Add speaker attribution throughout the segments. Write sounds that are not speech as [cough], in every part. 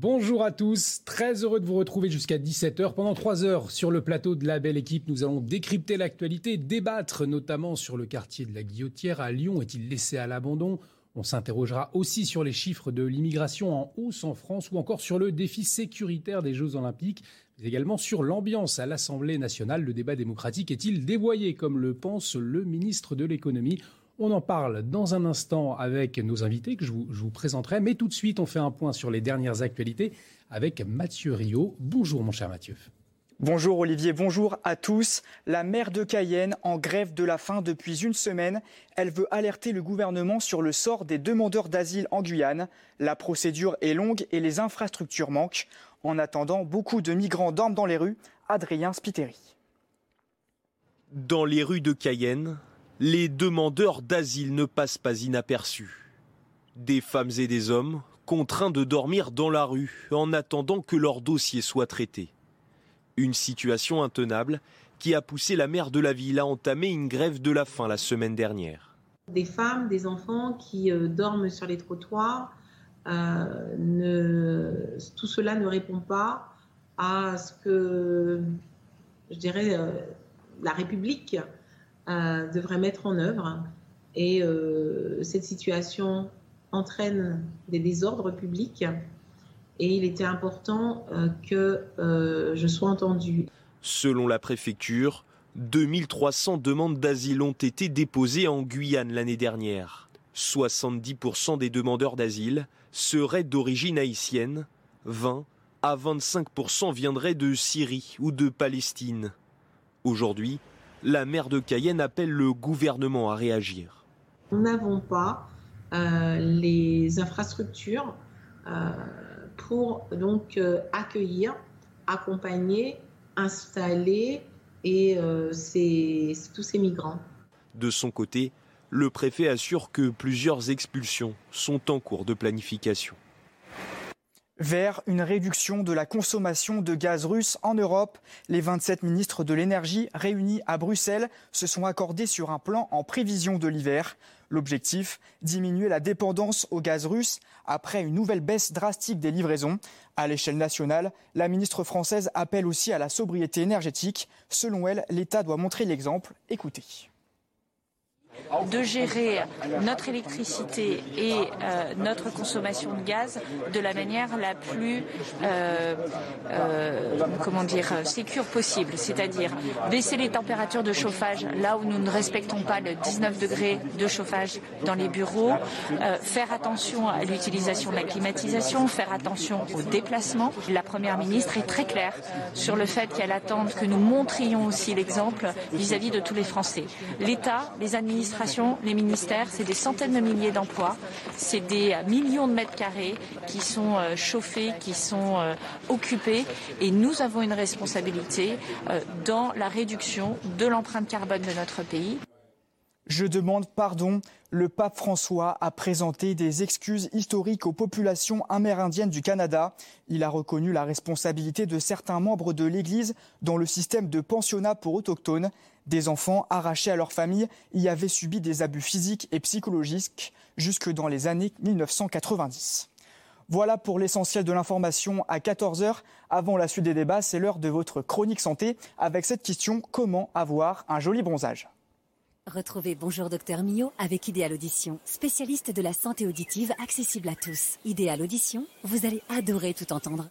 Speaker 1: Bonjour à tous, très heureux de vous retrouver jusqu'à 17h. Pendant 3 heures sur le plateau de la belle équipe, nous allons décrypter l'actualité, débattre notamment sur le quartier de la Guillotière à Lyon. Est-il laissé à l'abandon? On s'interrogera aussi sur les chiffres de l'immigration en hausse en France ou encore sur le défi sécuritaire des Jeux Olympiques, mais également sur l'ambiance à l'Assemblée nationale. Le débat démocratique est-il dévoyé comme le pense le ministre de l'économie? On en parle dans un instant avec nos invités que je vous, je vous, présenterai, mais tout de suite on fait un point sur les dernières actualités avec Mathieu Rio. Bonjour mon cher Mathieu.
Speaker 2: Bonjour Olivier, bonjour à tous. La maire de Cayenne en grève de la faim depuis une semaine. Elle veut alerter le gouvernement sur le sort des demandeurs d'asile en Guyane. La procédure est longue et les infrastructures manquent. En attendant, beaucoup de migrants dorment dans les rues. Adrien Spiteri.
Speaker 3: Dans les rues de Cayenne, les demandeurs d'asile ne passent pas inaperçus. Des femmes et des hommes contraints de dormir dans la rue en attendant que leur dossier soit traité. Une situation intenable qui a poussé la maire de la ville à entamer une grève de la faim la semaine dernière.
Speaker 4: Des femmes, des enfants qui euh, dorment sur les trottoirs, euh, tout cela ne répond pas à ce que, je dirais, euh, la République devrait mettre en œuvre. Et euh, cette situation entraîne des désordres publics et il était important euh, que euh, je sois entendue.
Speaker 3: Selon la préfecture, 2300 demandes d'asile ont été déposées en Guyane l'année dernière. 70% des demandeurs d'asile seraient d'origine haïtienne, 20 à 25% viendraient de Syrie ou de Palestine. Aujourd'hui, la maire de Cayenne appelle le gouvernement à réagir.
Speaker 4: Nous n'avons pas euh, les infrastructures euh, pour donc euh, accueillir, accompagner, installer et ces, tous ces migrants.
Speaker 3: De son côté, le préfet assure que plusieurs expulsions sont en cours de planification.
Speaker 2: Vers une réduction de la consommation de gaz russe en Europe, les 27 ministres de l'énergie réunis à Bruxelles se sont accordés sur un plan en prévision de l'hiver. L'objectif, diminuer la dépendance au gaz russe après une nouvelle baisse drastique des livraisons. À l'échelle nationale, la ministre française appelle aussi à la sobriété énergétique. Selon elle, l'État doit montrer l'exemple. Écoutez
Speaker 5: de gérer notre électricité et euh, notre consommation de gaz de la manière la plus euh, euh, comment dire sécure possible, c'est-à-dire baisser les températures de chauffage là où nous ne respectons pas le 19 degrés de chauffage dans les bureaux, faire attention à l'utilisation de la climatisation, faire attention aux déplacements. La première ministre est très claire sur le fait qu'elle attend que nous montrions aussi l'exemple vis-à-vis de tous les Français. L'État, les administrations les ministères, c'est des centaines de milliers d'emplois, c'est des millions de mètres carrés qui sont euh, chauffés, qui sont euh, occupés, et nous avons une responsabilité euh, dans la réduction de l'empreinte carbone de notre pays.
Speaker 2: Je demande pardon. Le pape François a présenté des excuses historiques aux populations amérindiennes du Canada. Il a reconnu la responsabilité de certains membres de l'Église dans le système de pensionnat pour autochtones. Des enfants arrachés à leur famille y avaient subi des abus physiques et psychologiques jusque dans les années 1990. Voilà pour l'essentiel de l'information à 14h. Avant la suite des débats, c'est l'heure de votre chronique santé avec cette question comment avoir un joli bronzage?
Speaker 6: Retrouvez Bonjour Docteur Mio avec Idéal Audition, spécialiste de la santé auditive accessible à tous. Idéal Audition, vous allez adorer tout entendre.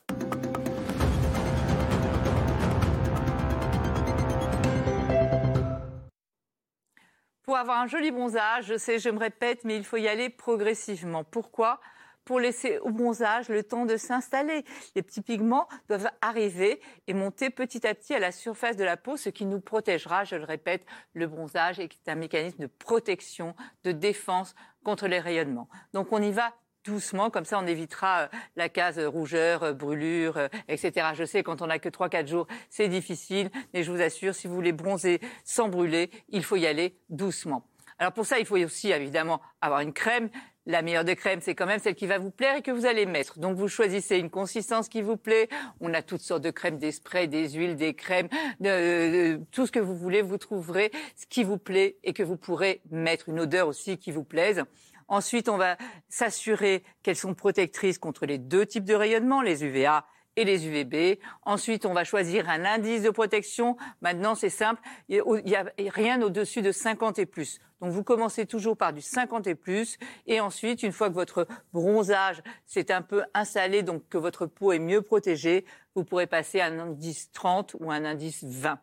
Speaker 7: Pour avoir un joli bronzage, je sais, je me répète, mais il faut y aller progressivement. Pourquoi? Pour laisser au bronzage le temps de s'installer. Les petits pigments doivent arriver et monter petit à petit à la surface de la peau, ce qui nous protégera, je le répète, le bronzage est un mécanisme de protection, de défense contre les rayonnements. Donc on y va doucement, comme ça on évitera euh, la case rougeur, euh, brûlure, euh, etc. Je sais, quand on n'a que 3-4 jours, c'est difficile, mais je vous assure, si vous voulez bronzer sans brûler, il faut y aller doucement. Alors pour ça, il faut aussi évidemment avoir une crème. La meilleure des crèmes, c'est quand même celle qui va vous plaire et que vous allez mettre. Donc vous choisissez une consistance qui vous plaît. On a toutes sortes de crèmes, des sprays, des huiles, des crèmes, de, tout ce que vous voulez. Vous trouverez ce qui vous plaît et que vous pourrez mettre une odeur aussi qui vous plaise. Ensuite, on va s'assurer qu'elles sont protectrices contre les deux types de rayonnement, les UVA et les UVB. Ensuite, on va choisir un indice de protection. Maintenant, c'est simple, il n'y a rien au-dessus de 50 et plus. Donc, vous commencez toujours par du 50 et plus. Et ensuite, une fois que votre bronzage s'est un peu installé, donc que votre peau est mieux protégée, vous pourrez passer à un indice 30 ou un indice 20.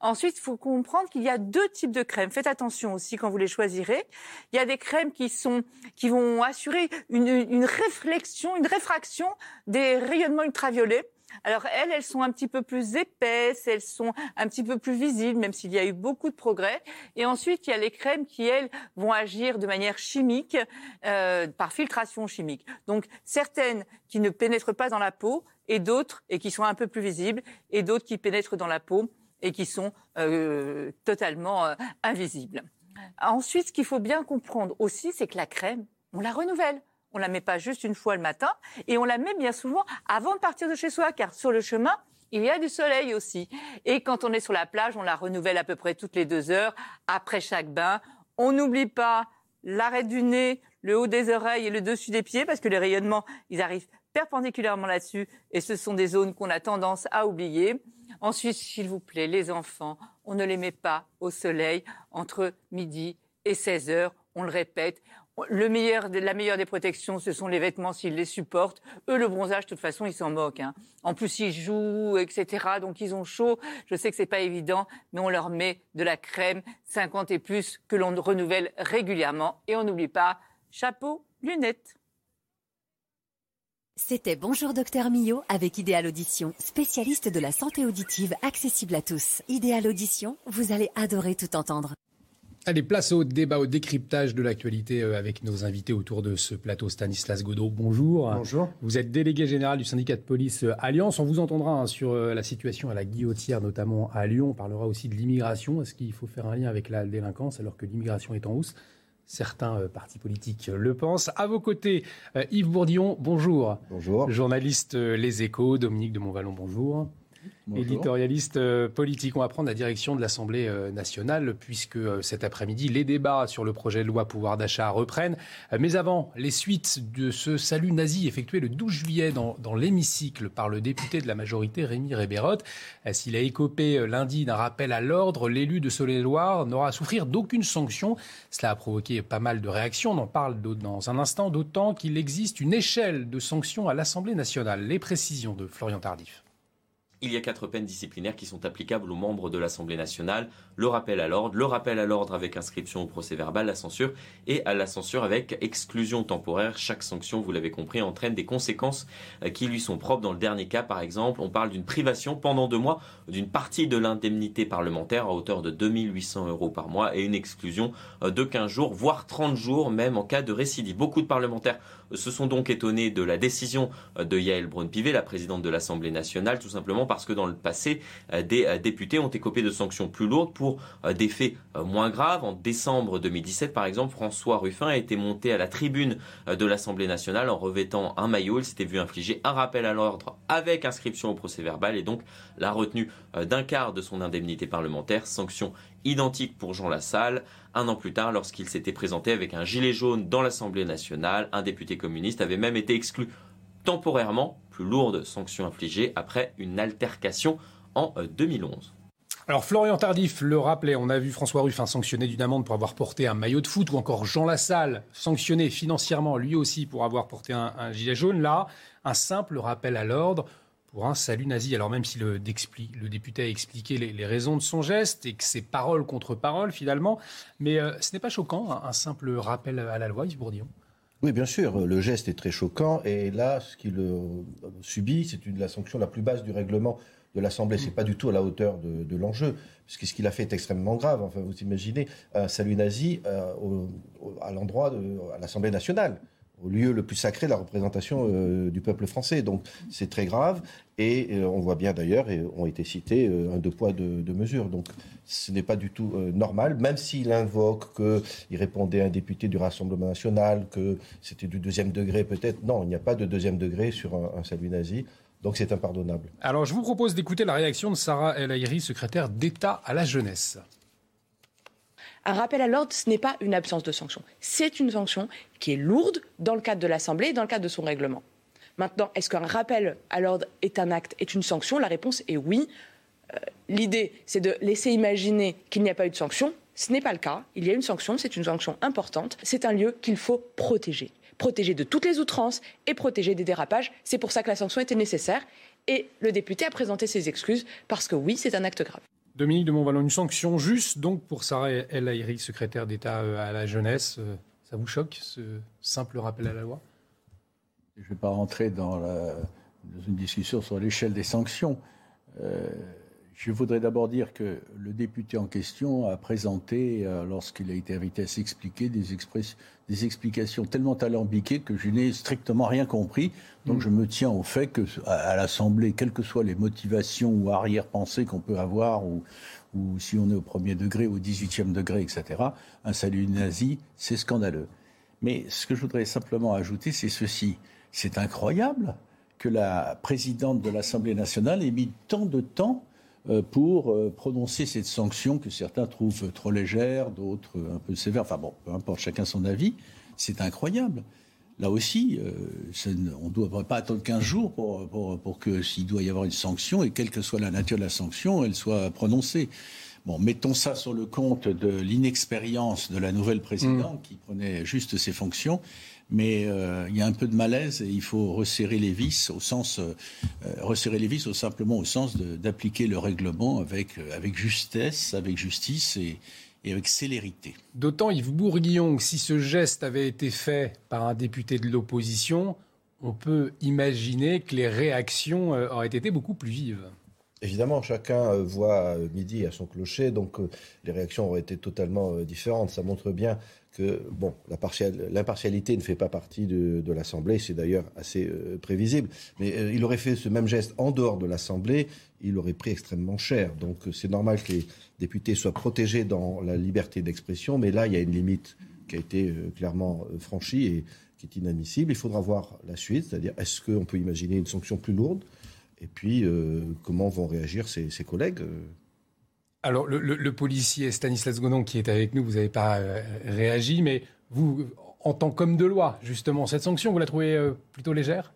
Speaker 7: Ensuite, il faut comprendre qu'il y a deux types de crèmes. Faites attention aussi quand vous les choisirez. Il y a des crèmes qui sont qui vont assurer une, une réflexion, une réfraction des rayonnements ultraviolets. Alors elles, elles sont un petit peu plus épaisses, elles sont un petit peu plus visibles, même s'il y a eu beaucoup de progrès. Et ensuite, il y a les crèmes qui, elles, vont agir de manière chimique, euh, par filtration chimique. Donc certaines qui ne pénètrent pas dans la peau, et d'autres, et qui sont un peu plus visibles, et d'autres qui pénètrent dans la peau et qui sont euh, totalement euh, invisibles. Ensuite, ce qu'il faut bien comprendre aussi, c'est que la crème, on la renouvelle. On la met pas juste une fois le matin et on la met bien souvent avant de partir de chez soi, car sur le chemin, il y a du soleil aussi. Et quand on est sur la plage, on la renouvelle à peu près toutes les deux heures après chaque bain. On n'oublie pas l'arrêt du nez, le haut des oreilles et le dessus des pieds, parce que les rayonnements, ils arrivent perpendiculairement là-dessus, et ce sont des zones qu'on a tendance à oublier. Ensuite, s'il vous plaît, les enfants, on ne les met pas au soleil entre midi et 16 heures. On le répète. Le meilleur, la meilleure des protections, ce sont les vêtements s'ils les supportent. Eux, le bronzage, de toute façon, ils s'en moquent. Hein. En plus, ils jouent, etc. Donc, ils ont chaud. Je sais que c'est pas évident, mais on leur met de la crème 50 et plus que l'on renouvelle régulièrement. Et on n'oublie pas chapeau, lunettes.
Speaker 6: C'était Bonjour Docteur Millot avec Idéal Audition, spécialiste de la santé auditive accessible à tous. Idéal Audition, vous allez adorer tout entendre.
Speaker 1: Allez, place au débat, au décryptage de l'actualité euh, avec nos invités autour de ce plateau. Stanislas Godot, bonjour.
Speaker 8: Bonjour.
Speaker 1: Vous êtes délégué général du syndicat de police euh, Alliance. On vous entendra hein, sur euh, la situation à la Guillotière, notamment à Lyon. On parlera aussi de l'immigration. Est-ce qu'il faut faire un lien avec la délinquance alors que l'immigration est en hausse? Certains euh, partis politiques le pensent. À vos côtés, euh, Yves Bourdillon, bonjour.
Speaker 8: Bonjour.
Speaker 1: Journaliste euh, Les Échos, Dominique de Montvalon, bonjour. Éditorialiste euh, politique, on va prendre la direction de l'Assemblée euh, nationale puisque euh, cet après-midi, les débats sur le projet de loi pouvoir d'achat reprennent. Mais avant, les suites de ce salut nazi effectué le 12 juillet dans, l'hémicycle par le député de la majorité Rémi Rébérotte. S'il a écopé lundi d'un rappel à l'ordre, l'élu de Soleil-et-Loire n'aura à souffrir d'aucune sanction. Cela a provoqué pas mal de réactions. On en parle dans un instant, d'autant qu'il existe une échelle de sanctions à l'Assemblée nationale. Les précisions de Florian Tardif
Speaker 9: il y a quatre peines disciplinaires qui sont applicables aux membres de l'Assemblée nationale. Le rappel à l'ordre, le rappel à l'ordre avec inscription au procès verbal, la censure et à la censure avec exclusion temporaire. Chaque sanction, vous l'avez compris, entraîne des conséquences euh, qui lui sont propres. Dans le dernier cas, par exemple, on parle d'une privation pendant deux mois d'une partie de l'indemnité parlementaire à hauteur de 2800 euros par mois et une exclusion euh, de 15 jours, voire 30 jours même en cas de récidive. Beaucoup de parlementaires se sont donc étonnés de la décision euh, de Yael Braun-Pivet, la présidente de l'Assemblée nationale, tout simplement parce que dans le passé, euh, des euh, députés ont écopé de sanctions plus lourdes pour des faits moins graves. En décembre 2017, par exemple, François Ruffin a été monté à la tribune de l'Assemblée nationale en revêtant un maillot. Il s'était vu infliger un rappel à l'ordre avec inscription au procès verbal et donc la retenue d'un quart de son indemnité parlementaire, sanction identique pour Jean Lassalle. Un an plus tard, lorsqu'il s'était présenté avec un gilet jaune dans l'Assemblée nationale, un député communiste avait même été exclu temporairement, plus lourde sanction infligée après une altercation en 2011. Euh,
Speaker 1: alors Florian Tardif le rappelait, on a vu François Ruffin sanctionné d'une amende pour avoir porté un maillot de foot, ou encore Jean Lassalle sanctionné financièrement lui aussi pour avoir porté un, gilet jaune. Là, un simple rappel à l'ordre pour un salut nazi. Alors même si le, député a expliqué les, raisons de son geste et que c'est parole contre parole finalement, mais euh, ce n'est pas choquant, un, simple rappel à la loi, Yves Bourdillon
Speaker 8: oui, bien sûr, le geste est très choquant et là, ce qu'il euh, subit, c'est la sanction la plus basse du règlement de l'Assemblée. C'est pas du tout à la hauteur de, l'enjeu, puisque ce qu'il a fait est extrêmement grave. Enfin, vous imaginez un salut nazi euh, à l'endroit de l'Assemblée nationale au lieu le plus sacré, la représentation euh, du peuple français. Donc c'est très grave. Et euh, on voit bien d'ailleurs, et ont été cités, euh, un deux poids, deux, mesures. Donc ce n'est pas du tout normal, même s'il invoque qu'il répondait à un député du Rassemblement national, que c'était du deuxième degré peut-être. Non, il n'y a pas de deuxième degré sur un, un salut nazi. Donc c'est impardonnable.
Speaker 1: Alors je vous propose d'écouter la réaction de Sarah El Haïry, secrétaire d'État à la jeunesse.
Speaker 10: Un rappel à l'ordre, ce n'est pas une absence de sanction. C'est une sanction qui est lourde dans le cadre de l'Assemblée dans le cadre de son règlement. Maintenant, est-ce qu'un rappel à l'ordre est un acte, est une sanction? La réponse est oui. Euh, l'idée, c'est de laisser imaginer qu'il n'y a pas eu de sanction. Ce n'est pas le cas. Il y a une sanction, c'est une sanction importante. C'est un lieu qu'il faut protéger. Protéger de toutes les outrances et protéger des dérapages. C'est pour ça que la sanction était nécessaire. Et le député a présenté ses excuses parce que oui, c'est un acte grave.
Speaker 1: Dominique de Montvalon, une sanction juste donc pour Sarah El Haïry, secrétaire d'État euh, à la jeunesse. Euh, ça vous choque, ce simple rappel à la loi?
Speaker 11: Je ne vais pas rentrer dans, une discussion sur l'échelle des sanctions. Euh, je voudrais d'abord dire que le député en question a présenté, lorsqu'il a été invité à s'expliquer, des, des, explications tellement alambiquées que je n'ai strictement rien compris. Donc mm. je me tiens au fait que à, l'Assemblée, quelles que soient les motivations ou arrière-pensées qu'on peut avoir, ou, ou, si on est au premier degré, au 18e degré, etc., un salut nazi, c'est scandaleux. Mais ce que je voudrais simplement ajouter, c'est ceci. C'est incroyable que la présidente de l'Assemblée nationale ait mis tant de temps euh, pour euh, prononcer cette sanction que certains trouvent trop légère, d'autres un peu sévère. Enfin bon, peu importe, chacun son avis. C'est incroyable là aussi, euh, on ne doit pas attendre 15 jours pour, pour, que s'il doit y avoir une sanction, et quelle que soit la nature de la sanction, elle soit prononcée. Bon, mettons ça sur le compte de l'inexpérience de la nouvelle présidente mm. qui prenait juste ses fonctions. Mais euh, il y a un peu de malaise et il faut resserrer les vis au sens, euh, resserrer les vis au, simplement au sens d'appliquer le règlement avec, avec justesse, avec justice et, et avec célérité.
Speaker 1: D'autant, Yves Bourguillon, que si ce geste avait été fait par un député de l'opposition, on peut imaginer que les réactions euh, auraient été beaucoup plus vives.
Speaker 8: Évidemment, chacun euh, voit midi à son clocher, donc euh, les réactions auraient été totalement différentes. Ça montre bien que bon, l'impartialité ne fait pas partie de, l'Assemblée, c'est d'ailleurs assez prévisible. Mais il aurait fait ce même geste en dehors de l'Assemblée, il aurait pris extrêmement cher. Donc c'est normal que les députés soient protégés dans la liberté d'expression, mais là, il y a une limite qui a été euh, clairement euh, franchie et qui est inadmissible. Il faudra voir la suite, c'est-à-dire est-ce qu'on peut imaginer une sanction plus lourde? Et puis, euh, comment vont réagir ses, collègues
Speaker 1: alors, le, policier Stanislas Gonon qui est avec nous, vous n'avez pas réagi, mais vous, en tant qu'homme de loi, justement, cette sanction, vous la trouvez plutôt légère?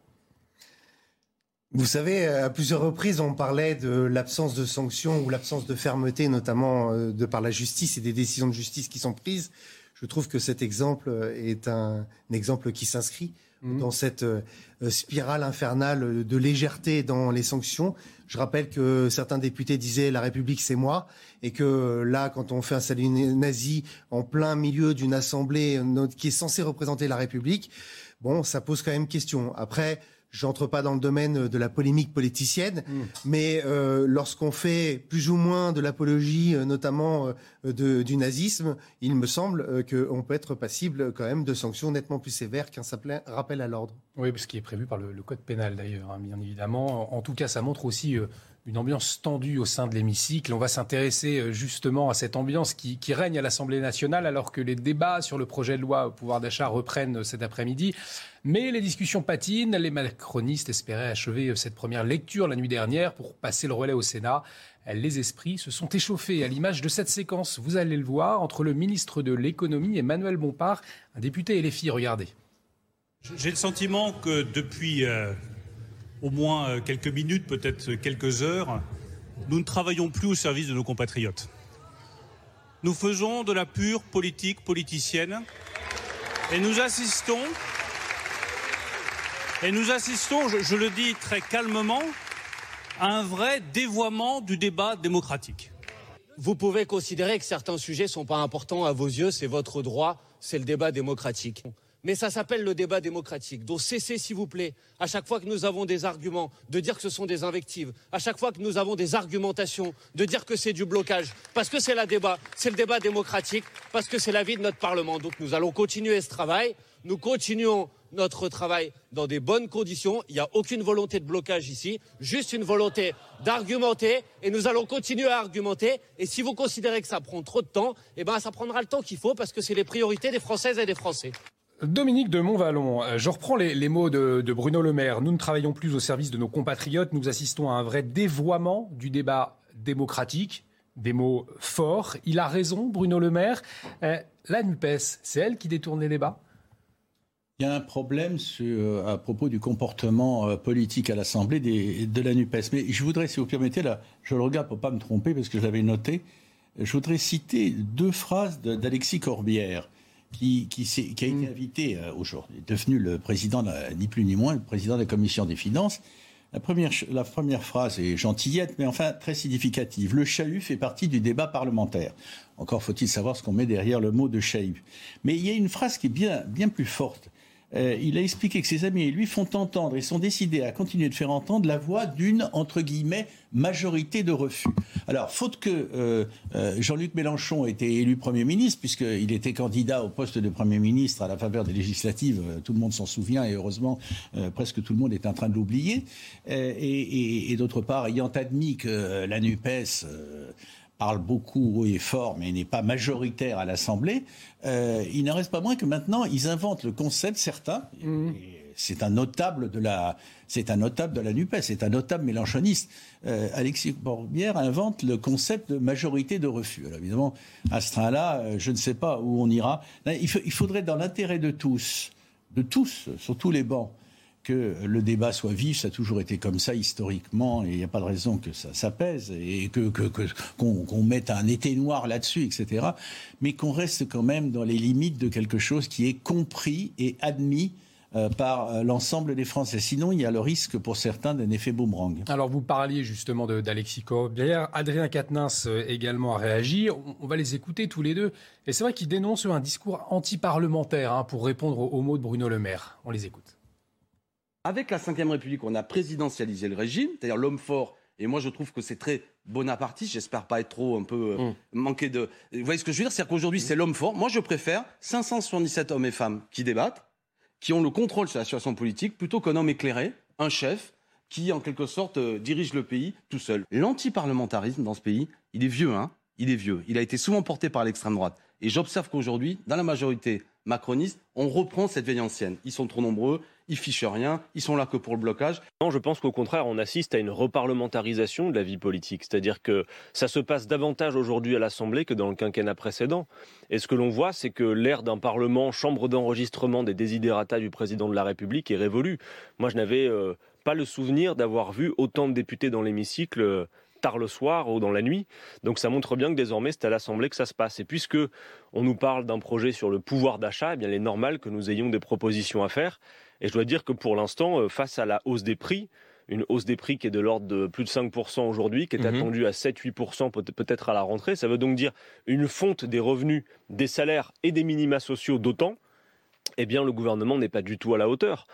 Speaker 12: Vous savez, à plusieurs reprises, on parlait de l'absence de sanctions ou l'absence de fermeté, notamment euh, de par la justice et des décisions de justice qui sont prises. Je trouve que cet exemple est un, exemple qui s'inscrit mmh. dans cette euh, spirale infernale de légèreté dans les sanctions. Je rappelle que certains députés disaient la République c'est moi et que là quand on fait un salut nazi en plein milieu d'une assemblée qui est censée représenter la République, bon ça pose quand même question. Après J'entre pas dans le domaine de la polémique politicienne, hmm. mais euh, lorsqu'on fait plus ou moins de l'apologie, euh, notamment euh, du nazisme, il me semble qu'on peut être passible quand même de sanctions nettement plus sévères qu'un simple rappel à l'ordre.
Speaker 1: Oui, ce qui est prévu par le, code pénal d'ailleurs, hein, bien évidemment. En tout cas, ça montre aussi une ambiance tendue au sein de l'hémicycle. On va s'intéresser euh, justement à cette ambiance qui, règne à l'Assemblée nationale alors que les débats sur le projet de loi au pouvoir d'achat reprennent euh, cet après-midi. Mais les discussions patinent. Les macronistes espéraient achever euh, cette première lecture la nuit dernière pour passer le relais au Sénat. Les esprits se sont échauffés à l'image de cette séquence. Vous allez le voir entre le ministre de l'économie et Manuel Bompard, un député et les filles. Regardez.
Speaker 13: J'ai le sentiment que depuis au moins euh, quelques minutes, peut-être quelques heures, nous ne travaillons plus au service de nos compatriotes. Nous faisons de la pure politique politicienne et nous assistons, et nous assistons, je, je le dis très calmement, à un vrai dévoiement du débat démocratique.
Speaker 14: Vous pouvez considérer que certains sujets ne sont pas importants à vos yeux, c'est votre droit, c'est le débat démocratique mais ça s'appelle le débat démocratique. Donc cessez, s'il vous plaît, à chaque fois que nous avons des arguments, de dire que ce sont des invectives, à chaque fois que nous avons des argumentations, de dire que c'est du blocage, parce que c'est le débat, c'est le débat démocratique, parce que c'est la vie de notre Parlement. Donc nous allons continuer ce travail, nous continuons notre travail dans des bonnes conditions. Il n'y a aucune volonté de blocage ici, juste une volonté d'argumenter et nous allons continuer à argumenter. Et si vous considérez que ça prend trop de temps, eh ben, ça prendra le temps qu'il faut parce que c'est les priorités des Françaises et des Français.
Speaker 1: Dominique de Montvalon, euh, je reprends les, mots de, Bruno Le Maire. Nous ne travaillons plus au service de nos compatriotes, nous assistons à un vrai dévoiement du débat démocratique. Des mots forts. Il a raison, Bruno Le Maire. Euh, la NUPES, c'est elle qui détourne les débats?
Speaker 11: Il y a un problème euh, à propos du comportement politique à l'Assemblée de la NUPES. Mais je voudrais, si vous permettez, je le regarde pour ne pas me tromper parce que je l'avais noté, je voudrais citer deux phrases d'Alexis Corbière. Qui, qui, qui, a été mm. invité aujourd'hui, devenu le président, ni plus ni moins, le président de la commission des finances, la première, la première phrase est gentillette, mais enfin très significative. Le chahut fait partie du débat parlementaire. Encore faut-il savoir ce qu'on met derrière le mot de chahut. Mais il y a une phrase qui est bien, bien plus forte. Euh, il a expliqué que ses amis et lui font entendre et sont décidés à continuer de faire entendre la voix d'une, entre guillemets, majorité de refus. Alors, faute que euh, euh, Jean-Luc Mélenchon ait été élu Premier ministre, puisqu'il était candidat au poste de Premier ministre à la faveur des législatives, tout le monde s'en souvient et heureusement, presque tout le monde est en train de l'oublier. et, et d'autre part, ayant admis que la NUPES parle beaucoup haut et fort, mais n'est pas majoritaire à l'Assemblée, euh, il n'en reste pas moins que maintenant, ils inventent le concept, certains, mmh. c'est un notable de la, c'est un notable de la NUPES, c'est un notable mélanchoniste. Euh, Alexis Borbière invente le concept de majorité de refus. Alors évidemment, à ce train-là, euh, je ne sais pas où on ira. il faudrait, dans l'intérêt de tous, de tous, sur tous les bancs, que le débat soit vif, ça a toujours été comme ça historiquement, et il n'y a pas de raison que ça s'apaise, et que qu'on mette un été noir là-dessus, etc. Mais qu'on reste quand même dans les limites de quelque chose qui est compris et admis euh, par euh, l'ensemble des Français. Sinon, il y a le risque pour certains d'un effet boomerang.
Speaker 1: Alors, vous parliez justement d'Alexis Corbière. Adrien Quatennens euh, également a réagi. On, va les écouter tous les deux. Et c'est vrai qu'ils dénoncent un discours anti-parlementaire hein, pour répondre aux mots de Bruno Le Maire. On les écoute.
Speaker 15: Avec la Ve République, on a présidentialisé le régime, c'est-à-dire l'homme fort. Et moi, je trouve que c'est très bonapartiste. J'espère pas être trop un peu euh, mm. manqué de. Vous voyez ce que je veux dire? C'est-à-dire qu'aujourd'hui, c'est l'homme fort. Moi, je préfère 577 hommes et femmes qui débattent, qui ont le contrôle sur la situation politique, plutôt qu'un homme éclairé, un chef, qui, en quelque sorte, euh, dirige le pays tout seul. L'antiparlementarisme dans ce pays, il est vieux, hein Il est vieux. Il a été souvent porté par l'extrême droite. Et j'observe qu'aujourd'hui, dans la majorité macroniste, on reprend cette veille ancienne. Ils sont trop nombreux, ils fichent rien, ils sont là que pour le blocage.
Speaker 3: Non, je pense qu'au contraire, on assiste à une reparlementarisation de la vie politique. C'est-à-dire que ça se passe davantage aujourd'hui à l'Assemblée que dans le quinquennat précédent. Et ce que l'on voit, c'est que l'ère d'un Parlement, chambre d'enregistrement des désidérata du président de la République est révolue. Moi, je n'avais euh, pas le souvenir d'avoir vu autant de députés dans l'hémicycle. Tard le soir ou dans la nuit. Donc ça montre bien que désormais c'est à l'Assemblée que ça se passe. Et puisque on nous parle d'un projet sur le pouvoir d'achat, eh bien il est normal que nous ayons des propositions à faire. Et je dois dire que pour l'instant, euh, face à la hausse des prix, une hausse des prix qui est de l'ordre de plus de 5% aujourd'hui, qui est mhm. attendue à 7-8% peut-être à la rentrée. Ça veut donc dire une fonte des revenus, des salaires et des minima sociaux d'autant. Eh bien, le gouvernement n'est pas du tout à la hauteur.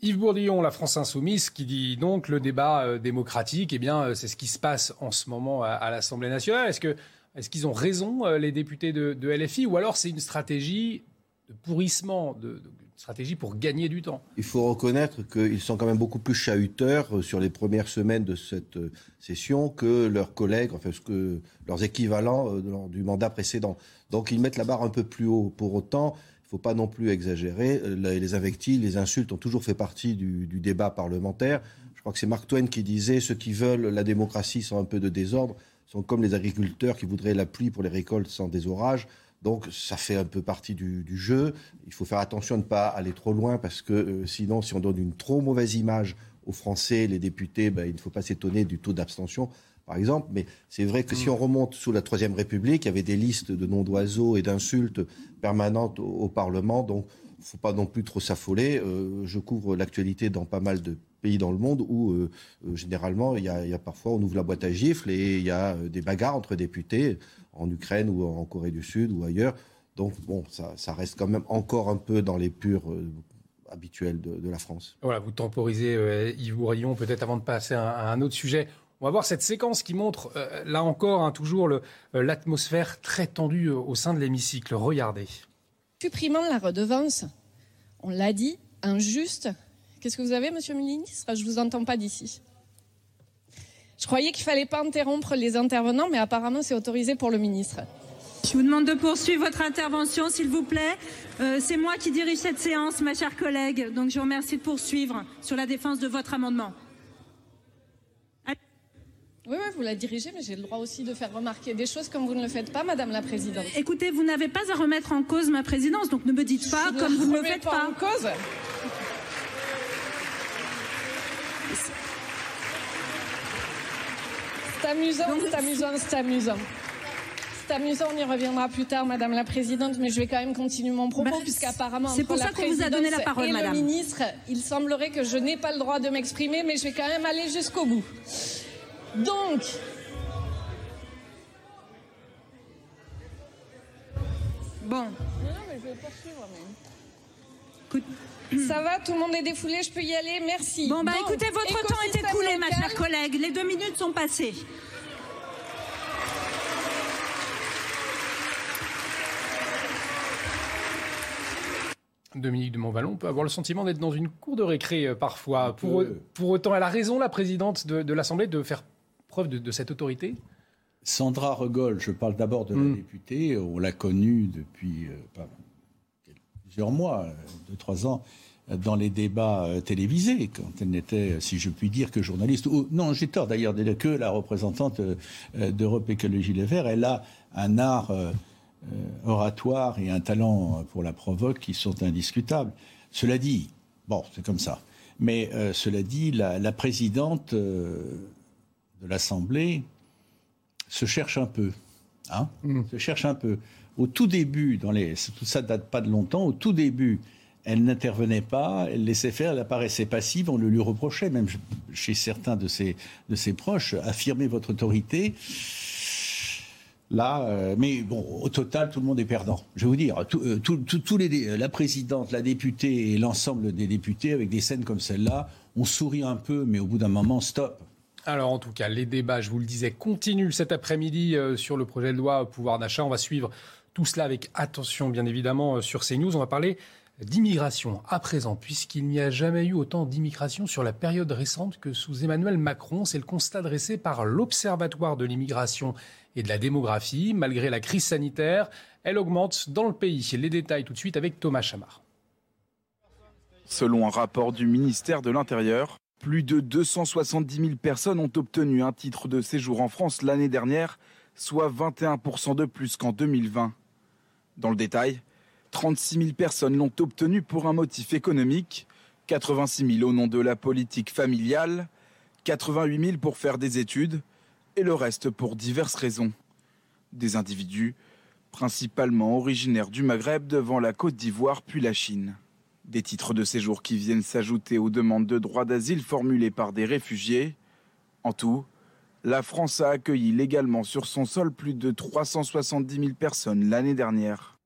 Speaker 1: Yves Bourdillon, la France Insoumise, qui dit donc le débat euh, démocratique, eh bien, euh, c'est ce qui se passe en ce moment à, l'Assemblée nationale. Est-ce que est-ce qu'ils ont raison, les députés de, LFI, ou alors c'est une stratégie de pourrissement de stratégie pour gagner du temps?
Speaker 8: Il faut reconnaître qu'ils sont quand même beaucoup plus chahuteurs euh, sur les premières semaines de cette euh, session que leurs collègues, enfin que leurs équivalents euh, du mandat précédent. Donc ils mettent la barre un peu plus haut. Pour autant, ne faut pas non plus exagérer. Les invectives, les insultes ont toujours fait partie du, du débat parlementaire. Je crois que c'est Mark Twain qui disait ceux qui veulent la démocratie sans un peu de désordre sont comme les agriculteurs qui voudraient la pluie pour les récoltes sans des orages. Donc ça fait un peu partie du, jeu. Il faut faire attention à ne pas aller trop loin parce que euh, sinon, si on donne une trop mauvaise image aux Français, les députés, ben, il ne faut pas s'étonner du taux d'abstention, par exemple. Mais c'est vrai que si mm. on remonte sous la Troisième République, il y avait des listes de noms d'oiseaux et d'insultes permanentes au, Parlement. Donc il ne faut pas non plus trop s'affoler. Euh, je couvre l'actualité dans pas mal de pays dans le monde où euh, généralement il y, a, il y, a, parfois on ouvre la boîte à gifles et il y a des bagarres entre députés en Ukraine ou en Corée du Sud ou ailleurs. Donc bon, ça, reste quand même encore un peu dans les purs euh, habituels de, la France.
Speaker 1: Voilà, vous temporisez euh, Yves Bourillon, peut-être avant de passer à, un autre sujet. On va voir cette séquence qui montre, euh, là encore, hein, toujours l'atmosphère très tendue au sein de l'hémicycle. Regardez.
Speaker 16: Supprimant la redevance, on l'a dit, injuste. Qu'est-ce que vous avez, monsieur le ministre Je vous entends pas d'ici. Je croyais qu'il fallait pas interrompre les intervenants, mais apparemment c'est autorisé pour le ministre.
Speaker 17: Je vous demande de poursuivre votre intervention, s'il vous plaît. Euh, c'est moi qui dirige cette séance, ma chère collègue. Donc je vous remercie de poursuivre sur la défense de votre amendement.
Speaker 16: Oui, oui, vous la dirigez, mais j'ai le droit aussi de faire remarquer des choses comme vous ne le faites pas, Madame la Présidente.
Speaker 17: Écoutez, vous n'avez pas à remettre en cause ma présidence, donc ne me dites pas
Speaker 16: Je
Speaker 17: comme vous ne le faites
Speaker 16: pas
Speaker 17: pas.
Speaker 16: en cause. C'est amusant, c'est amusant, c'est amusant. C'est amusant, on y reviendra plus tard, Madame la Présidente, mais je vais quand même continuer mon propos,
Speaker 17: Bah,
Speaker 16: puisqu'apparemment,
Speaker 17: c'est
Speaker 16: entre
Speaker 17: pour
Speaker 16: la
Speaker 17: ça qu'on vous a donné la
Speaker 16: présidence
Speaker 17: parole,
Speaker 16: et
Speaker 17: madame.
Speaker 16: le ministre, il semblerait que je n'ai pas le droit de m'exprimer, mais je vais quand même aller jusqu'au bout. Donc,
Speaker 17: Bon.
Speaker 16: Ça va, tout le monde est défoulé, je peux y aller, merci.
Speaker 17: Bon, bah
Speaker 16: Donc,
Speaker 17: écoutez, votre temps est écoulé, ma chère collègue. Les deux minutes sont passées.
Speaker 1: Dominique de Montvalon peut avoir le sentiment d'être dans une cour de récré euh, parfois. Pour, pour autant, elle a raison, la présidente de, de l'Assemblée, de faire preuve de, de cette autorité?
Speaker 11: Sandra Regol, je parle d'abord de la députée, on l'a connue depuis euh, plusieurs mois, euh, deux, trois ans, euh, dans les débats télévisés, quand elle n'était, si je puis dire, que journaliste. ou- non, j'ai tort d'ailleurs, que la représentante d'Europe Écologie Les Verts. Elle a un art euh, oratoire et un talent pour la provoque qui sont indiscutables. Cela dit, bon, c'est comme ça. Mais euh, cela dit, la, la présidente de l'Assemblée se cherche un peu. Hein Se cherche un peu. Au tout début, dans les, tout ça date pas de longtemps, au tout début, elle n'intervenait pas, elle laissait faire, elle apparaissait passive, on le lui reprochait, même chez certains de ses, de ses proches, affirmer votre autorité. Là, euh, mais bon, au total, tout le monde est perdant. Je vais vous dire, tout- euh, tout- tout- tous les, la présidente, la députée et l'ensemble des députés, avec des scènes comme celle-là, on sourit un peu, mais au bout d'un moment, stop.
Speaker 1: Alors en tout cas, les débats, je vous le disais, continuent cet après-midi euh, sur le projet de loi pouvoir d'achat. On va suivre tout cela avec attention, bien évidemment, euh, sur CNews. On va parler d'immigration à présent, puisqu'il n'y a jamais eu autant d'immigration sur la période récente que sous Emmanuel Macron. C'est le constat dressé par l'Observatoire de l'immigration et de la démographie. Malgré la crise sanitaire, elle augmente dans le pays. Les détails tout de suite avec Thomas Chamard.
Speaker 18: Selon un rapport du ministère de l'Intérieur, plus de 270 000 personnes ont obtenu un titre de séjour en France l'année dernière, soit 21% de plus qu'en 2020. Dans le détail, 36 000 personnes l'ont obtenu pour un motif économique, 86 000 au nom de la politique familiale, 88 000 pour faire des études et le reste pour diverses raisons. Des individus principalement originaires du Maghreb devant la Côte d'Ivoire puis la Chine. Des titres de séjour qui viennent s'ajouter aux demandes de droit d'asile formulées par des réfugiés. En tout, la France a accueilli légalement sur son sol plus de 370 000 personnes l'année dernière.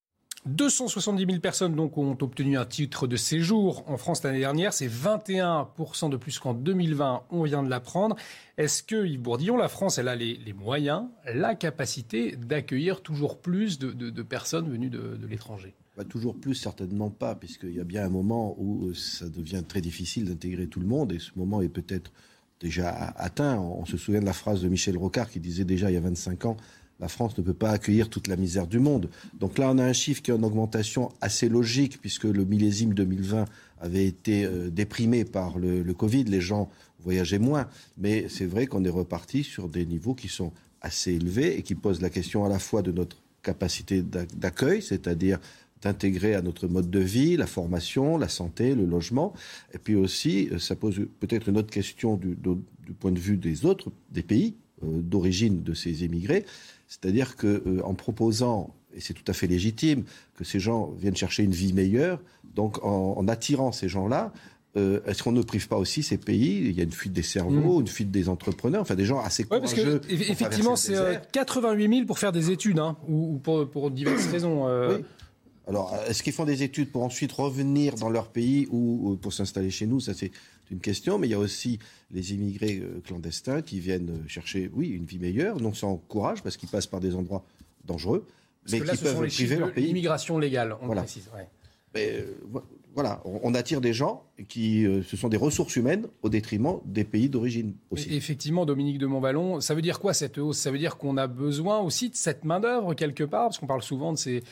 Speaker 1: 270 000 personnes donc ont obtenu un titre de séjour en France l'année dernière. C'est 21% de plus qu'en 2020. On vient de l'apprendre. Est-ce que, Yves Bourdillon, la France, elle a les, moyens, la capacité d'accueillir toujours plus de, personnes venues de l'étranger?
Speaker 8: Toujours plus, certainement pas, puisqu'il y a bien un moment où euh, ça devient très difficile d'intégrer tout le monde, et ce moment est peut-être déjà atteint. On se souvient de la phrase de Michel Rocard qui disait déjà il y a 25 ans, la France ne peut pas accueillir toute la misère du monde. Donc là, on a un chiffre qui est en augmentation assez logique, puisque le millésime 2020 avait été euh, déprimé par le, Covid, les gens voyageaient moins, mais c'est vrai qu'on est reparti sur des niveaux qui sont assez élevés et qui posent la question à la fois de notre capacité d'ac- d'accueil, c'est-à-dire d'intégrer à notre mode de vie la formation, la santé, le logement. Et puis aussi, euh, ça pose peut-être une autre question du, du- du point de vue des autres, des pays euh, d'origine de ces émigrés. C'est-à-dire que euh, proposant, et c'est tout à fait légitime, que ces gens viennent chercher une vie meilleure, donc en, en attirant ces gens-là, euh, est-ce qu'on ne prive pas aussi ces pays? Il y a une fuite des cerveaux, une fuite des entrepreneurs, enfin des gens assez
Speaker 1: Oui, parce
Speaker 8: courageux.
Speaker 1: que
Speaker 8: pour
Speaker 1: eff- effectivement, c'est
Speaker 8: le
Speaker 1: euh,
Speaker 8: désert.
Speaker 1: 88 000 pour faire des études, hein, ou, ou pour, pour diverses raisons. euh,
Speaker 8: Oui. Alors, est-ce qu'ils font des études pour ensuite revenir dans leur pays ou, ou pour s'installer chez nous? Ça, c'est une question. Mais il y a aussi les immigrés euh, clandestins qui viennent chercher, oui, une vie meilleure, non sans courage, parce qu'ils passent par des endroits dangereux,
Speaker 1: Parce
Speaker 8: mais
Speaker 1: que là,
Speaker 8: qui
Speaker 1: ce sont
Speaker 8: peuvent
Speaker 1: les
Speaker 8: priver
Speaker 1: chiffres
Speaker 8: leur pays.
Speaker 1: l'immigration légale, on
Speaker 8: Voilà.
Speaker 1: précise. ouais.
Speaker 8: Mais, voilà, on attire des gens qui, euh, ce sont des ressources humaines au détriment des pays d'origine aussi.
Speaker 1: effectivement, Dominique de Montballon, ça veut dire quoi cette hausse? Ça veut dire qu'on a besoin aussi de cette main-d'œuvre quelque part, parce qu'on parle souvent de ces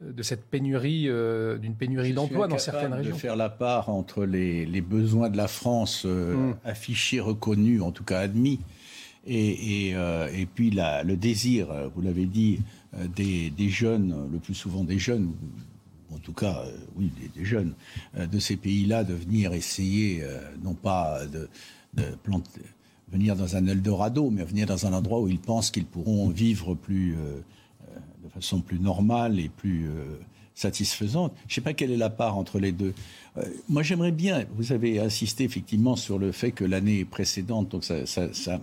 Speaker 1: de cette pénurie, euh, d'une pénurie d'emploi dans certaines régions.
Speaker 11: De faire la part entre les, besoins de la France euh, hmm. affichés, reconnus, en tout cas admis, et, et, puis la, le désir, vous l'avez dit, des, des, jeunes, le plus souvent des jeunes, en tout cas, euh, oui, des, jeunes euh, de ces pays-là, de venir essayer, euh, non pas de, planter, venir dans un Eldorado, mais venir dans un endroit où ils pensent qu'ils pourront vivre plus, de façon plus normale et plus satisfaisante. Je ne sais pas quelle est la part entre les deux. moi, j'aimerais bien, vous avez insisté effectivement sur le fait que l'année précédente, donc ça, ça, ça,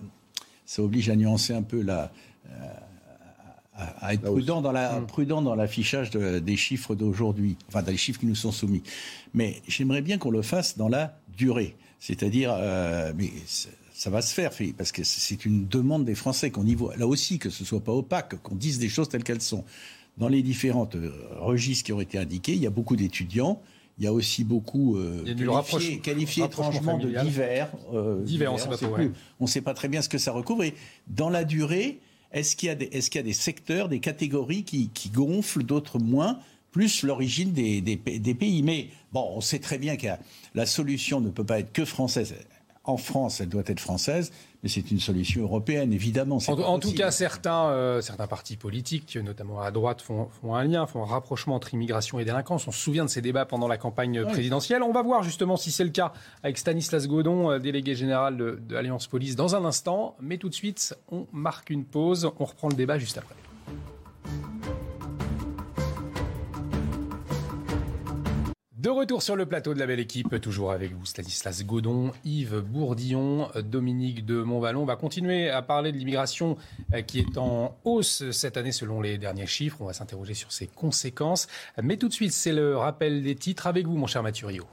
Speaker 11: oblige à nuancer un peu la à, être prudent dans, la, mm. prudent dans l'affichage des chiffres d'aujourd'hui, enfin des chiffres qui nous sont soumis. Mais j'aimerais bien qu'on le fasse dans la durée. C'est-à-dire, euh, mais ça va se faire, parce que c'est une demande des Français qu'on y voit, là aussi, que ce soit pas opaque, qu'on dise des choses telles qu'elles sont. Dans les différentes euh, registres qui ont été indiqués, il y a beaucoup d'étudiants. Il y a aussi beaucoup euh, qualifiés, étrangement de divers.
Speaker 1: divers, on
Speaker 11: ne sait pas très bien ce que ça recouvre. Et dans la durée, est-ce qu'il y, y, a des secteurs, des catégories qui, qui gonflent, d'autres moins, plus l'origine des, des, des, pays? Mais bon, on sait très bien que la solution ne peut pas être que française. En France, elle doit être française, mais c'est une solution européenne, évidemment.
Speaker 1: En, tout cas, certains, euh, certains partis politiques, notamment à droite, font, font, un lien, font un rapprochement entre immigration et délinquance. On se souvient de ces débats pendant la campagne présidentielle. On va voir justement si c'est le cas avec Stanislas Godon, euh, délégué général de, de Alliance Police, dans un instant. Mais tout de suite, on marque une pause. On reprend le débat juste après. De retour sur le plateau de la belle équipe, toujours avec vous Stanislas Godon, Yves Bourdillon, Dominique de Montvalon. On va continuer à parler de l'immigration euh, qui est en hausse cette année selon les derniers chiffres. On va s'interroger sur ses conséquences. Mais tout de suite, c'est le rappel des titres avec vous, mon cher Mathurio.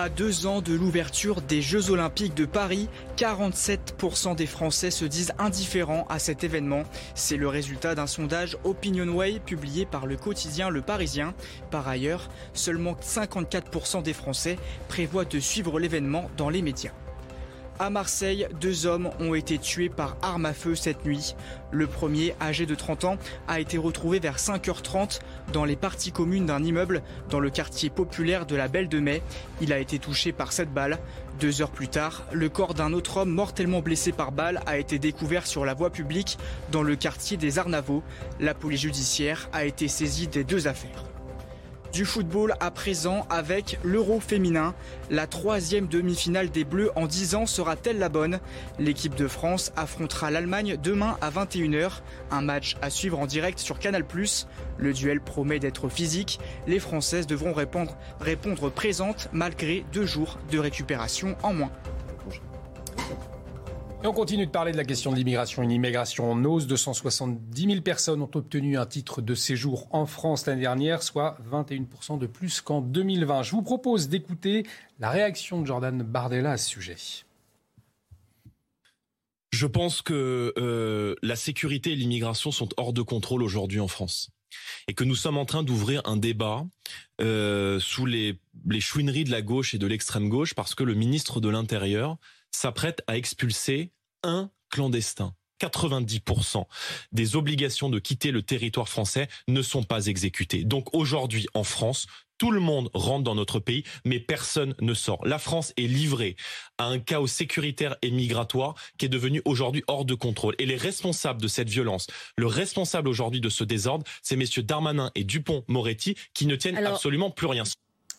Speaker 2: À deux ans de l'ouverture des Jeux Olympiques de Paris, 47% des Français se disent indifférents à cet événement. C'est le résultat d'un sondage OpinionWay publié par le quotidien Le Parisien. Par ailleurs, seulement 54% des Français prévoient de suivre l'événement dans les médias. À Marseille, deux hommes ont été tués par arme à feu cette nuit. Le premier, âgé de 30 ans, a été retrouvé vers 5h30 dans les parties communes d'un immeuble dans le quartier populaire de la Belle de Mai. Il a été touché par cette balle. Deux heures plus tard, le corps d'un autre homme mortellement blessé par balle a été découvert sur la voie publique dans le quartier des Arnavaux. La police judiciaire a été saisie des deux affaires. Du football à présent avec l'Euro féminin. La troisième demi-finale des Bleus en 10 ans sera-t-elle la bonne? L'équipe de France affrontera l'Allemagne demain à 21h. Un match à suivre en direct sur Canal+. Le duel promet d'être physique. Les Françaises devront répondre, répondre présentes malgré deux jours de récupération en moins.
Speaker 1: Et on continue de parler de la question de l'immigration. Une immigration en hausse. 270 000 personnes ont obtenu un titre de séjour en France l'année dernière, soit 21% de plus qu'en 2020. Je vous propose d'écouter la réaction de Jordan Bardella à ce sujet.
Speaker 19: Je pense que euh, la sécurité et l'immigration sont hors de contrôle aujourd'hui en France et que nous sommes en train d'ouvrir un débat euh, sous les, les chouineries de la gauche et de l'extrême gauche parce que le ministre de l'Intérieur s'apprête à expulser un clandestin. 90% des obligations de quitter le territoire français ne sont pas exécutées. Donc aujourd'hui, en France, tout le monde rentre dans notre pays, mais personne ne sort. La France est livrée à un chaos sécuritaire et migratoire qui est devenu aujourd'hui hors de contrôle. Et les responsables de cette violence, le responsable aujourd'hui de ce désordre, c'est messieurs Darmanin et Dupont-Moretti qui ne tiennent absolument plus rien.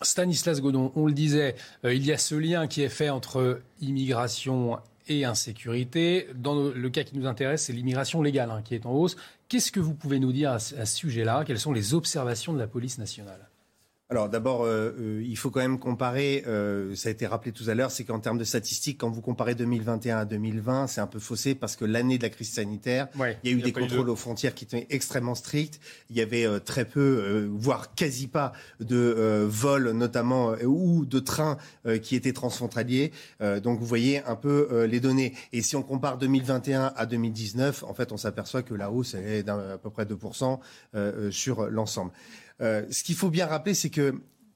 Speaker 1: Stanislas Godon, on le disait, euh, il y a ce lien qui est fait entre immigration et insécurité. Dans le cas qui nous intéresse, c'est l'immigration légale hein, qui est en hausse. Qu'est-ce que vous pouvez nous dire à, ce sujet-là? Quelles sont les observations de la police nationale?
Speaker 12: Alors d'abord, euh, euh, il faut quand même comparer, euh, ça a été rappelé tout à l'heure, c'est qu'en termes de statistiques, quand vous comparez 2021 à 2020, c'est un peu faussé parce que l'année de la crise sanitaire,
Speaker 1: Ouais,
Speaker 12: il y a eu
Speaker 1: il y a
Speaker 12: des
Speaker 1: eu
Speaker 12: contrôles aux frontières qui étaient extrêmement stricts. Il y avait euh, très peu, euh, voire quasi pas, de vols notamment ou de trains qui étaient transfrontaliers. Donc vous voyez un peu les données. Et si on compare 2021 à 2019, en fait, on s'aperçoit que la hausse est d'à peu près 2% euh, euh, sur l'ensemble. Euh, ce qu'il faut bien rappeler, c'est que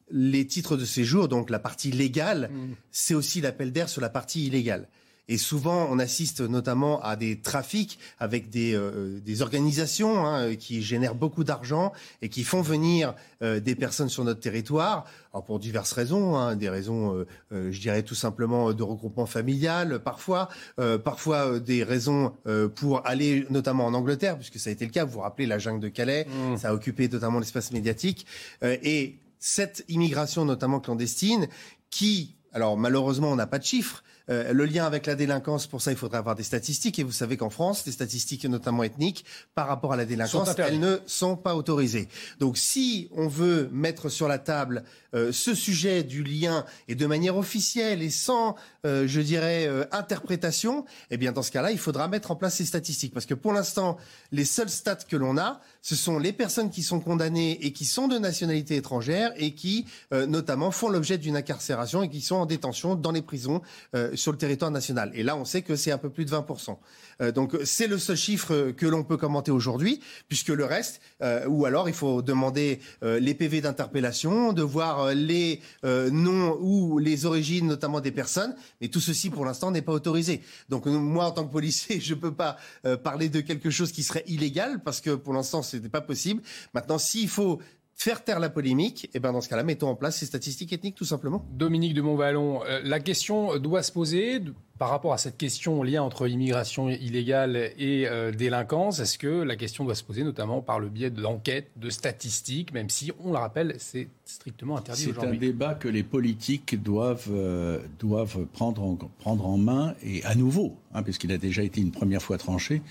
Speaker 12: les titres de séjour, donc la partie légale, c'est aussi l'appel d'air sur la partie illégale. Et souvent, on assiste notamment à des trafics avec des, euh, des organisations hein, qui génèrent beaucoup d'argent et qui font venir euh, des personnes sur notre territoire, alors pour diverses raisons, hein, des raisons, euh, euh, je dirais tout simplement de regroupement familial, parfois, euh, parfois euh, des raisons euh, pour aller notamment en Angleterre, puisque ça a été le cas. Vous vous rappelez la jungle de Calais, ça a occupé totalement l'espace médiatique, Euh, et cette immigration notamment clandestine qui alors malheureusement, on n'a pas de chiffres. Euh, le lien avec la délinquance, pour ça, il faudrait avoir des statistiques. Et vous savez qu'en France, les statistiques, notamment ethniques, par rapport à la délinquance, elles ne sont pas autorisées. Donc, si on veut mettre sur la table euh, ce sujet du lien et de manière officielle et sans, euh, je dirais, euh, interprétation, eh bien, dans ce cas-là, il faudra mettre en place ces statistiques. Parce que pour l'instant, les seuls stats que l'on a, ce sont les personnes qui sont condamnées et qui sont de nationalité étrangère et qui, euh, notamment, font l'objet d'une incarcération et qui sont en détention dans les prisons euh, sur le territoire national. Et là, on sait que c'est un peu plus de 20%. Euh, donc, c'est le seul chiffre euh, que l'on peut commenter aujourd'hui, puisque le reste, euh, ou alors il faut demander euh, les PV d'interpellation, de voir euh, les euh, noms ou les origines, notamment des personnes, mais tout ceci, pour l'instant, n'est pas autorisé. Donc, moi, en tant que policier, [laughs] je peux pas parler de quelque chose qui serait illégal, parce que pour l'instant, ce n'est pas possible. Maintenant, s'il faut faire taire la polémique, et ben dans ce cas-là, mettons en place ces statistiques ethniques, tout simplement.
Speaker 1: Dominique de Montvalon, euh, la question doit se poser de- par rapport à cette question lien entre immigration illégale et euh, délinquance. Est-ce que la question doit se poser notamment par le biais d'enquêtes, de statistiques, même si, on le rappelle, c'est strictement interdit
Speaker 11: C'est un
Speaker 1: aujourd'hui?
Speaker 11: débat que les politiques doivent, euh, doivent prendre, en, prendre en main, et à nouveau, hein, puisqu'il a déjà été une première fois tranché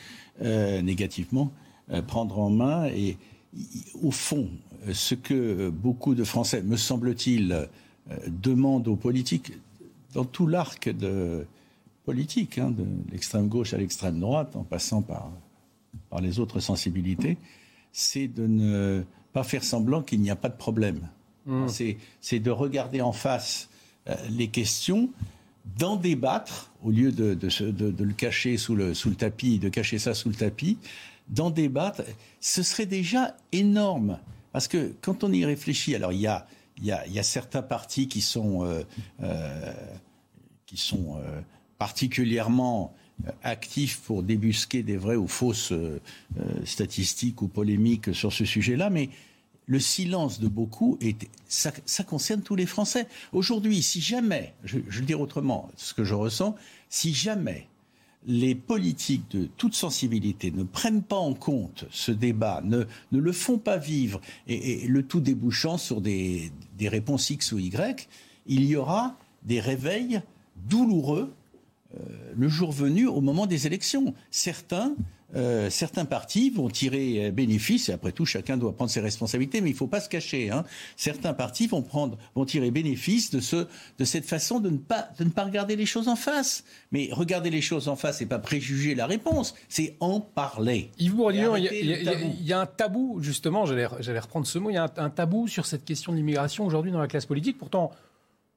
Speaker 11: euh, négativement, euh, prendre en main. Et au fond, ce que beaucoup de Français, me semble-t-il, euh, demandent aux politiques, dans tout l'arc de politique, hein, de l'extrême gauche à l'extrême droite, en passant par, par les autres sensibilités, c'est de ne pas faire semblant qu'il n'y a pas de problème.
Speaker 1: Mmh.
Speaker 11: C'est- de regarder en face euh, les questions, d'en débattre, au lieu de, de se- de- de le cacher sous le, sous le tapis, de cacher ça sous le tapis, d'en débattre. Ce serait déjà énorme. Parce que quand on y réfléchit, alors il y a, y a, certains partis qui sont, euh, euh, qui sont euh, particulièrement actifs pour débusquer des vraies ou fausses statistiques ou polémiques sur ce sujet-là, mais le silence de beaucoup, ça, concerne tous les Français. Aujourd'hui, si jamais, je, je le dire autrement, ce que je ressens, si jamais les politiques de toute sensibilité ne prennent pas en compte ce débat, ne, le font pas vivre, et, le tout débouchant sur des, des réponses X ou Y, il y aura des réveils douloureux euh, le jour venu au moment des élections. Certains, euh, certains partis vont tirer euh, bénéfice, et après tout, chacun doit prendre ses responsabilités, mais il ne faut pas se cacher. hein. Certains partis vont, prendre, vont tirer bénéfice de, ce, de cette façon de ne, pas, de ne pas regarder les choses en face. Mais regarder les choses en face, c'est pas préjuger la réponse, c'est en parler.
Speaker 1: Yves Bourdillon,
Speaker 11: Et
Speaker 1: il y, y a- y un tabou, justement, j'allais reprendre ce mot, il y a un, un tabou sur cette question de l'immigration aujourd'hui dans la classe politique. Pourtant,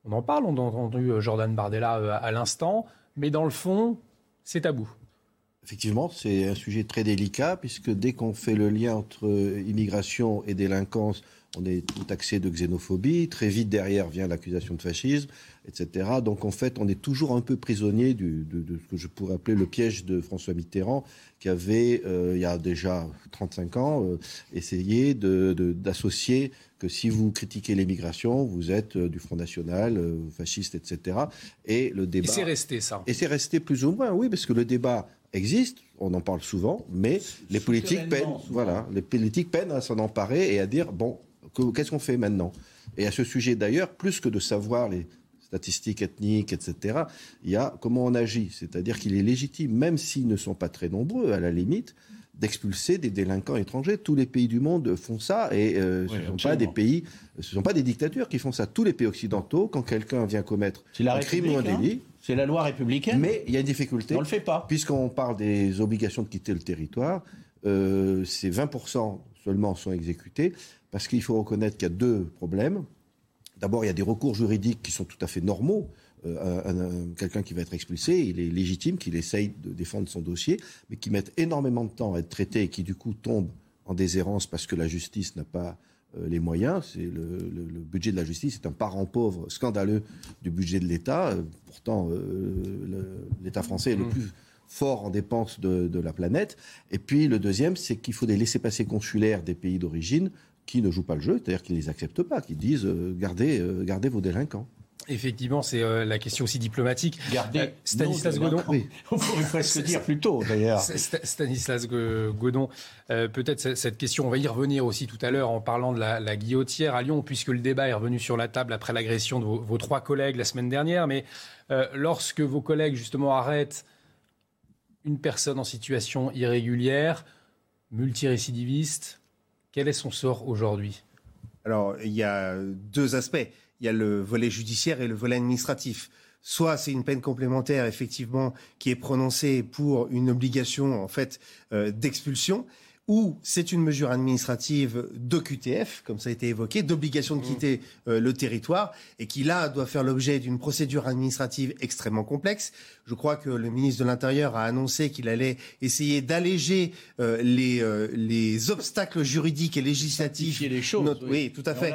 Speaker 1: on en parle, on a entendu euh, Jordan Bardella à l'instant, mais dans le fond, c'est tabou.
Speaker 8: Effectivement, c'est un sujet très délicat puisque dès qu'on fait le lien entre immigration et délinquance, on est tout taxé de xénophobie. Très vite derrière vient l'accusation de fascisme, etc. Donc en fait, on est toujours un peu prisonnier du- de, de ce que je pourrais appeler le piège de François Mitterrand, qui avait, euh, il y a déjà 35 ans, euh, essayé de- d'associer que si vous critiquez l'immigration, vous êtes euh, du Front National, fasciste, etc. Et le
Speaker 1: Et
Speaker 8: débat.
Speaker 1: c'est resté ça.
Speaker 8: Et c'est resté plus ou moins, oui, parce que le débat existe, on en parle souvent, mais les politiques peinent,
Speaker 11: souvent.
Speaker 8: voilà, les politiques peinent à s'en emparer et à dire bon, que- qu'est-ce qu'on fait maintenant? Et à ce sujet d'ailleurs, plus que de savoir les statistiques ethniques, etc., il y a comment on agit, c'est-à-dire qu'il est légitime, même s'ils ne sont pas très nombreux, à la limite, d'expulser des délinquants étrangers. Tous les pays du monde font ça et euh, ce ne sont pas des pays, ce sont pas des dictatures qui font ça. Tous les pays occidentaux, quand quelqu'un vient commettre un crime ou un
Speaker 20: hein.
Speaker 8: délit,
Speaker 20: c'est la loi républicaine.
Speaker 8: Mais il y a une difficulté.
Speaker 20: On le fait pas.
Speaker 8: Puisqu'on parle des obligations de quitter le territoire, euh, c'est 20% seulement sont exécutés parce qu'il faut reconnaître qu'il y a deux problèmes. D'abord, il y a des recours juridiques qui sont tout à fait normaux. Euh, quelqu'un qui va être expulsé, il est légitime qu'il essaye de défendre son dossier, mais qui met énormément de temps à être traité et qui du coup tombe en déshérence parce que la justice n'a pas les moyens. C'est le, budget de la justice est un parent pauvre scandaleux du budget de l'État. Euh, pourtant, l'État français est le mmh. plus fort en dépenses de, de, la planète. Et puis le deuxième, c'est qu'il faut des laissés-passer consulaires des pays d'origine qui ne jouent pas le jeu, c'est-à-dire qui ne les acceptent pas, qui disent gardez, gardez vos délinquants.
Speaker 1: Effectivement, c'est euh, la question aussi diplomatique.
Speaker 20: Gardez euh,
Speaker 1: Stanislas Godon.
Speaker 20: On pourrait [laughs] presque dire plus tôt, d'ailleurs.
Speaker 1: Stanislas Godon, euh, peut-être cette question, on va y revenir aussi tout à l'heure en parlant de la, guillotière à Lyon, puisque le débat est revenu sur la table après l'agression de vos, trois collègues la semaine dernière. Mais lorsque vos collègues, justement, arrêtent une personne en situation irrégulière, multirécidiviste, quel est son sort aujourd'hui?
Speaker 12: Alors, il y a deux aspects il y a le volet judiciaire et le volet administratif. Soit c'est une peine complémentaire, effectivement, qui est prononcée pour une obligation, en fait, euh, d'expulsion ou c'est une mesure administrative d'OQTF, comme ça a été évoqué, d'obligation de mmh. quitter euh, le territoire, et qui là doit faire l'objet d'une procédure administrative extrêmement complexe. Je crois que le ministre de l'Intérieur a annoncé qu'il allait essayer d'alléger euh, les, euh, les obstacles juridiques et législatifs.
Speaker 20: les choses.
Speaker 12: Oui. tout à fait.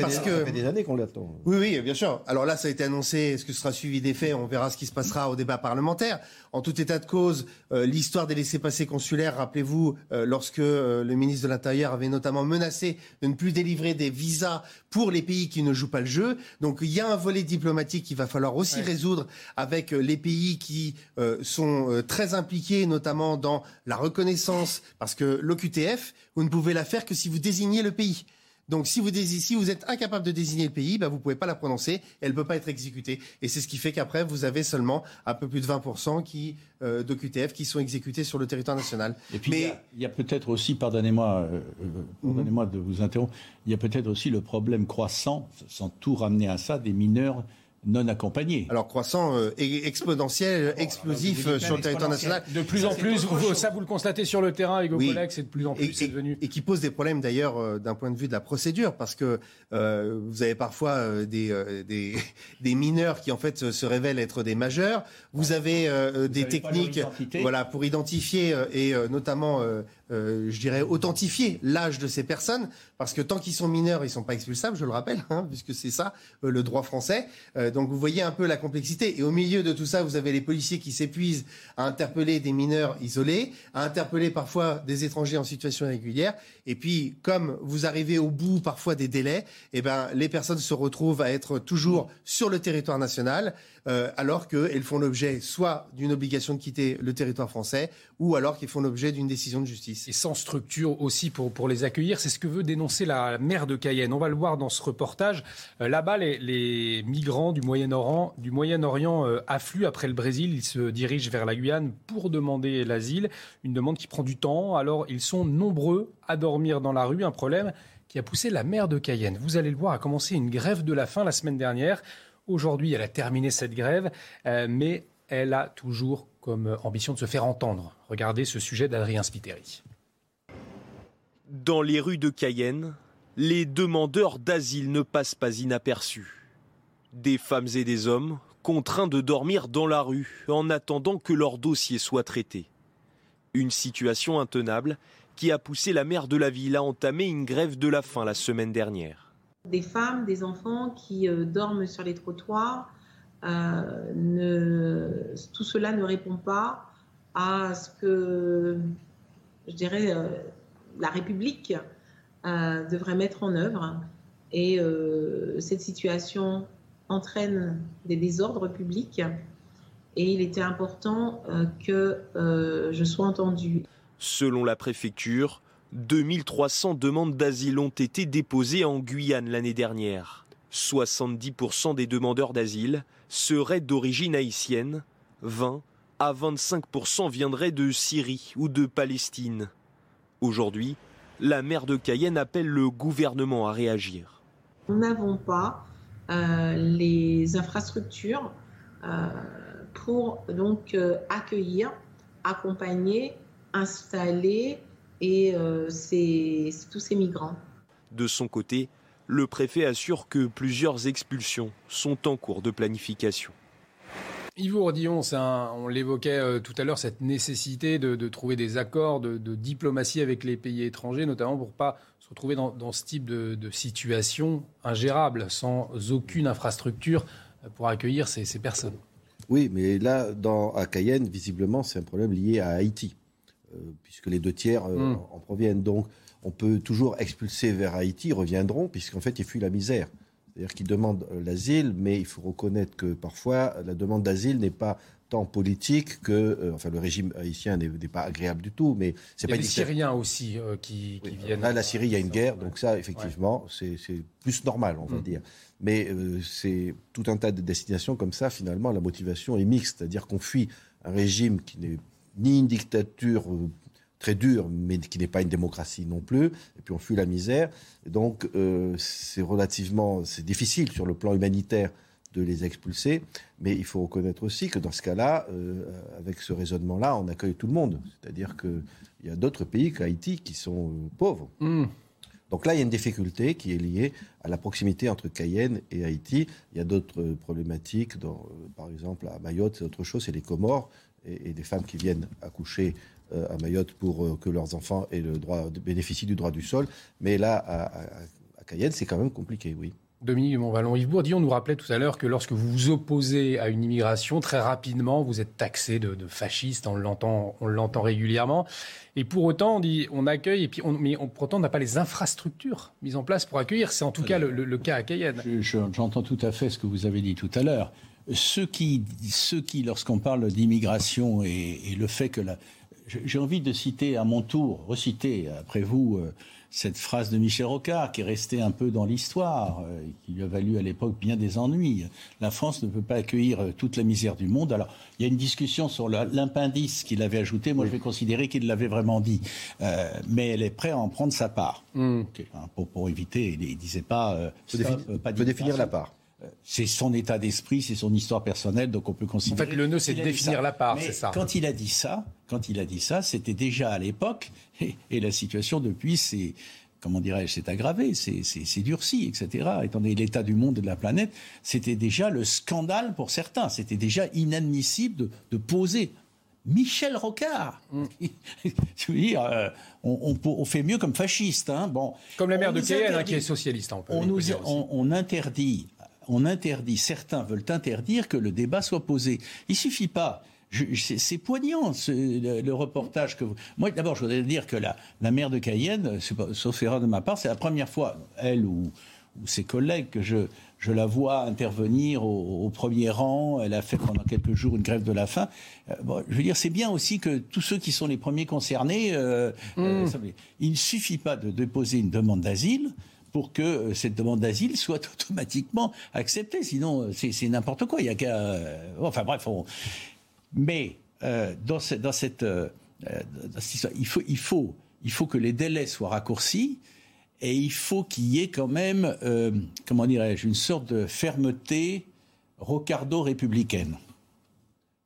Speaker 8: Parce que ça fait des années qu'on l'attend.
Speaker 12: Oui, oui, bien sûr. Alors là, ça a été annoncé. Est-ce que ce sera suivi des faits? On verra ce qui se passera au débat parlementaire. En tout état de cause, l'histoire des laissés-passer consulaires, rappelez-vous, lorsque que euh, le ministre de l'Intérieur avait notamment menacé de ne plus délivrer des visas pour les pays qui ne jouent pas le jeu. Donc il y a un volet diplomatique qu'il va falloir aussi résoudre avec euh, les pays qui euh, sont très impliqués, notamment dans la reconnaissance, parce que l'OQTF, vous ne pouvez la faire que si vous désignez le pays. Donc si vous, si vous êtes incapable de désigner le pays, bah, vous ne pouvez pas la prononcer, elle ne peut pas être exécutée. Et c'est ce qui fait qu'après, vous avez seulement un peu plus de 20% qui, euh, d'OQTF qui sont exécutés sur le territoire national.
Speaker 20: Et puis Mais... il y a, peut-être aussi, pardonnez-moi euh, euh, pardonnez-moi de vous interrompre, il y a peut-être aussi le problème croissant, sans tout ramener à ça, des mineurs non accompagnés.
Speaker 12: Alors croissant euh, exponentiel, explosif euh, sur le territoire national.
Speaker 1: De plus en plus, ça vous le constatez sur le terrain avec vos collègues, c'est de plus en plus
Speaker 12: et,
Speaker 1: devenu.
Speaker 12: Et qui pose des problèmes d'ailleurs euh, d'un point de vue de la procédure, parce que vous avez parfois des, des, [laughs] des, mineurs qui en fait se révèlent être des majeurs. Vous avez des techniques voilà, pour identifier et notamment euh, je dirais, authentifier l'âge de ces personnes, parce que tant qu'ils sont mineurs, ils sont pas expulsables, je le rappelle, hein, puisque c'est ça euh, le droit français. Euh, donc vous voyez un peu la complexité. Et au milieu de tout ça, vous avez les policiers qui s'épuisent à interpeller des mineurs isolés, à interpeller parfois des étrangers en situation irrégulière. Et puis, comme vous arrivez au bout parfois des délais, eh ben, les personnes se retrouvent à être toujours sur le territoire national, alors qu'elles font l'objet soit d'une obligation de quitter le territoire français, ou alors qu'elles font l'objet d'une décision de justice.
Speaker 1: Et sans structure aussi pour, les accueillir. C'est ce que veut dénoncer la maire de Cayenne. On va le voir dans ce reportage. Euh, là-bas, les, migrants du Moyen-Orient euh, affluent après le Brésil. Ils se dirigent vers la Guyane pour demander l'asile. Une demande qui prend du temps. Alors, ils sont nombreux à dormir dans la rue. Un problème qui a poussé la maire de Cayenne. Vous allez le voir, a commencé une grève de la faim la semaine dernière. Aujourd'hui, elle a terminé cette grève, euh, mais elle a toujours comme ambition de se faire entendre. Regardez ce sujet d'Adrien Spiteri.
Speaker 3: Dans les rues de Cayenne, les demandeurs d'asile ne passent pas inaperçus. Des femmes et des hommes contraints de dormir dans la rue en attendant que leur dossier soit traité. Une situation intenable qui a poussé la maire de la ville à entamer une grève de la faim la semaine dernière.
Speaker 4: Des femmes, des enfants qui euh, dorment sur les trottoirs, euh, tout cela ne répond pas à ce que, je dirais, euh, la République devrait mettre en œuvre. Et cette situation entraîne des désordres publics. Et il était important que je sois entendue.
Speaker 3: Selon la préfecture, 2300 demandes d'asile ont été déposées en Guyane l'année dernière. 70% des demandeurs d'asile seraient d'origine haïtienne, 20 à 25% viendraient de Syrie ou de Palestine. Aujourd'hui, la maire de Cayenne appelle le gouvernement à réagir.
Speaker 4: Nous n'avons pas euh, les infrastructures euh, pour donc euh, accueillir, accompagner, installer et tous ces migrants.
Speaker 3: De son côté, le préfet assure que plusieurs expulsions sont en cours de planification.
Speaker 1: Yves Ordillon, on l'évoquait euh, tout à l'heure, cette nécessité de, trouver des accords de, diplomatie avec les pays étrangers, notamment pour ne pas se retrouver dans, ce type de, situation ingérable, sans aucune infrastructure pour accueillir ces, personnes.
Speaker 8: Oui, mais là, dans, à Cayenne, visiblement, c'est un problème lié à Haïti, euh, puisque les deux tiers euh, hmm. en proviennent. Donc, on peut toujours expulser vers Haïti, ils reviendront, puisqu'en fait, ils fuient la misère. C'est-à-dire qu'ils demandent euh, l'asile, mais il faut reconnaître que parfois, la demande d'asile n'est pas tant politique que, euh, enfin, le régime haïtien n'est pas agréable du tout, mais c'est pas.
Speaker 1: Il y a des Syriens aussi euh, qui, viennent.
Speaker 8: Là, la Syrie, il y a une guerre, donc ça, effectivement, c'est plus normal, on va mm. dire. Mais c'est tout un tas de destinations comme ça. Finalement, la motivation est mixte, c'est-à-dire qu'on fuit un régime qui n'est ni une dictature très dur, mais qui n'est pas une démocratie non plus. Et puis on fuit la misère. donc euh, c'est relativement, c'est difficile sur le plan humanitaire de les expulser. Mais il faut reconnaître aussi que dans ce cas-là, euh, avec ce raisonnement-là, on accueille tout le monde. C'est-à-dire qu'il y a d'autres pays qu'Haïti qui sont euh, pauvres. Hmm. Donc là, il y a une difficulté qui est liée à la proximité entre Cayenne et Haïti. Il y a d'autres problématiques, dans, par exemple à Mayotte, c'est autre chose, c'est les Comores et, et, des femmes qui viennent accoucher euh, à Mayotte pour euh, que leurs enfants aient le droit, bénéficient du droit du sol. Mais là, à, Cayenne, c'est quand même compliqué, oui.
Speaker 1: Dominique Montvalon, Yves Bourdillon nous rappelait tout à l'heure que lorsque vous vous opposez à une immigration, très rapidement, vous êtes taxé de, fasciste, on l'entend, on l'entend régulièrement. Et pour autant, on dit, on accueille, et puis on, mais on, pourtant, on n'a pas les infrastructures mises en place pour accueillir. C'est en tout cas le, cas à Cayenne.
Speaker 11: J'entends tout à fait ce que vous avez dit tout à l'heure. Ceux qui, ceux qui lorsqu'on parle d'immigration et, et, le fait que la, j'ai envie de citer à mon tour, reciter après vous, euh, cette phrase de Michel Rocard qui est restée un peu dans l'histoire, euh, qui lui a valu à l'époque bien des ennuis. La France ne peut pas accueillir euh, toute la misère du monde. Alors, il y a une discussion sur l'impendice qu'il avait ajouté. Moi, je vais considérer qu'il l'avait vraiment dit. mais elle est prête à en prendre sa part. Hmm. Hein, pour, pour, éviter, il ne disait pas...
Speaker 8: Il faut, définir la part
Speaker 11: c'est son état d'esprit, c'est son histoire personnelle, donc on peut considérer.
Speaker 1: En fait, le nœud, c'est de définir la part, c'est ça.
Speaker 11: Quand il a dit ça, quand il a dit ça, c'était déjà à l'époque, et, la situation depuis, c'est comment dirais-je, c'est aggravé, c'est durci, etc. Étant donné l'état du monde et de la planète, c'était déjà le scandale pour certains. C'était déjà inadmissible de, poser Michel Rocard. Mm. [laughs] Je veux dire, euh, on, fait mieux comme fasciste. Hein. Bon,
Speaker 1: comme la maire de Cayenne, qui est socialiste.
Speaker 11: On, nous, on, interdit on interdit, certains veulent interdire que le débat soit posé. Il suffit pas. C'est poignant le, reportage que vous. Moi, d'abord, je voudrais dire que la, la maire de Cayenne, sauf erreur de ma part, c'est la première fois, elle ou, ses collègues, que je, je la vois intervenir au, premier rang. Elle a fait pendant quelques jours une grève de la faim. Euh, je veux dire, c'est bien aussi que tous ceux qui sont les premiers concernés. Euh, euh, mmh. il ne suffit pas de déposer une demande d'asile pour que euh, cette demande d'asile soit [laughs] automatiquement acceptée. Sinon, euh, c'est n'importe quoi. Il y a qu'à. Euh, enfin bref, mais dans, dans, cette, il faut, il faut, il faut que les délais soient raccourcis et il faut qu'il y ait quand même, comment dirais-je, une sorte de fermeté rocardo-républicaine.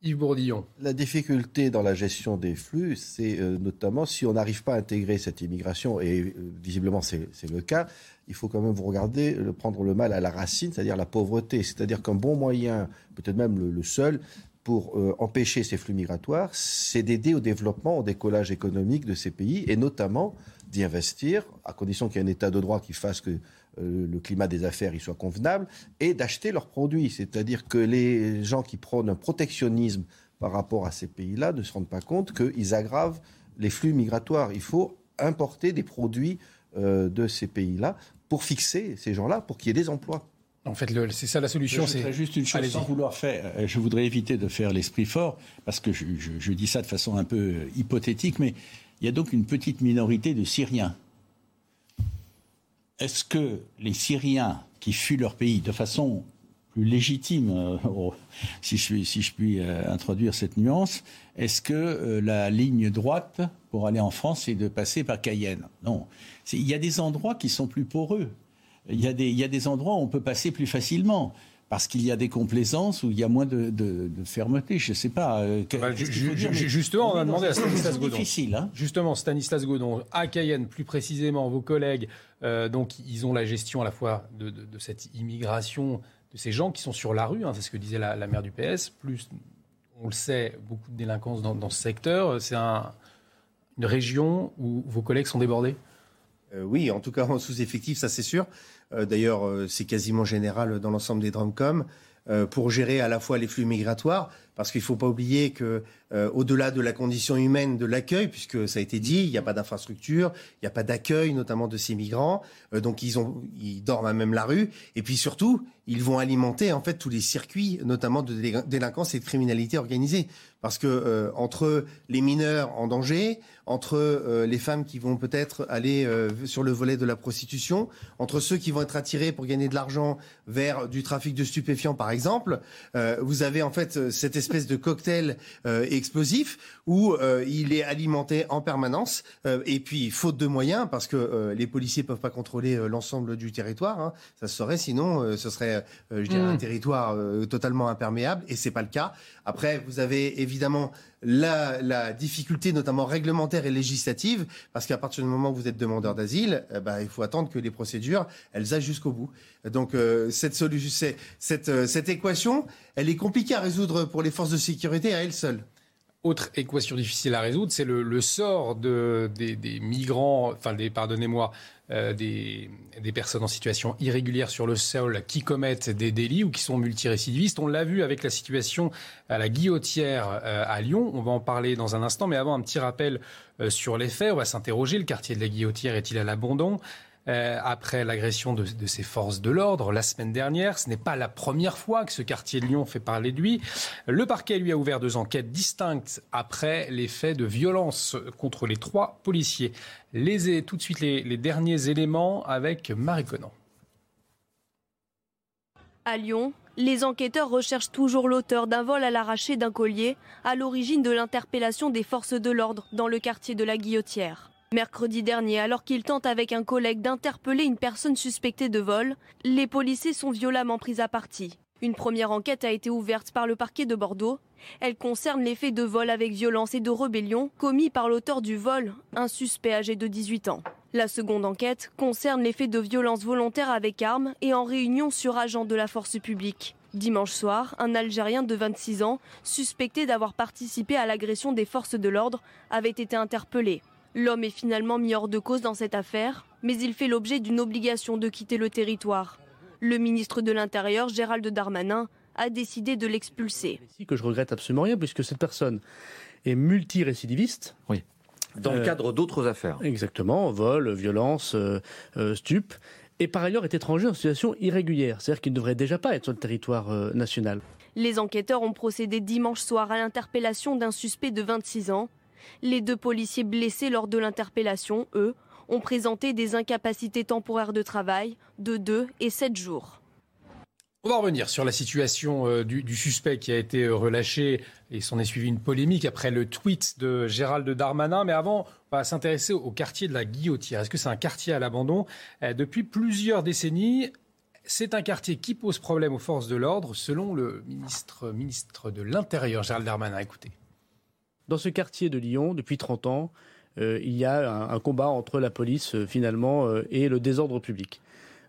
Speaker 1: Yves Bourdillon.
Speaker 8: La difficulté dans la gestion des flux, c'est notamment si on n'arrive pas à intégrer cette immigration, et visiblement c'est le cas, il faut quand même vous regarder, prendre le mal à la racine, c'est-à-dire la pauvreté. C'est-à-dire qu'un bon moyen, peut-être même le, seul, pour euh, empêcher ces flux migratoires, c'est d'aider au développement, au décollage économique de ces pays, et notamment d'y investir, à condition qu'il y ait un état de droit qui fasse que euh, le climat des affaires y soit convenable, et d'acheter leurs produits. C'est-à-dire que les gens qui prônent un protectionnisme par rapport à ces pays-là ne se rendent pas compte qu'ils aggravent les flux migratoires. Il faut importer des produits euh, de ces pays-là pour fixer ces gens-là, pour qu'il y ait des emplois.
Speaker 1: En fait, c'est ça la solution.
Speaker 11: C'est juste une chose sans vouloir faire. Euh, je voudrais éviter de faire l'esprit fort parce que je, dis ça de façon un peu hypothétique, mais il y a donc une petite minorité de Syriens. Est-ce que les Syriens qui fuient leur pays de façon
Speaker 20: plus légitime, si, je, si je puis introduire cette nuance. Est-ce que la ligne droite pour aller en France, c'est de passer par Cayenne? Non. Il y a des endroits qui sont plus poreux. Il y, il y a des endroits où on peut passer plus facilement parce qu'il y a des complaisances où il y a moins de, fermeté, je ne sais pas. Euh,
Speaker 1: bah, justement, on a demandé à Stanislas Godon. Difficile, hein justement, Stanislas Godon, à Cayenne, plus précisément, vos collègues, euh, donc ils ont la gestion à la fois de, cette immigration, de ces gens qui sont sur la rue, hein, c'est ce que disait la, maire du PS, plus, on le sait, beaucoup de délinquance dans, ce secteur. C'est une région où vos collègues sont débordés?
Speaker 12: Euh, Oui, en tout cas en sous-effectif, ça c'est sûr. Euh, d'ailleurs, euh, c'est quasiment général dans l'ensemble des drumcom euh, pour gérer à la fois les flux migratoires, parce qu'il ne faut pas oublier que au-delà de la condition humaine de l'accueil, puisque ça a été dit, il n'y a pas d'infrastructure, il n'y a pas d'accueil, notamment de ces migrants, donc ils, ont, ils dorment à même la rue, et puis surtout, ils vont alimenter en fait tous les circuits, notamment de délinquance et de criminalité organisée, parce que entre les mineurs en danger, entre euh, les femmes qui vont peut-être aller euh, sur le volet de la prostitution, entre ceux qui vont être attirés pour gagner de l'argent vers du trafic de stupéfiants, par exemple. Euh, vous avez en fait cette de cocktail explosif où il est alimenté en permanence. et puis, faute de moyens, parce que les policiers peuvent pas contrôler l'ensemble du territoire, hein, ça se saurait, sinon ce serait, je dirais, un mmh. territoire totalement imperméable, et c'est pas le cas. Après, vous avez évidemment la, difficulté, notamment réglementaire et législative, parce qu'à partir du moment où vous êtes demandeur d'asile, eh ben, il faut attendre que les procédures, elles aillent jusqu'au bout. Donc euh, cette, solution, cette, euh, cette équation, elle est compliquée à résoudre pour les forces de sécurité à elles seules.
Speaker 1: Autre équation difficile à résoudre, c'est le, sort de, des, migrants, enfin des, pardonnez-moi, euh, des, personnes en situation irrégulière sur le sol qui commettent des délits ou qui sont multirécidivistes. On l'a vu avec la situation à la Guillotière euh, à Lyon. On va en parler dans un instant, mais avant un petit rappel euh, sur les faits. On va s'interroger. Le quartier de la Guillotière est-il à l'abandon? Euh, après l'agression de, ses forces de l'ordre la semaine dernière. Ce n'est pas la première fois que ce quartier de Lyon fait parler de lui. Le parquet lui a ouvert deux enquêtes distinctes après les faits de violence contre les trois policiers. Les, tout de suite les, les derniers éléments avec Marie Conan.
Speaker 21: À Lyon, les enquêteurs recherchent toujours l'auteur d'un vol à l'arraché d'un collier à l'origine de l'interpellation des forces de l'ordre dans le quartier de la Guillotière. Mercredi dernier, alors qu'ils tentent avec un collègue d'interpeller une personne suspectée de vol, les policiers sont violemment pris à partie. Une première enquête a été ouverte par le parquet de Bordeaux. Elle concerne les faits de vol avec violence et de rébellion commis par l'auteur du vol, un suspect âgé de 18 ans. La seconde enquête concerne les faits de violence volontaire avec armes et en réunion sur agent de la force publique. Dimanche soir, un Algérien de 26 ans, suspecté d'avoir participé à l'agression des forces de l'ordre, avait été interpellé. L'homme est finalement mis hors de cause dans cette affaire, mais il fait l'objet d'une obligation de quitter le territoire. Le ministre de l'Intérieur, Gérald Darmanin, a décidé de l'expulser.
Speaker 22: Que je regrette absolument rien, puisque cette personne est multirécidiviste.
Speaker 23: Oui. Dans le euh, cadre d'autres affaires.
Speaker 22: Exactement, vol, violence, euh, euh, stup. Et par ailleurs est étranger en situation irrégulière, c'est-à-dire qu'il ne devrait déjà pas être sur le territoire national.
Speaker 21: Les enquêteurs ont procédé dimanche soir à l'interpellation d'un suspect de 26 ans. Les deux policiers blessés lors de l'interpellation, eux, ont présenté des incapacités temporaires de travail de 2 et 7 jours.
Speaker 1: On va revenir sur la situation euh, du, suspect qui a été euh, relâché et s'en est suivi une polémique après le tweet de Gérald Darmanin. Mais avant, on va s'intéresser au quartier de la Guillotière. Est-ce que c'est un quartier à l'abandon? Euh, Depuis plusieurs décennies, c'est un quartier qui pose problème aux forces de l'ordre, selon le ministre, ministre de l'Intérieur, Gérald Darmanin. Écoutez.
Speaker 22: Dans ce quartier de Lyon, depuis 30 ans, euh, il y a un, combat entre la police euh, finalement euh, et le désordre public.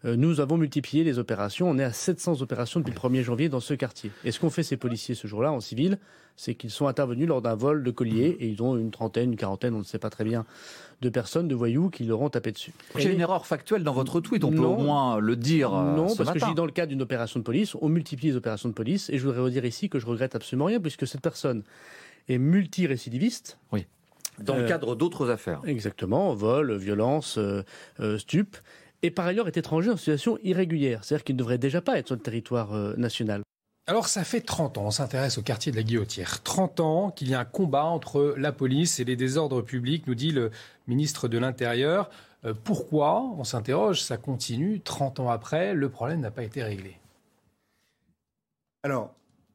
Speaker 22: Nous avons multiplié les opérations. On est à 700 opérations depuis le 1er janvier dans ce quartier. Et ce qu'ont fait ces policiers ce jour-là en civil, c'est qu'ils sont intervenus lors d'un vol de collier et ils ont une trentaine, une quarantaine, on ne sait pas très bien, de personnes, de voyous qui leur ont tapé dessus.
Speaker 23: A une erreur factuelle dans votre tweet, on peut au moins le dire.
Speaker 22: Non, parce que je dis dans le cadre d'une opération de police, on multiplie les opérations de police et je voudrais redire ici que je regrette absolument rien puisque cette personne est multirécidiviste.
Speaker 23: Oui. Dans le euh, cadre d'autres affaires.
Speaker 22: Exactement, vol, violence, euh, euh, stup. Et par ailleurs est étranger en situation irrégulière, c'est-à-dire qu'il ne devrait déjà pas être sur le territoire national.
Speaker 1: Alors ça fait 30 ans, on s'intéresse au quartier de la Guillotière. 30 ans qu'il y a un combat entre la police et les désordres publics, nous dit le ministre de l'Intérieur. pourquoi On s'interroge, ça continue 30 ans après, le problème n'a pas été réglé.
Speaker 12: Alors,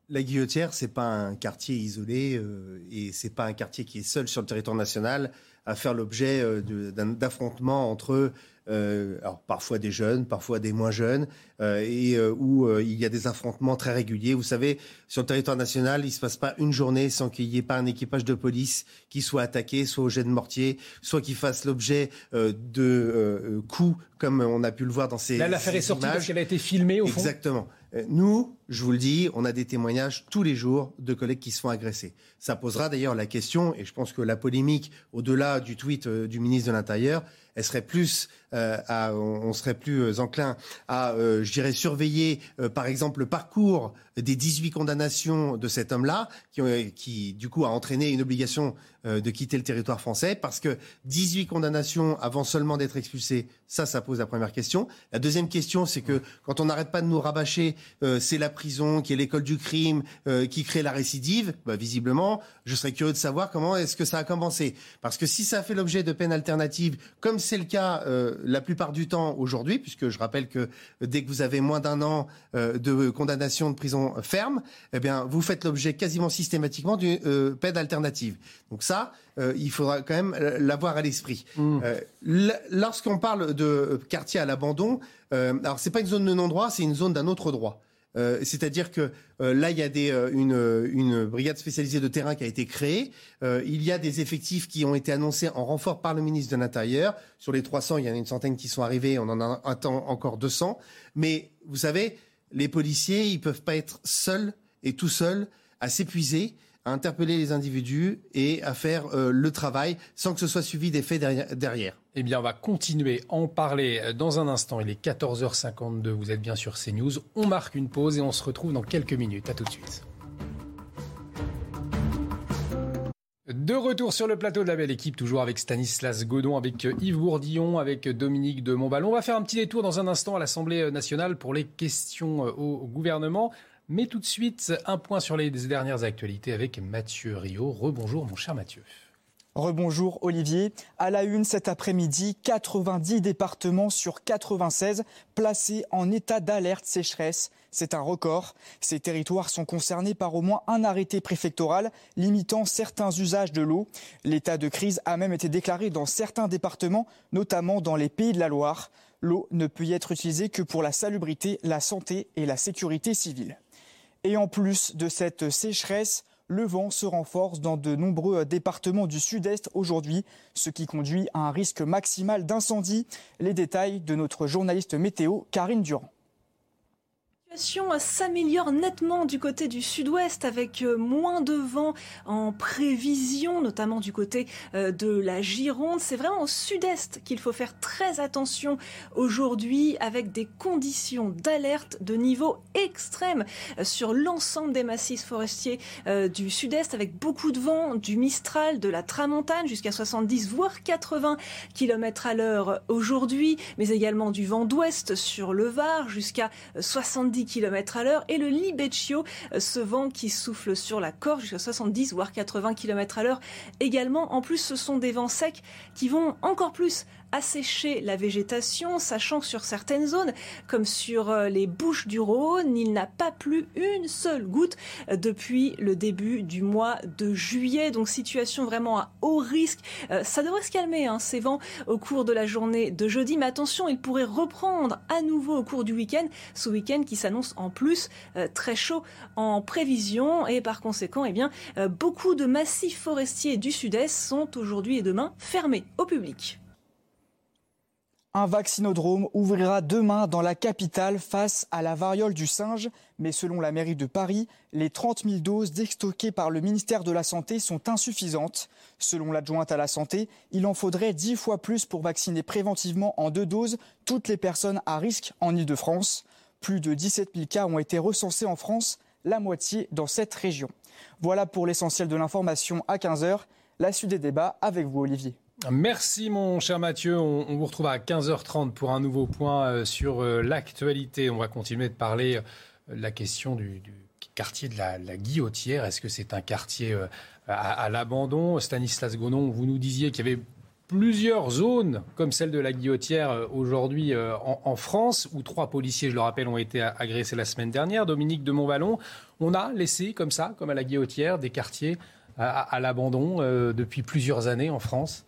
Speaker 12: la Guillotière, c'est pas un quartier isolé euh, et c'est pas un quartier qui est seul sur le territoire national à faire l'objet euh, d'affrontements entre euh, alors parfois des jeunes, parfois des moins jeunes, euh, et où il y a des affrontements très réguliers. Vous savez, sur le territoire national, il ne se passe pas une journée sans qu'il n'y ait pas un équipage de police qui soit attaqué, soit au jet de mortier, soit qui fasse l'objet de coups, comme on a pu le voir dans ces
Speaker 1: Là, l'affaire est sortie parce qu'elle a été filmée, au
Speaker 12: fond Exactement. Nous, je vous le dis, on a des témoignages tous les jours de collègues qui se font agresser. Ça posera d'ailleurs la question, et je pense que la polémique, au-delà du tweet du ministre de l'Intérieur, elle serait plus, euh, à, on serait plus euh, enclin à, euh, je dirais, surveiller, par exemple, le parcours des 18 condamnations de cet homme-là, qui, qui, du coup a entraîné une obligation de quitter le territoire français, parce que 18 condamnations avant seulement d'être expulsé, ça, ça pose la première question. La deuxième question, c'est que quand on n'arrête pas de nous rabâcher, c'est la prison qui est l'école du crime, qui crée la récidive, bah, visiblement, je serais curieux de savoir comment est-ce que ça a commencé. Parce que si ça a fait l'objet de peines alternatives, comme c'est le cas euh, la plupart du temps aujourd'hui, puisque je rappelle que dès que vous avez moins d'un an euh, de condamnation de prison ferme, eh bien, vous faites l'objet quasiment systématiquement d'une euh, peine alternative. Donc ça, il faudra quand même l'avoir à l'esprit. Mmh. Lorsqu'on parle de quartier à l'abandon, alors c'est pas une zone de non-droit, c'est une zone d'un autre droit. Euh, c'est-à-dire que euh, là, il y a des, euh, une, brigade spécialisée de terrain qui a été créée. il y a des effectifs qui ont été annoncés en renfort par le ministre de l'Intérieur. Sur les 300, il y en a une centaine qui sont arrivés. On en attend encore 200. Mais vous savez, les policiers, ils peuvent pas être seuls et tout seuls à s'épuiser à interpeller les individus et à faire le travail sans que ce soit suivi des faits derrière.
Speaker 1: Eh bien, on va continuer à en parler dans un instant. Il est 14h52, vous êtes bien sur CNews. On marque une pause et on se retrouve dans quelques minutes. À tout de suite. De retour sur le plateau de la belle équipe, toujours avec Stanislas Godon, avec Yves Bourdillon, avec Dominique de Montballon. On va faire un petit détour dans un instant à l'Assemblée nationale pour les questions au gouvernement. Mais tout de suite, un point sur les dernières actualités avec Mathieu Rio. Rebonjour mon cher Mathieu.
Speaker 2: Rebonjour Olivier. À la une cet après-midi, 90 départements sur 96 placés en état d'alerte sécheresse. C'est un record. Ces territoires sont concernés par au moins un arrêté préfectoral limitant certains usages de l'eau. L'état de crise a même été déclaré dans certains départements, notamment dans les pays de la Loire. L'eau ne peut y être utilisée que pour la salubrité, la santé et la sécurité civile. Et en plus de cette sécheresse, le vent se renforce dans de nombreux départements du sud-est aujourd'hui, ce qui conduit à un risque maximal d'incendie. Les détails de notre journaliste météo, Karine Durand
Speaker 24: situation s'améliore nettement du côté du sud-ouest avec euh, moins de vent en prévision, notamment du côté euh, de la Gironde. C'est vraiment au sud-est qu'il faut faire très attention aujourd'hui avec des conditions d'alerte de niveau extrême euh, sur l'ensemble des massifs forestiers du sud-est avec beaucoup de vent, du Mistral, de la Tramontane jusqu'à 70 voire 80 km à l'heure aujourd'hui, mais également du vent d'ouest sur le Var jusqu'à 70 km à l'heure et le Libeccio, euh, ce vent qui souffle sur la Corse jusqu'à 70 voire 80 km à l'heure également. En plus, ce sont des vents secs qui vont encore plus assécher la végétation, sachant que sur certaines zones, comme sur euh, les Bouches du Rhône, il n'a pas plu une seule goutte euh, depuis le début du mois de juillet. Donc situation vraiment à haut risque. Euh, ça devrait se calmer, hein, ces vents, au cours de la journée de jeudi. Mais attention, il pourrait reprendre à nouveau au cours du week-end. Ce week-end qui s'annonce en plus très chaud en prévision. Et par conséquent, eh bien, beaucoup de massifs forestiers du sud-est sont aujourd'hui et demain fermés au public.
Speaker 2: Un vaccinodrome ouvrira demain dans la capitale face à la variole du singe, mais selon la mairie de Paris, les 30 000 doses déstockées par le ministère de la Santé sont insuffisantes. Selon l'adjointe à la Santé, il en faudrait 10 fois plus pour vacciner préventivement en deux doses toutes les personnes à risque en Ile-de-France. Plus de 17 000 cas ont été recensés en France, la moitié dans cette région. Voilà pour l'essentiel de l'information à 15h. La suite des débats avec vous, Olivier.
Speaker 1: Merci mon cher Mathieu. On, vous retrouve à 15h30 pour un nouveau point euh, sur euh, l'actualité. On va continuer de parler euh, de la question du, quartier de la, Guillotière. Est-ce que c'est un quartier à, l'abandon? Stanislas Gonon, vous nous disiez qu'il y avait plusieurs zones, comme celle de la Guillotière aujourd'hui en, France, où trois policiers, je le rappelle, ont été agressés la semaine dernière. Dominique de Montvalon, on a laissé comme ça, comme à la Guillotière, des quartiers à, l'abandon depuis plusieurs années en France.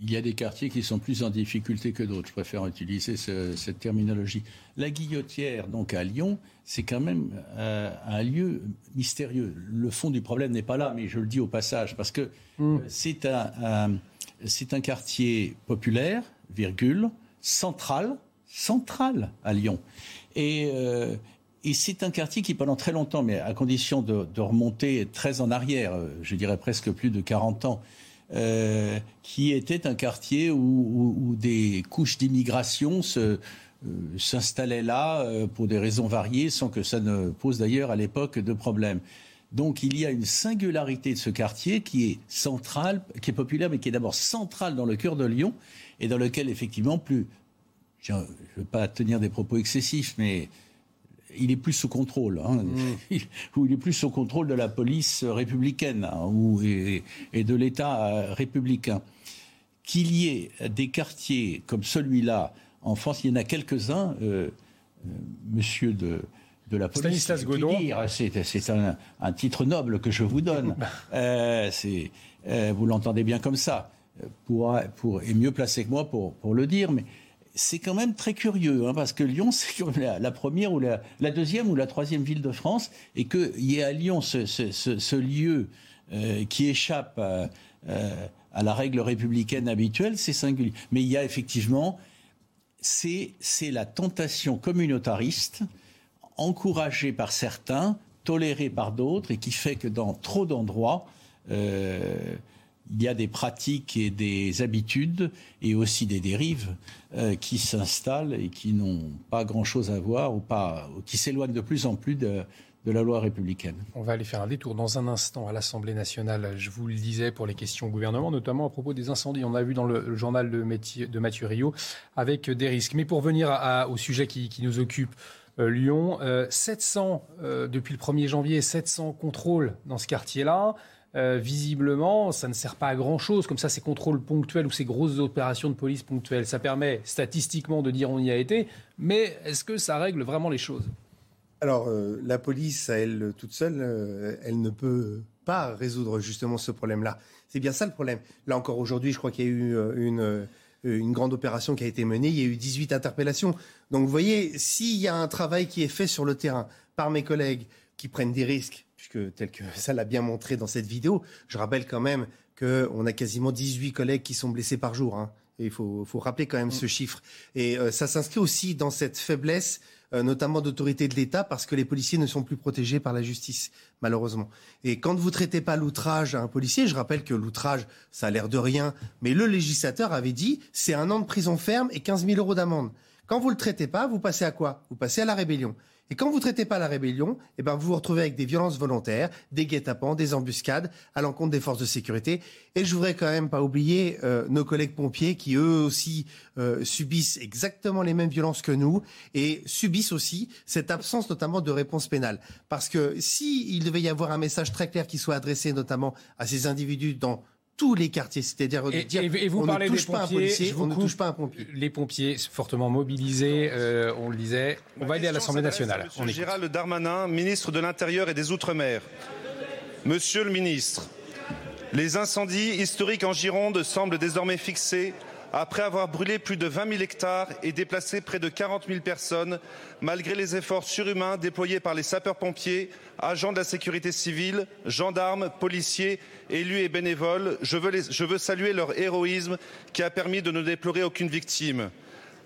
Speaker 11: Il y a des quartiers qui sont plus en difficulté que d'autres. Je préfère utiliser cette terminologie. La Guillotière, donc à Lyon, c'est quand même un lieu mystérieux. Le fond du problème n'est pas là, mais je le dis au passage, parce que hmm. c'est un c'est un quartier populaire, virgule, central, central à Lyon. Euh, et, c'est un quartier qui, pendant très longtemps, mais à condition de, remonter très en arrière, euh, je dirais presque plus de 40 ans, euh, qui était un quartier où, des couches d'immigration s'installaient là pour des raisons variées, sans que ça ne pose d'ailleurs à l'époque de problème. Donc il y a une singularité de ce quartier qui est central, qui est populaire, mais qui est d'abord central dans le cœur de Lyon et dans lequel effectivement plus, je ne veux pas tenir des propos excessifs, mais il est plus sous contrôle, hein, mm. [laughs] il est plus sous contrôle de la police républicaine hein, et, de l'État euh, républicain. Qu'il y ait des quartiers comme celui-là en France, il y en a quelques-uns. Euh, euh, monsieur de de la police.
Speaker 1: Stanislas Godon.
Speaker 11: C'est un, titre noble que je vous donne. [laughs] euh, vous l'entendez bien comme ça. Pour, pour, et mieux placé que moi pour, pour le dire, mais c'est quand même très curieux, hein, parce que Lyon, c'est la, première ou la, deuxième ou la troisième ville de France, et qu'il y ait à Lyon ce, lieu euh, qui échappe à, euh, à, la règle républicaine habituelle, c'est singulier. Mais il y a effectivement, c'est la tentation communautariste encouragé par certains, toléré par d'autres, et qui fait que dans trop d'endroits, euh, il y a des pratiques et des habitudes et aussi des dérives euh, qui s'installent et qui n'ont pas grand-chose à voir ou qui s'éloignent de plus en plus de, la loi républicaine.
Speaker 1: On va aller faire un détour dans un instant à l'Assemblée nationale. Je vous le disais pour les questions au gouvernement, notamment à propos des incendies. On a vu dans le, journal de, Mathieu Rio avec des risques. Mais pour venir au sujet qui nous occupe, euh, Lyon. 700 euh, euh, depuis le 1er janvier, 700 contrôles dans ce quartier-là. Visiblement, ça ne sert pas à grand-chose, comme ça, ces contrôles ponctuels ou ces grosses opérations de police ponctuelles. Ça permet statistiquement de dire on y a été, mais est-ce que ça règle vraiment les choses?
Speaker 12: Alors, la police, elle toute seule, elle ne peut pas résoudre justement ce problème-là. C'est bien ça le problème. Là encore aujourd'hui, je crois qu'il y a eu une euh, une grande opération qui a été menée. Il y a eu 18 interpellations. Donc vous voyez, s'il y a un travail qui est fait sur le terrain par mes collègues qui prennent des risques, tel que [laughs] ça l'a bien montré dans cette vidéo, je rappelle quand même qu'on a quasiment 18 collègues qui sont blessés par jour. Hein. Il faut, rappeler quand même ce chiffre. Et euh, ça s'inscrit aussi dans cette faiblesse euh, notamment d'autorité de l'État, parce que les policiers ne sont plus protégés par la justice, malheureusement. Et quand vous traitez pas l'outrage à un policier, je rappelle que l'outrage, ça a l'air de rien, mais le législateur avait dit c'est un an de prison ferme et 15 000 euros d'amende. Quand vous le traitez pas, vous passez à quoi? Vous passez à la rébellion. Et quand vous ne traitez pas la rébellion, eh ben vous vous retrouvez avec des violences volontaires, des guet-apens, des embuscades à l'encontre des forces de sécurité. Et je voudrais quand même pas oublier euh, nos collègues pompiers qui eux aussi euh, subissent exactement les mêmes violences que nous et subissent aussi cette absence notamment de réponse pénale. Parce que si il devait y avoir un message très clair qui soit adressé notamment à ces individus dans tous les quartiers. C'est-à-dire
Speaker 1: dire et, vous on parlez ne touche pas un policier,
Speaker 12: on ne touche pas un pompier.
Speaker 1: Les pompiers fortement mobilisés, euh, on le disait. On va aller à l'Assemblée nationale.
Speaker 25: Monsieur Gérald Darmanin, ministre de l'Intérieur et des Outre-mer. Monsieur le ministre, les incendies historiques en Gironde semblent désormais fixés après avoir brûlé plus de 20 000 hectares et déplacé près de 40 000 personnes, malgré les efforts surhumains déployés par les sapeurs-pompiers, agents de la sécurité civile, gendarmes, policiers, élus et bénévoles, je veux, je veux saluer leur héroïsme qui a permis de ne déplorer aucune victime.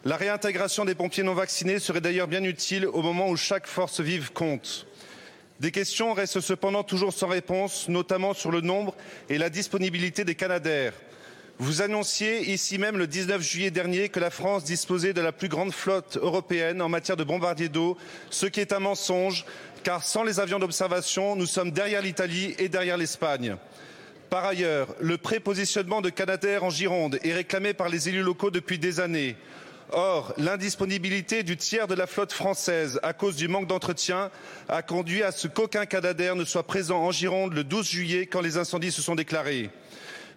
Speaker 25: La réintégration des pompiers non vaccinés serait d'ailleurs bien utile au moment où chaque force vive compte. Des questions restent cependant toujours sans réponse, notamment sur le nombre et la disponibilité des Canadaires. Vous annonciez ici même le 19 juillet dernier que la France disposait de la plus grande flotte européenne en matière de bombardiers d'eau, ce qui est un mensonge, car sans les avions d'observation, nous sommes derrière l'Italie et derrière l'Espagne. Par ailleurs, le prépositionnement de Canadair en Gironde est réclamé par les élus locaux depuis des années. Or, l'indisponibilité du tiers de la flotte française à cause du manque d'entretien a conduit à ce qu'aucun Canadair ne soit présent en Gironde le 12 juillet quand les incendies se sont déclarés.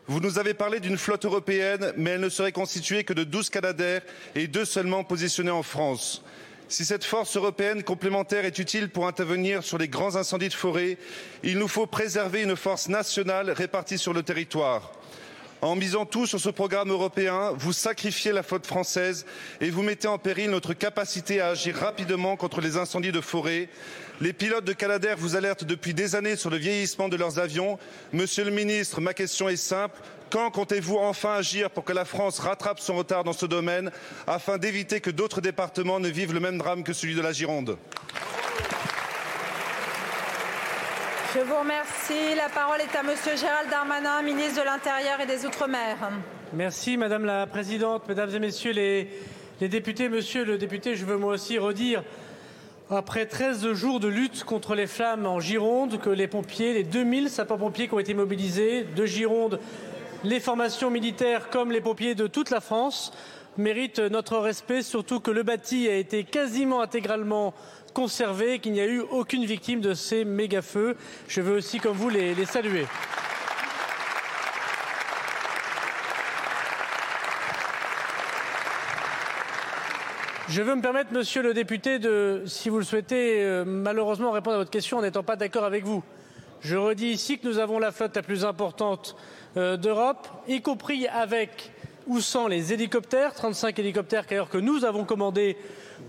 Speaker 25: Vous nous avez parlé d'une flotte européenne, mais elle ne serait constituée que de 12 Canadair et deux seulement positionnés en France. Si cette force européenne complémentaire est utile pour intervenir sur les grands incendies de forêt, il nous faut préserver une force nationale répartie sur le territoire. En misant tout sur ce programme européen, vous sacrifiez la flotte française et vous mettez en péril notre capacité à agir rapidement contre les incendies de forêt. Les pilotes de Canadair vous alertent depuis des années sur le vieillissement de leurs avions. Monsieur le ministre, ma question est simple. Quand comptez-vous enfin agir pour que la France rattrape son retard dans ce domaine afin d'éviter que d'autres départements ne vivent le même drame que celui de la Gironde?
Speaker 17: Je vous remercie. La parole est à Monsieur Gérald Darmanin, ministre de l'Intérieur et des Outre-mer.
Speaker 26: Merci Madame la Présidente, Mesdames et Messieurs les, les députés. Monsieur le député, je veux moi aussi redire, après 13 jours de lutte contre les flammes en Gironde, que les pompiers, les 2000 sapeurs-pompiers qui ont été mobilisés de Gironde, les formations militaires comme les pompiers de toute la France méritent notre respect, surtout que le bâti a été quasiment intégralement conservé, qu'il n'y a eu aucune victime de ces méga-feux. Je veux aussi, comme vous, les saluer. Je veux me permettre, monsieur le député, de, si vous le souhaitez, euh, malheureusement répondre à votre question en n'étant pas d'accord avec vous. Je redis ici que nous avons la flotte la plus importante euh, d'Europe, y compris avec ou sans les hélicoptères, 35 hélicoptères qu'ailleurs que nous avons commandés,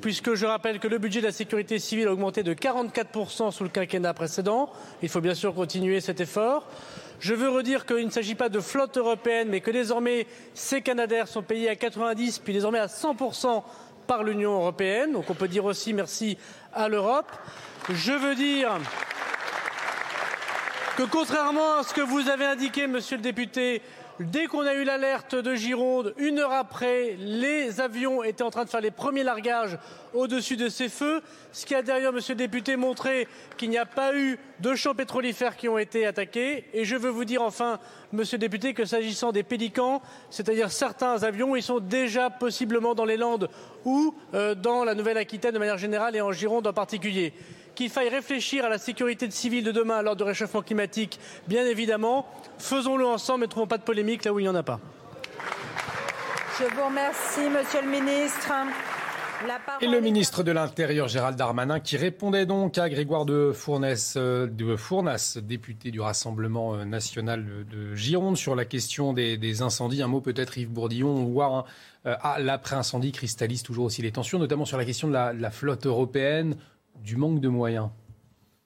Speaker 26: puisque je rappelle que le budget de la sécurité civile a augmenté de 44% sous le quinquennat précédent. Il faut bien sûr continuer cet effort. Je veux redire qu'il ne s'agit pas de flotte européenne, mais que désormais ces Canadaires sont payés à 90, puis désormais à 100% par l'Union européenne. Donc on peut dire aussi merci à l'Europe. Je veux dire que contrairement à ce que vous avez indiqué, monsieur le député, Dès qu'on a eu l'alerte de Gironde, une heure après, les avions étaient en train de faire les premiers largages au-dessus de ces feux, ce qui a d'ailleurs, monsieur le député, montré qu'il n'y a pas eu de champs pétrolifères qui ont été attaqués. Et je veux vous dire enfin, monsieur le député, que s'agissant des pélicans, c'est-à-dire certains avions, ils sont déjà possiblement dans les Landes ou euh, dans la Nouvelle-Aquitaine de manière générale et en Gironde en particulier qu'il faille réfléchir à la sécurité civile de demain lors du réchauffement climatique, bien évidemment. Faisons-le ensemble et ne trouvons pas de polémique là où il n'y en a pas.
Speaker 17: Je vous remercie, Monsieur le Ministre.
Speaker 1: Et le ministre de l'Intérieur, Gérald Darmanin, qui répondait donc à Grégoire de Fournas, euh, de Fournas député du Rassemblement euh, national de Gironde, sur la question des, incendies. Un mot peut-être, Yves Bourdillon. On voit hein, à l'après-incendie cristallise toujours aussi les tensions, notamment sur la question de la flotte européenne du manque de moyens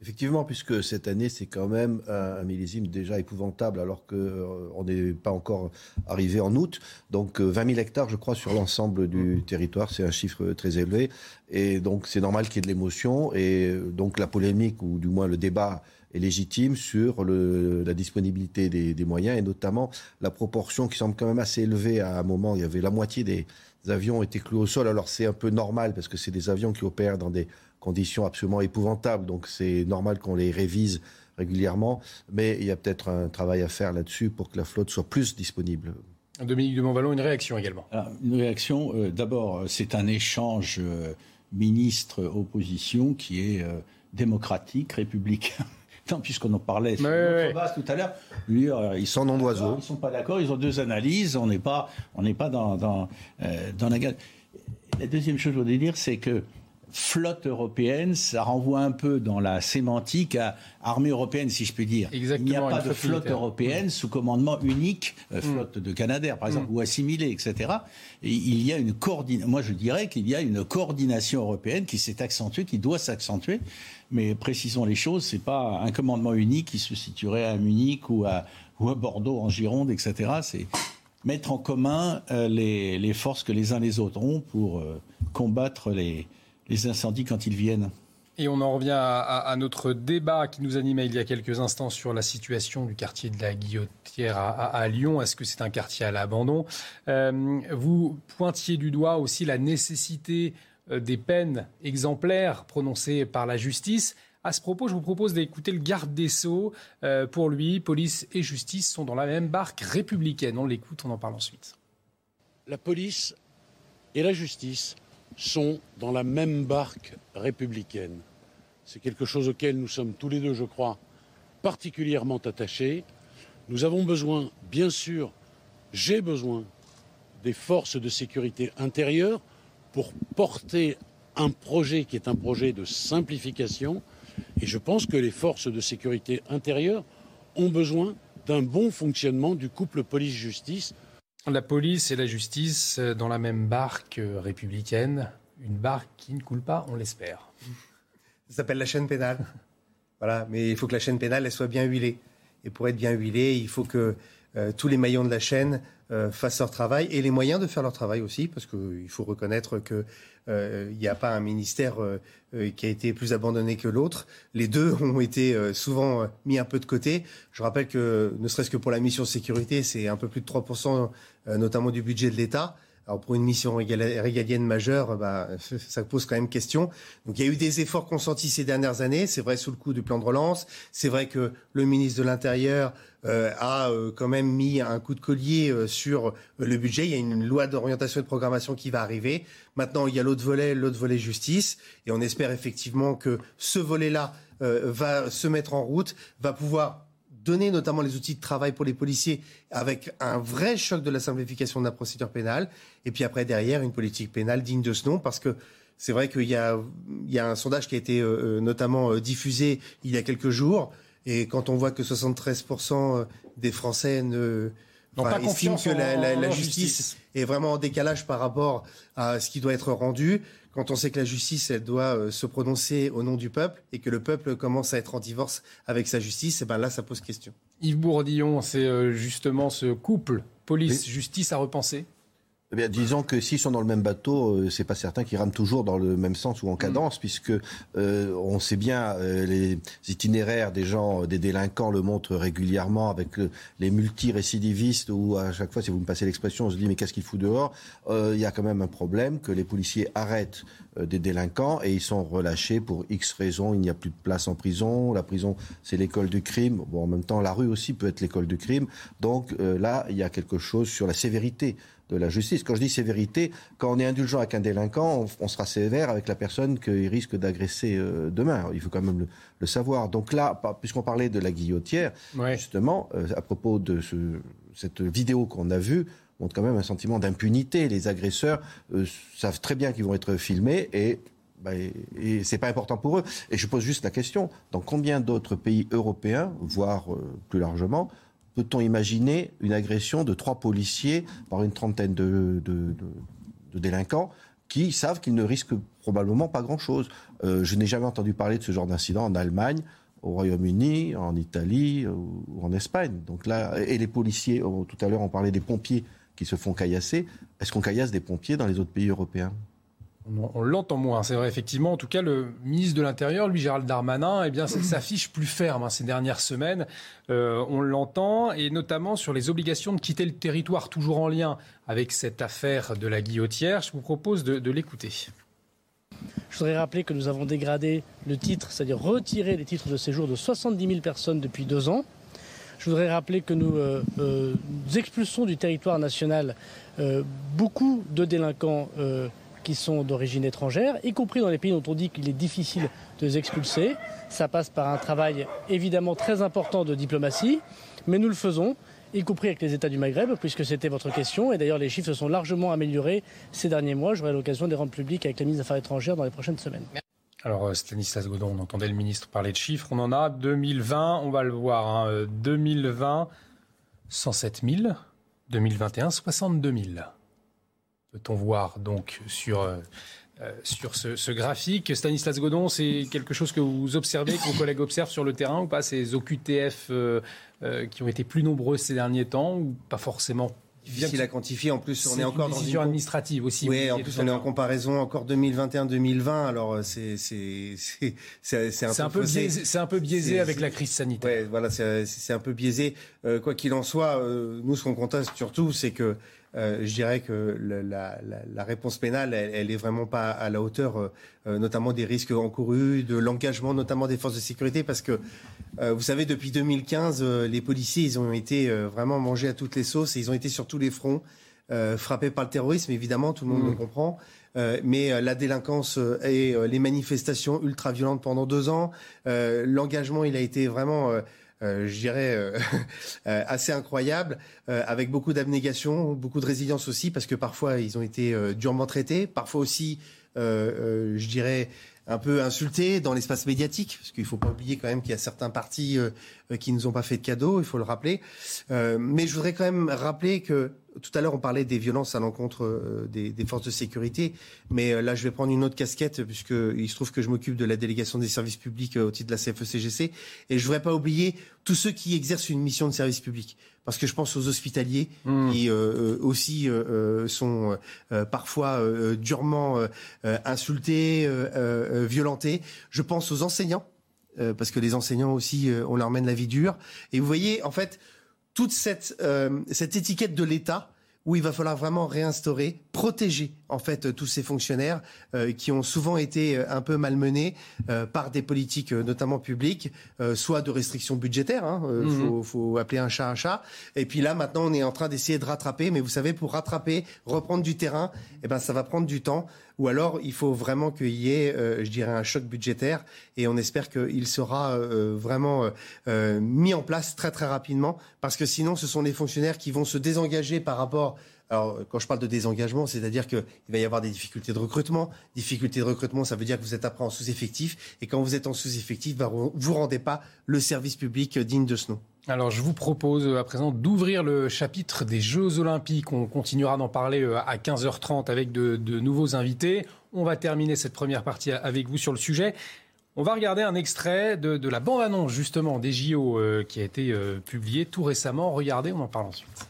Speaker 8: Effectivement, puisque cette année, c'est quand même un, millésime déjà épouvantable, alors qu'on euh, n'est pas encore arrivé en août. Donc, 20 euh, 000 hectares, je crois, sur l'ensemble du territoire, c'est un chiffre très élevé. Et donc, c'est normal qu'il y ait de l'émotion. Et euh, donc, la polémique, ou du moins le débat, est légitime sur la disponibilité des, des, moyens, et notamment la proportion qui semble quand même assez élevée. À un moment, il y avait la moitié des avions étaient cloués au sol. Alors, c'est un peu normal, parce que c'est des avions qui opèrent dans des conditions absolument épouvantables. Donc c'est normal qu'on les révise régulièrement, mais il y a peut-être un travail à faire là-dessus pour que la flotte soit plus disponible.
Speaker 1: Dominique de Montvalon, une réaction également.
Speaker 11: une réaction, euh, d'abord, c'est un échange euh, ministre-opposition qui est euh, démocratique, républicain. [laughs] puisqu'on en parlait sur
Speaker 8: ouais,
Speaker 11: tout à l'heure,
Speaker 8: ils sont non d'oiseaux.
Speaker 11: Ils sont pas d'accord, ils ont deux analyses, on n'est pas, on n'est pas dans, dans, dans la La deuxième chose que je voudrais dire, c'est que flotte européenne, ça renvoie un peu dans la sémantique à armée européenne, si je puis dire.
Speaker 1: Exactement,
Speaker 11: Il n'y a pas de flotte européenne sous commandement unique, euh, mm. flotte de Canadair par exemple, mm. ou assimilée, etc. Et il y a une coordination. Moi, je dirais qu'il y a une coordination européenne qui s'est accentuée, qui doit s'accentuer. Mais précisons les choses, c'est pas un commandement unique qui se situerait à Munich ou à, ou à Bordeaux, en Gironde, etc. C'est mettre en commun euh, les, les, forces que les uns les autres ont pour euh, combattre les, les incendies quand ils viennent.
Speaker 1: Et on en revient à, notre débat qui nous animait il y a quelques instants sur la situation du quartier de la Guillotière à, Lyon. Est-ce que c'est un quartier à l'abandon? Euh, Vous pointiez du doigt aussi la nécessité euh, des peines exemplaires prononcées par la justice. À ce propos, je vous propose d'écouter le garde des Sceaux. Euh, pour lui, police et justice sont dans la même barque républicaine. On l'écoute, on en parle ensuite.
Speaker 27: La police et la justice sont dans la même barque républicaine. C'est quelque chose auquel nous sommes tous les deux, je crois, particulièrement attachés. Nous avons besoin, bien sûr, j'ai besoin des forces de sécurité intérieure pour porter un projet qui est un projet de simplification. Et je pense que les forces de sécurité intérieure ont besoin d'un bon fonctionnement du couple police-justice.
Speaker 1: La police et la justice euh, dans la même barque euh, républicaine, une barque qui ne coule pas, on l'espère.
Speaker 12: Ça s'appelle la chaîne pénale. Voilà, mais il faut que la chaîne pénale soit bien huilée. Et pour être bien huilée, il faut que euh, tous les maillons de la chaîne euh, fassent leur travail et les moyens de faire leur travail aussi, parce qu'il faut reconnaître qu'il euh, n'y a pas un ministère qui a été plus abandonné que l'autre. Les deux [laughs] ont été souvent mis un peu de côté. Je rappelle que, ne serait-ce que pour la mission sécurité, c'est un peu plus de 3%, notamment du budget de l'État. Alors pour une mission régalienne majeure, bah, [laughs] ça pose quand même question. Donc il y a eu des efforts consentis ces dernières années. C'est vrai sous le coup du plan de relance. C'est vrai que le ministre de l'Intérieur euh, a euh, quand même mis un coup de collier euh, sur le budget. Il y a une loi d'orientation et de programmation qui va arriver. Maintenant, il y a l'autre volet, l'autre volet justice, et on espère effectivement que ce volet-là va se mettre en route, va pouvoir donner notamment les outils de travail pour les policiers avec un vrai choc de la simplification de la procédure pénale. Et puis après, derrière, une politique pénale digne de ce nom parce que c'est vrai qu'il y a, un sondage qui a été notamment diffusé il y a quelques jours. Et quand on voit que 73% des Français ne,
Speaker 1: enfin, estiment
Speaker 12: que la, la, la justice, est vraiment en décalage par rapport à ce qui doit être rendu, quand on sait que la justice, elle doit euh, se prononcer au nom du peuple et que le peuple commence à être en divorce avec sa justice, et eh ben là, ça pose question.
Speaker 1: Yves Bourdillon, c'est euh, justement ce couple police-justice à repenser?
Speaker 8: Eh bien, disons que s'ils sont dans le même bateau, euh, c'est pas certain qu'ils rament toujours dans le même sens ou en cadence, mm. puisque euh, on sait bien euh, les itinéraires des gens, des délinquants le montrent régulièrement avec les multirécidivistes où à chaque fois, si vous me passez l'expression, on se dit mais qu'est-ce qu'il fout dehors? Il y a quand même un problème que les policiers arrêtent des délinquants et ils sont relâchés pour X raisons. Il n'y a plus de place en prison. La prison, c'est l'école du crime. Bon, en même temps, la rue aussi peut être l'école du crime. Donc là, il y a quelque chose sur la sévérité de la justice. Quand je dis sévérité, quand on est indulgent avec un délinquant, on, sera sévère avec la personne qu'il risque d'agresser euh, demain. Il faut quand même le, savoir. Donc là, puisqu'on parlait de la guillotière, justement, euh, à propos de ce, cette vidéo qu'on a vue, montre quand même un sentiment d'impunité. Les agresseurs euh, savent très bien qu'ils vont être filmés et bah, et, c'est pas important pour eux. Et je pose juste la question dans combien d'autres pays européens, voire plus largement, Peut-on imaginer une agression de trois policiers par une trentaine de, délinquants qui savent qu'ils ne risquent probablement pas grand-chose? Euh, Je n'ai jamais entendu parler de ce genre d'incident en Allemagne, au Royaume-Uni, en Italie euh, ou en Espagne. Donc là, et les policiers, tout à l'heure on parlait des pompiers qui se font caillasser. Est-ce qu'on caillasse des pompiers dans les autres pays européens?
Speaker 1: On, l'entend moins, c'est vrai, effectivement. En tout cas, le ministre de l'Intérieur, lui, Gérald Darmanin, eh bien, s'affiche plus ferme hein, ces dernières semaines. Euh, on l'entend, et notamment sur les obligations de quitter le territoire, toujours en lien avec cette affaire de la guillotière. Je vous propose de, l'écouter.
Speaker 22: Je voudrais rappeler que nous avons dégradé le titre, c'est-à-dire retiré les titres de séjour de 70 000 personnes depuis deux ans. Je voudrais rappeler que nous, euh, euh, expulsons du territoire national beaucoup de délinquants qui sont d'origine étrangère, y compris dans les pays dont on dit qu'il est difficile de les expulser. Ça passe par un travail évidemment très important de diplomatie, mais nous le faisons y compris avec les États du Maghreb, puisque c'était votre question. Et d'ailleurs, les chiffres se sont largement améliorés ces derniers mois. J'aurai l'occasion de les rendre publics avec la ministre des Affaires étrangères dans les prochaines semaines.
Speaker 1: Alors, euh, Stanislas Godon, on entendait le ministre parler de chiffres. On en a 2020, on va le voir. 2020, 107 000. 2021, 62 000 peut-on voir donc sur, euh, euh, ce, graphique? Stanislas Godon, c'est quelque chose que vous observez, que vos collègues observent sur le terrain ou pas? Ces OQTF qui ont été plus nombreux ces derniers temps ou pas forcément
Speaker 12: difficile à quantifier. En plus, on est, encore
Speaker 1: une décision administrative aussi.
Speaker 12: Oui, en plus, on est en comparaison encore 2021-2020. Alors, c'est
Speaker 1: c'est un, un, peu biaisé. C'est un peu biaisé avec la crise sanitaire.
Speaker 12: Ouais, voilà, c'est un peu biaisé. quoi qu'il en soit, nous, ce qu'on conteste surtout, c'est que euh, je dirais que la, réponse pénale, elle, est vraiment pas à la hauteur, euh, euh, notamment des risques encourus, de l'engagement notamment des forces de sécurité, parce que vous savez, depuis 2015, les policiers, ils ont été vraiment mangés à toutes les sauces et ils ont été sur tous les fronts, frappés par le terrorisme, évidemment, tout le monde le mmh. comprend. mais la délinquance et les manifestations ultra violentes pendant deux ans, l'engagement, il a été vraiment je dirais, [laughs] assez incroyable, avec beaucoup d'abnégation, beaucoup de résilience aussi, parce que parfois ils ont été durement traités, parfois aussi, je dirais, un peu insultés dans l'espace médiatique, parce qu'il ne faut pas oublier quand même qu'il y a certains partis qui ne nous ont pas fait de cadeaux, il faut le rappeler. mais je voudrais quand même rappeler que tout à l'heure, on parlait des violences à l'encontre euh, des, forces de sécurité, mais euh, là, je vais prendre une autre casquette puisqu'il se trouve que je m'occupe de la délégation des services publics euh, au titre de la CFECGC, et je voudrais pas oublier tous ceux qui exercent une mission de service public, parce que je pense aux hospitaliers mmh. qui aussi sont parfois durement insultés, violentés. Je pense aux enseignants, parce que les enseignants aussi, on leur mène la vie dure. Et vous voyez, en fait toute cette, euh, cette étiquette de l'État où il va falloir vraiment réinstaurer, protéger en fait tous ces fonctionnaires euh, qui ont souvent été euh, un peu malmenés par des politiques notamment publiques, soit de restrictions budgétaires, il hein, mhm. faut, appeler un chat un chat. Et puis là maintenant on est en train d'essayer de rattraper, mais vous savez pour rattraper, reprendre du terrain, eh ben ça va prendre du temps ou alors il faut vraiment qu'il y ait, euh, je dirais, un choc budgétaire et on espère qu'il sera euh, vraiment euh, mis en place très très rapidement parce que sinon ce sont les fonctionnaires qui vont se désengager par rapport alors, quand je parle de désengagement, c'est-à-dire qu'il va y avoir des difficultés de recrutement. Difficultés de recrutement, ça veut dire que vous êtes après en sous-effectif. Et quand vous êtes en sous-effectif, vous ne rendez pas le service public digne de ce nom.
Speaker 1: Alors, je vous propose à présent d'ouvrir le chapitre des Jeux Olympiques. On continuera d'en parler euh, à 15h30 avec de, nouveaux invités. On va terminer cette première partie avec vous sur le sujet. On va regarder un extrait de, la bande-annonce justement des JO euh, qui a été euh, publié tout récemment. Regardez, on en parle ensuite.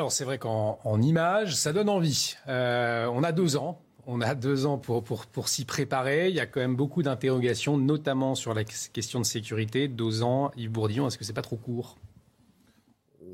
Speaker 1: Alors c'est vrai qu'en image, ça donne envie. Euh, on a deux ans. On a deux ans pour s'y préparer. Il y a quand même beaucoup d'interrogations, notamment sur la question de sécurité. Deux ans, Yves Bourdillon, est-ce que c'est pas trop court?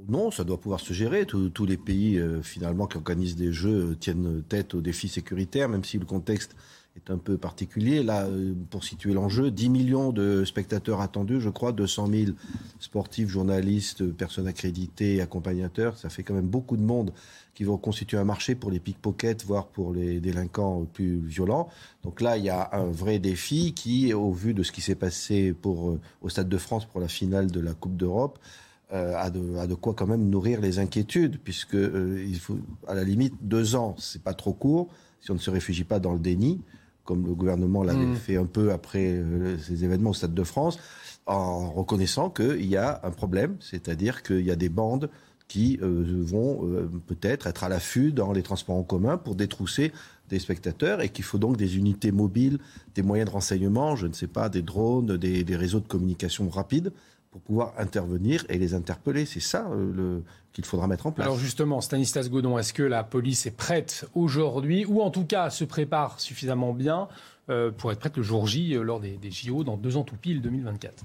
Speaker 8: Non, ça doit pouvoir se gérer. Tous, les pays, euh, finalement, qui organisent des jeux euh, tiennent tête aux défis sécuritaires, même si le contexte est un peu particulier. Là, euh, pour situer l'enjeu, 10 millions de spectateurs attendus, je crois, 200 000 sportifs, journalistes, personnes accréditées, accompagnateurs. Ça fait quand même beaucoup de monde qui vont constituer un marché pour les pickpockets, voire pour les délinquants plus violents. Donc là, il y a un vrai défi qui, au vu de ce qui s'est passé pour, euh, au Stade de France pour la finale de la Coupe d'Europe, euh, a, de, quoi quand même nourrir les inquiétudes, puisque il faut, à la limite, deux ans, c'est pas trop court si on ne se réfugie pas dans le déni comme le gouvernement l'avait mm. fait un peu après euh, ces événements au Stade de France, en reconnaissant qu'il y a un problème, c'est-à-dire qu'il y a des bandes qui euh, vont euh, peut-être être à l'affût dans les transports en commun pour détrousser des spectateurs et qu'il faut donc des unités mobiles, des moyens de renseignement, je ne sais pas, des drones, des, des réseaux de communication rapides pour pouvoir intervenir et les interpeller. C'est ça le, qu'il faudra mettre en place.
Speaker 1: Alors justement, Stanislas Godon, est-ce que la police est prête aujourd'hui, ou en tout cas se prépare suffisamment bien euh, pour être prête le jour J euh, lors des, JO dans deux ans tout pile 2024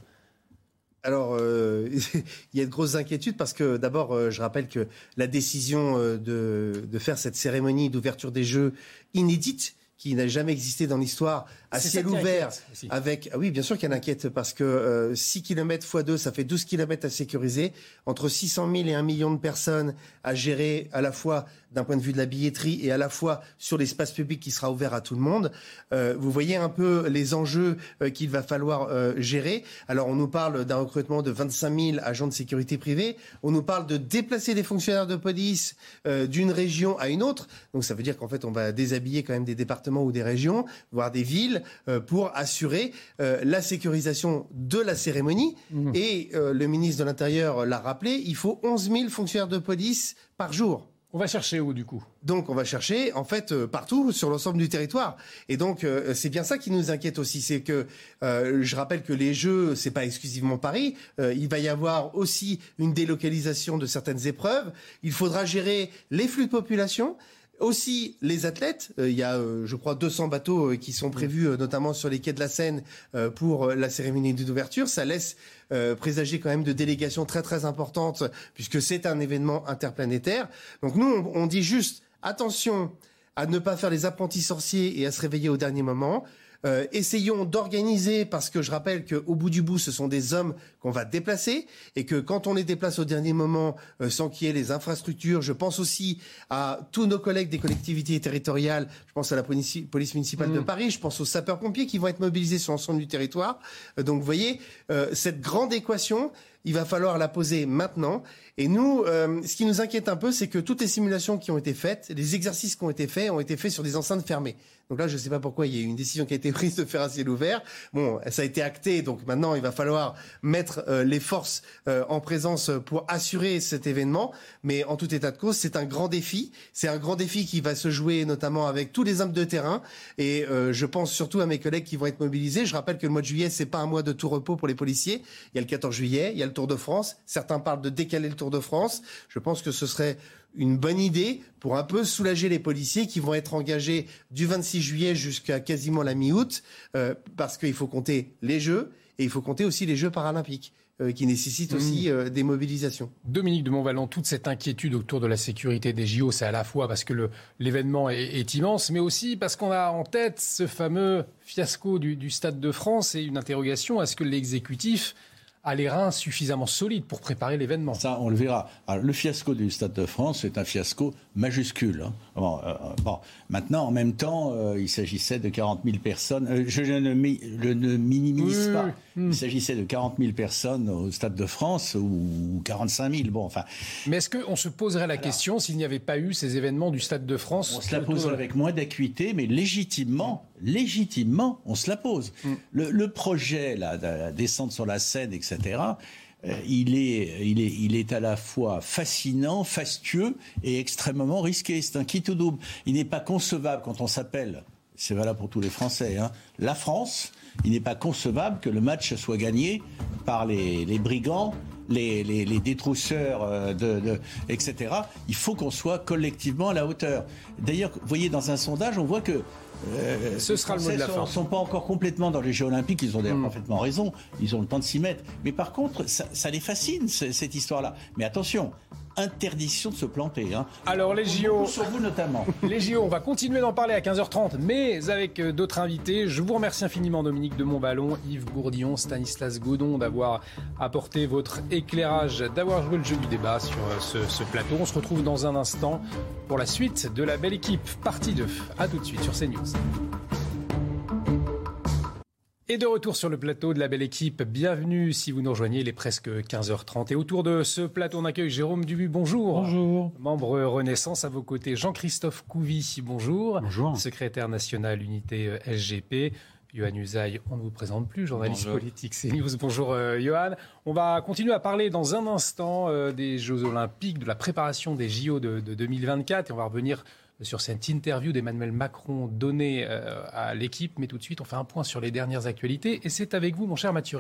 Speaker 12: alors, euh, [laughs] il y a de grosses inquiétudes parce que d'abord, je rappelle que la décision de, de faire cette cérémonie d'ouverture des Jeux inédite, qui n'a jamais existé dans l'histoire, à ciel ouvert, avec... Ah oui, bien sûr qu'elle inquiète, parce que 6 km x 2, ça fait 12 km à sécuriser, entre 600 000 et 1 million de personnes à gérer à la fois d'un point de vue de la billetterie et à la fois sur l'espace public qui sera ouvert à tout le monde. Euh, vous voyez un peu les enjeux euh, qu'il va falloir euh, gérer. Alors on nous parle d'un recrutement de 25 000 agents de sécurité privée. On nous parle de déplacer des fonctionnaires de police d'une région à une autre. Donc ça veut dire qu'en fait on va déshabiller quand même des départements ou des régions, voire des villes, pour assurer la sécurisation de la cérémonie. Mmh. Et le ministre de l'Intérieur l'a rappelé, il faut 11 000 fonctionnaires de police par jour.
Speaker 1: On va chercher où du coup?
Speaker 12: Donc on va chercher en fait euh, partout sur l'ensemble du territoire. Et donc euh, c'est bien ça qui nous inquiète aussi, c'est que euh, je rappelle que les Jeux c'est pas exclusivement Paris. il va y avoir aussi une délocalisation de certaines épreuves. Il faudra gérer les flux de population aussi les athlètes. il y a, je crois, 200 bateaux qui sont prévus, notamment sur les quais de la Seine, pour la cérémonie d'ouverture. Ça laisse présager quand même de délégations très très importantes, puisque c'est un événement interplanétaire. Donc nous, on dit juste attention à ne pas faire les apprentis sorciers et à se réveiller au dernier moment. Euh, essayons d'organiser, parce que je rappelle qu'au bout du bout, ce sont des hommes qu'on va déplacer, et que quand on les déplace au dernier moment, euh, sans qu'il y ait les infrastructures, je pense aussi à tous nos collègues des collectivités territoriales, je pense à la police, municipale de mm. Paris, je pense aux sapeurs-pompiers qui vont être mobilisés sur l'ensemble du territoire. Euh, donc vous voyez, cette grande équation, il va falloir la poser maintenant. Et nous, ce qui nous inquiète un peu, c'est que toutes les simulations qui ont été faites, les exercices qui ont été faits, ont été faits sur des enceintes fermées. Donc là, je ne sais pas pourquoi il y a eu une décision qui a été [laughs] prise de faire un ciel ouvert. Bon, ça a été acté, donc maintenant il va falloir mettre euh, les forces euh, en présence pour assurer cet événement. Mais en tout état de cause, c'est un grand défi. C'est un grand défi qui va se jouer notamment avec tous les hommes de terrain. Et euh, je pense surtout à mes collègues qui vont être mobilisés. Je rappelle que le mois de juillet, c'est pas un mois de tout repos pour les policiers. Il y a le 14 juillet, il y a le Tour de France. Certains parlent de décaler le Tour de France. Je pense que ce serait une bonne idée pour un peu soulager les policiers qui vont être engagés du 26 juillet jusqu'à quasiment la mi-août, euh, parce qu'il faut compter les Jeux et il faut compter aussi les Jeux paralympiques. Euh, qui nécessitent aussi mmh. euh, des mobilisations.
Speaker 1: Dominique de Montvalon, toute cette inquiétude autour de la sécurité des JO, c'est à la fois parce que l'événement est, immense, mais aussi parce qu'on a en tête ce fameux fiasco du, du Stade de France et une interrogation est-ce que l'exécutif a les reins suffisamment solides pour préparer l'événement.
Speaker 11: Ça, on le verra. le fiasco du Stade de France, c'est un fiasco majuscule. Hein. Bon, euh, bon, maintenant, en même temps, euh, il s'agissait de 40 000 personnes. Euh, je, ne, ne, minimise pas. Il s'agissait de 40 000 personnes au Stade de France ou 45 000. Bon, enfin.
Speaker 1: Mais est-ce qu'on se poserait la question s'il n'y avait pas eu ces événements du Stade de France
Speaker 11: On se la poserait avec moins d'acuité, mais légitimement, légitimement, on se la pose. Mm. Le, projet, là, de la descente sur la Seine, etc., euh, il est, il, est, il est à la fois fascinant, fastueux et extrêmement risqué. C'est un kit ou double. Il n'est pas concevable quand on s'appelle, c'est valable pour tous les Français, hein, la France, il n'est pas concevable que le match soit gagné par les, brigands, les, les, détrousseurs, euh, etc. Il faut qu'on soit collectivement à la hauteur. D'ailleurs, vous voyez, dans un sondage, on voit que
Speaker 1: euh, Ce sera le mot de la
Speaker 11: fin. Ils ne sont pas encore complètement dans les Jeux Olympiques, ils ont d'ailleurs hmm. parfaitement raison, ils ont le temps de s'y mettre. Mais par contre, ça, les fascine, cette histoire-là. Mais attention, interdiction de se planter. Hein.
Speaker 1: Alors les JO,
Speaker 11: sur vous notamment. [laughs]
Speaker 1: Les JO, on va continuer d'en parler à 15h30, mais avec euh, d'autres invités. Je vous remercie infiniment Dominique de Montballon, Yves Bourdillon, Stanislas Godon d'avoir apporté votre éclairage, d'avoir joué le jeu du débat sur euh, ce, ce, plateau. On se retrouve dans un instant pour la suite de la belle équipe, partie 2. A tout de suite sur CNews. Et de retour sur le plateau de la belle équipe, bienvenue si vous nous rejoignez, il est presque 15h30. Et autour de ce plateau, on accueille Jérôme Dubu, bonjour.
Speaker 28: Bonjour.
Speaker 1: Membre Renaissance, à vos côtés Jean-Christophe Couvi, bonjour.
Speaker 28: Bonjour.
Speaker 1: Secrétaire national unité euh, SGP. Johan Usaï, on ne vous présente plus, journaliste politique CNews. Bonjour euh, Johan. On va continuer à parler dans un instant euh, des Jeux Olympiques, de la préparation des JO de, de 2024 et on va revenir sur cette interview d'Emmanuel Macron donnée euh, à l'équipe. Mais tout de suite, on fait un point sur les dernières actualités. Et c'est avec vous, mon cher Mathieu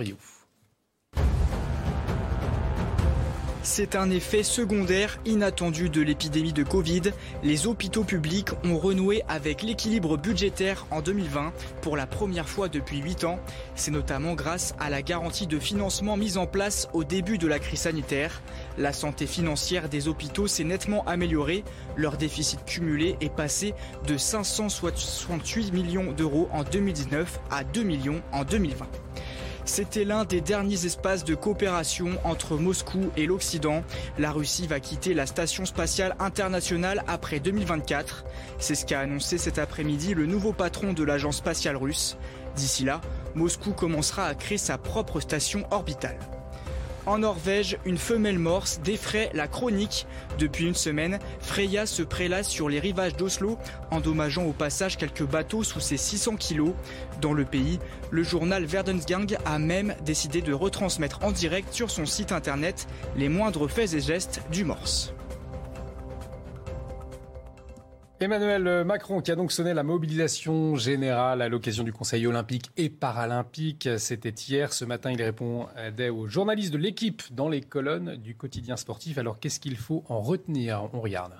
Speaker 2: C'est un effet secondaire inattendu de l'épidémie de Covid. Les hôpitaux publics ont renoué avec l'équilibre budgétaire en 2020 pour la première fois depuis 8 ans. C'est notamment grâce à la garantie de financement mise en place au début de la crise sanitaire. La santé financière des hôpitaux s'est nettement améliorée. Leur déficit cumulé est passé de 568 millions d'euros en 2019 à 2 millions en 2020. C'était l'un des derniers espaces de coopération entre Moscou et l'Occident. La Russie va quitter la station spatiale internationale après 2024. C'est ce qu'a annoncé cet après-midi le nouveau patron de l'agence spatiale russe. D'ici là, Moscou commencera à créer sa propre station orbitale. En Norvège, une femelle morse défraie la chronique. Depuis une semaine, Freya se prélasse sur les rivages d'Oslo, endommageant au passage quelques bateaux sous ses 600 kilos. Dans le pays, le journal Verdensgang a même décidé de retransmettre en direct sur son site internet les moindres faits et gestes du morse.
Speaker 1: Emmanuel Macron qui a donc sonné la mobilisation générale à l'occasion du Conseil olympique et paralympique. C'était hier. Ce matin, il répondait aux journalistes de l'équipe dans les colonnes du quotidien sportif. Alors qu'est-ce qu'il faut en retenir? On regarde.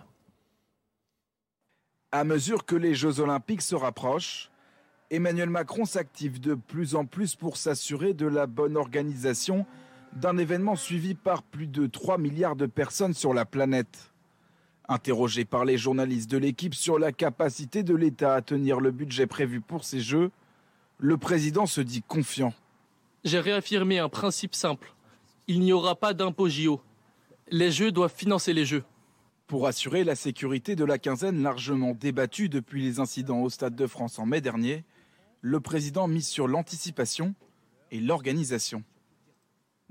Speaker 18: À mesure que les Jeux olympiques se rapprochent, Emmanuel Macron s'active de plus en plus pour s'assurer de la bonne organisation d'un événement suivi par plus de 3 milliards de personnes sur la planète. Interrogé par les journalistes de l'équipe sur la capacité de l'État à tenir le budget prévu pour ces Jeux, le président se dit confiant.
Speaker 29: J'ai réaffirmé un principe simple. Il n'y aura pas d'impôt JO. Les Jeux doivent financer les Jeux.
Speaker 18: Pour assurer la sécurité de la quinzaine largement débattue depuis les incidents au Stade de France en mai dernier, le président mise sur l'anticipation et l'organisation.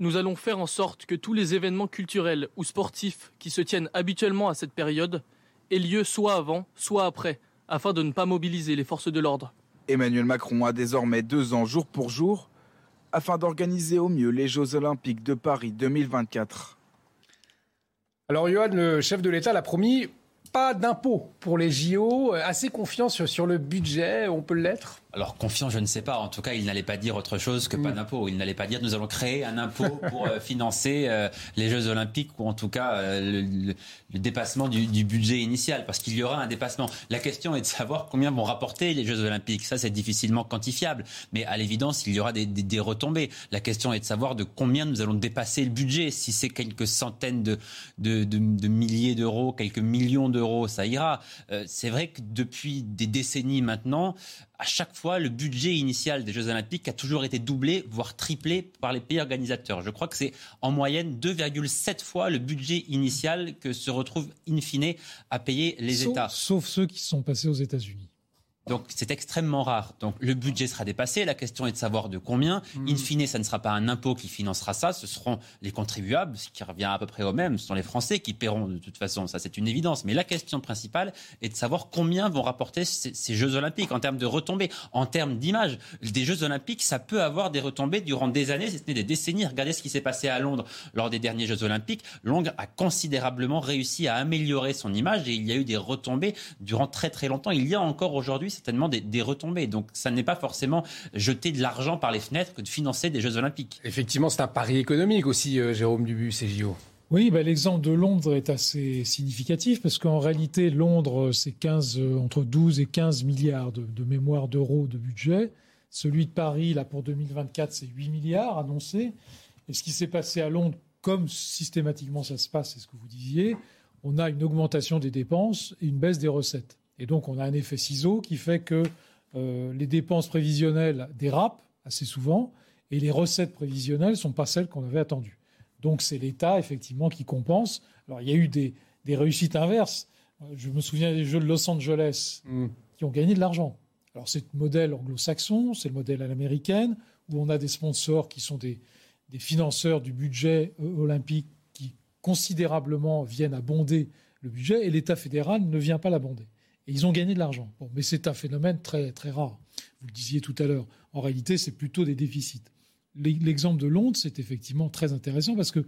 Speaker 29: Nous allons faire en sorte que tous les événements culturels ou sportifs qui se tiennent habituellement à cette période aient lieu soit avant, soit après, afin de ne pas mobiliser les forces de l'ordre.
Speaker 18: Emmanuel Macron a désormais deux ans jour pour jour afin d'organiser au mieux les Jeux olympiques de Paris 2024.
Speaker 1: Alors Johan, le chef de l'État l'a promis, pas d'impôt pour les JO, assez confiant sur, sur le budget, on peut l'être
Speaker 30: alors confiant, je ne sais pas. En tout cas, il n'allait pas dire autre chose que pas mm. d'impôt. Il n'allait pas dire nous allons créer un impôt pour euh, financer euh, les Jeux Olympiques ou en tout cas euh, le, dépassement du, budget initial, parce qu'il y aura un dépassement. La question est de savoir combien vont rapporter les Jeux Olympiques. Ça, c'est difficilement quantifiable, mais à l'évidence, il y aura des, des, retombées. La question est de savoir de combien nous allons dépasser le budget. Si c'est quelques centaines de, de, de milliers d'euros, quelques millions d'euros, ça ira. c'est vrai que depuis des décennies maintenant, à chaque fois, le budget initial des Jeux Olympiques a toujours été doublé, voire triplé par les pays organisateurs. Je crois que c'est en moyenne 2,7 fois le budget initial que se retrouvent in fine à payer les États.
Speaker 28: Sauf ceux qui sont passés aux États-Unis.
Speaker 30: Donc c'est extrêmement rare. Donc le budget sera dépassé. La question est de savoir de combien. Hmm. In fine, ça ne sera pas un impôt qui financera ça. Ce seront les contribuables, ce qui revient à peu près au même. Ce sont les Français qui paieront de toute façon. Ça, c'est une évidence. Mais la question principale est de savoir combien vont rapporter ces, Jeux Olympiques en termes de retombées, en termes d'image. Des Jeux Olympiques, ça peut avoir des retombées durant des années, si ce n'est des décennies. Regardez ce qui s'est passé à Londres lors des derniers Jeux Olympiques. Londres a considérablement réussi à améliorer son image et il y a eu des retombées durant très très longtemps. Il y a encore aujourd'hui certainement des, retombées. Donc ça n'est pas forcément jeter de l'argent par les fenêtres que de financer des Jeux Olympiques.
Speaker 1: Effectivement, c'est un pari économique aussi, euh, Jérôme Dubu, ces JO.
Speaker 28: Oui, bah, l'exemple de Londres est assez significatif parce qu'en réalité, Londres, c'est 15, euh, entre 12 et 15 milliards de, de mémoire d'euros de budget. Celui de Paris, là, pour 2024, c'est 8 milliards annoncés. Et ce qui s'est passé à Londres, comme systématiquement ça se passe, c'est ce que vous disiez, on a une augmentation des dépenses et une baisse des recettes. Et donc, on a un effet ciseau qui fait que euh, les dépenses prévisionnelles dérapent assez souvent et les recettes prévisionnelles ne sont pas celles qu'on avait attendues. Donc, c'est l'État, effectivement, qui compense. Alors, il y a eu des, réussites inverses. Je me souviens des Jeux de Los Angeles mm. qui ont gagné de l'argent. Alors, c'est le modèle anglo-saxon, c'est le modèle à l'américaine, où on a des sponsors qui sont des, des financeurs du budget euh, olympique qui considérablement viennent abonder le budget et l'État fédéral ne vient pas l'abonder. Et ils ont gagné de l'argent. Mais c'est un phénomène très, très rare. Vous le disiez tout à l'heure. En réalité, c'est plutôt des déficits. L'exemple de Londres, c'est effectivement très intéressant parce que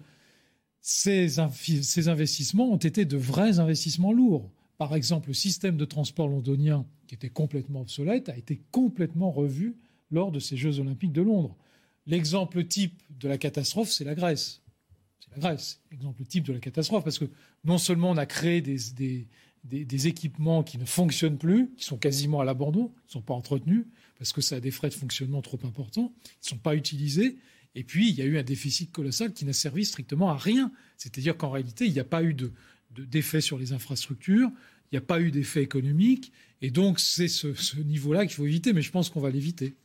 Speaker 28: ces, investissements ont été de vrais investissements lourds. Par exemple, le système de transport londonien, qui était complètement obsolète, a été complètement revu lors de ces Jeux olympiques de Londres. L'exemple type de la catastrophe, c'est la Grèce. C'est la Grèce, l'exemple type de la catastrophe, parce que non seulement on a créé des, équipements qui ne fonctionnent plus, qui sont quasiment à l'abandon, qui ne sont pas entretenus, parce que ça a des frais de fonctionnement trop importants, ils ne sont pas utilisés. Et puis, il y a eu un déficit colossal qui n'a servi strictement à rien. C'est-à-dire qu'en réalité, il n'y a pas eu d'effet de, sur les infrastructures, il n'y a pas eu d'effet économique. Et donc, c'est ce, niveau-là qu'il faut éviter, mais je pense qu'on va l'éviter.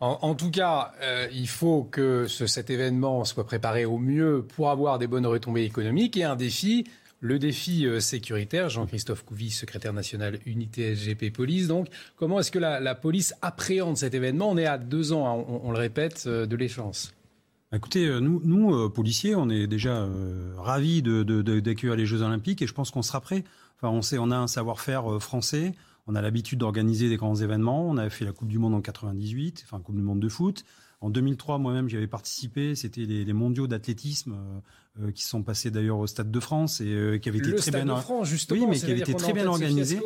Speaker 1: En, tout cas, euh, il faut que cet événement soit préparé au mieux pour avoir des bonnes retombées économiques et un défi le défi euh, sécuritaire, Jean-Christophe Couvi, secrétaire national unité SGP Police. Donc, comment est-ce que la, police appréhende cet événement? On est à deux ans, hein, on, le répète, euh, de l'échéance.
Speaker 31: Écoutez, euh, nous, policiers, on est déjà ravis d'accueillir les Jeux Olympiques et je pense qu'on sera prêt. Enfin, on a un savoir-faire français. On a l'habitude d'organiser des grands événements. On avait fait la Coupe du Monde en 98, enfin Coupe du Monde de foot. En 2003, moi-même, j'y avais participé. C'était les, mondiaux d'athlétisme euh, qui sont passés d'ailleurs au Stade de France et euh, qui avaient été très bien,
Speaker 1: France, justement,
Speaker 31: oui, mais qui avaient été très bien organisés.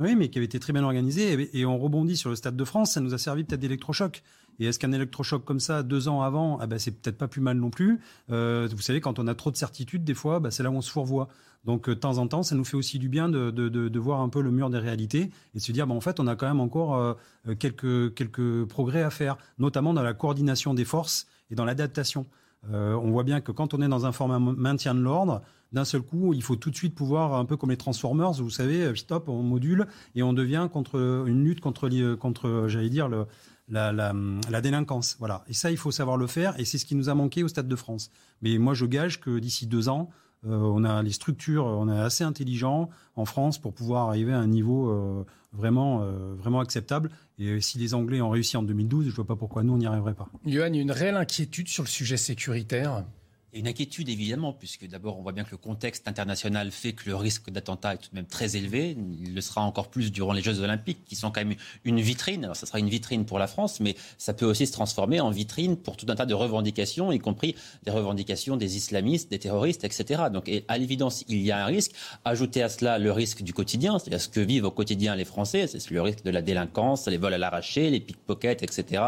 Speaker 31: Oui, mais qui avait été très bien organisé. Et, on rebondit sur le Stade de France, ça nous a servi peut-être d'électrochoc. Et est-ce qu'un électrochoc comme ça, deux ans avant, ah ben c'est peut-être pas plus mal non plus. Euh, vous savez, quand on a trop de certitudes, des fois, bah, c'est là où on se fourvoie. Donc, euh, de temps en temps, ça nous fait aussi du bien de, de, de, de voir un peu le mur des réalités et de se dire, en fait, on a quand même encore euh, quelques, quelques progrès à faire, notamment dans la coordination des forces et dans l'adaptation. Euh, on voit bien que quand on est dans un format maintien de l'ordre, d'un seul coup, il faut tout de suite pouvoir, un peu comme les Transformers, vous savez, euh, stop, on module et on devient contre une lutte contre, contre j'allais dire, la, la, délinquance. Voilà. Et ça, il faut savoir le faire et c'est ce qui nous a manqué au Stade de France. Mais moi, je gage que d'ici deux ans, euh, on a les structures, on est assez intelligent en France pour pouvoir arriver à un niveau euh, vraiment, euh, vraiment acceptable. Et si les Anglais ont réussi en 2012, je ne vois pas pourquoi nous, on n'y arriverait pas.
Speaker 1: Johan, une réelle inquiétude sur le sujet sécuritaire
Speaker 30: une inquiétude évidemment, puisque d'abord on voit bien que le contexte international fait que le risque d'attentat est tout de même très élevé. Il le sera encore plus durant les Jeux Olympiques, qui sont quand même une vitrine. Alors ça sera une vitrine pour la France, mais ça peut aussi se transformer en vitrine pour tout un tas de revendications, y compris des revendications des islamistes, des terroristes, etc. Donc à l'évidence, il y a un risque. Ajouter à cela le risque du quotidien, c'est-à-dire ce que vivent au quotidien les Français, c'est le risque de la délinquance, les vols à l'arraché, les pickpockets, etc.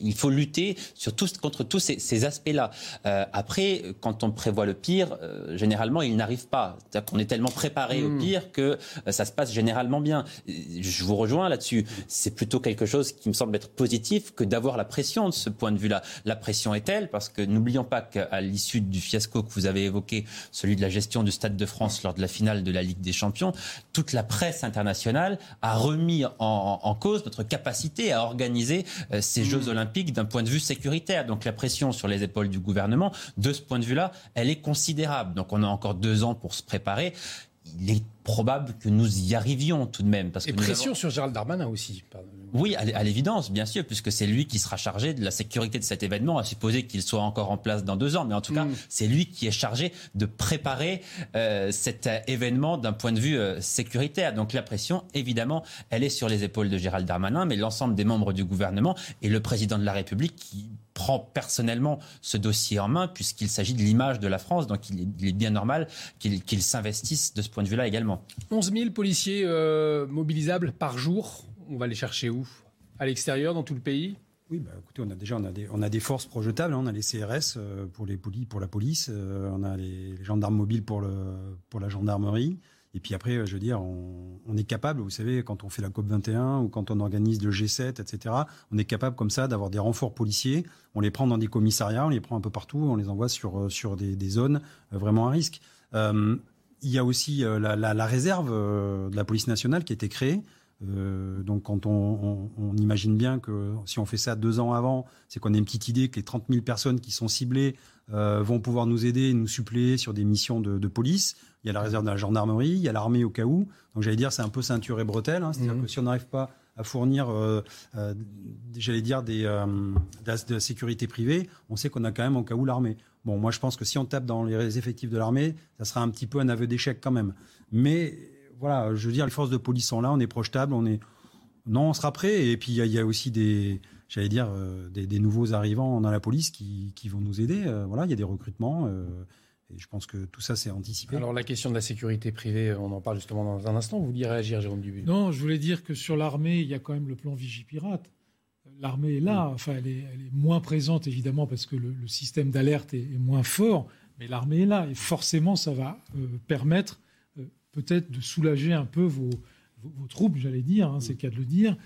Speaker 30: Il faut lutter sur contre tous ces, aspects-là. Euh, après, quand on prévoit le pire, euh, généralement, il n'arrive pas. C'est-à-dire qu'on est tellement préparé au hmm. pire que euh, ça se passe généralement bien. Je vous rejoins là-dessus. C'est plutôt quelque chose qui me semble être positif que d'avoir la pression de ce point de vue-là. La pression est telle parce que n'oublions pas qu'à l'issue du fiasco que vous avez évoqué, celui de la gestion du Stade de France lors de la finale de la Ligue des Champions, toute la presse internationale a remis en, cause notre capacité à organiser euh, ces hmm. Jeux Olympiques d'un point de vue sécuritaire. Donc la pression sur les épaules du gouvernement, de ce point de vue-là, elle est considérable. Donc on a encore deux ans pour se préparer. Il est probable que nous y arrivions tout de même.
Speaker 1: Parce Et pression sur Gérald Darmanin aussi.
Speaker 30: Oui, à l'évidence, bien sûr, puisque c'est lui qui sera chargé de la sécurité de cet événement, à supposer qu'il soit encore en place dans deux ans. Mais en tout cas, mm. c'est lui qui est chargé de préparer euh, cet événement d'un point de vue euh, sécuritaire. Donc la pression, évidemment, elle est sur les épaules de Gérald Darmanin, mais l'ensemble des membres du gouvernement et le président de la République qui prend personnellement ce dossier en main puisqu'il s'agit de l'image de la France. Donc il est, bien normal qu'il s'investisse de ce point de vue-là également.
Speaker 1: 11 000 policiers euh, mobilisables par jour. On va les chercher où? À l'extérieur, dans tout le pays?
Speaker 31: Oui, bah, écoutez, on a déjà on a des, forces projetables. Hein. On a les CRS euh, pour, les pour la police, euh, on a les, les, gendarmes mobiles pour, le, pour la gendarmerie. Et puis après, je veux dire, on, est capable, vous savez, quand on fait la COP 21 ou quand on organise le G7, etc., on est capable comme ça d'avoir des renforts policiers. On les prend dans des commissariats, on les prend un peu partout, on les envoie sur, euh, sur des, zones euh, vraiment à risque. Euh, il y a aussi la, réserve de la police nationale qui a été créée. donc quand on, imagine bien que si on fait ça deux ans avant, c'est qu'on a une petite idée que les 30 000 personnes qui sont ciblées vont pouvoir nous aider, nous suppléer sur des missions de police il y a la réserve de la gendarmerie, il y a l'armée au cas où. Donc j'allais dire, c'est un peu ceinture et bretelle. Hein. C'est-à-dire mhm. que si on n'arrive pas à fournir, euh, euh, j'allais dire, des, euh, de, la, sécurité privée, on sait qu'on a quand même au cas où l'armée. Bon, moi je pense que si on tape dans les effectifs de l'armée, ça sera un petit peu un aveu d'échec quand même. Mais voilà, je veux dire, les forces de police sont là, on est projetable, on est... Non, on sera prêt. Et puis il y, a aussi des, j'allais dire, des, nouveaux arrivants dans la police qui, qui vont nous aider. voilà, il y a des recrutements. Et je pense que tout ça, c'est anticipé.
Speaker 1: Alors la question de la sécurité privée, on en parle justement dans un instant. Vous vouliez réagir, Jérôme Dubuis
Speaker 28: Non, je voulais dire que sur l'armée, il y a quand même le plan Vigipirate. L'armée est là, enfin elle est, moins présente évidemment parce que le, système d'alerte est, moins fort, mais l'armée est là et forcément ça va euh, permettre euh, peut-être de soulager un peu vos, vos, troupes, j'allais dire, hein, c'est le cas de le dire, euh,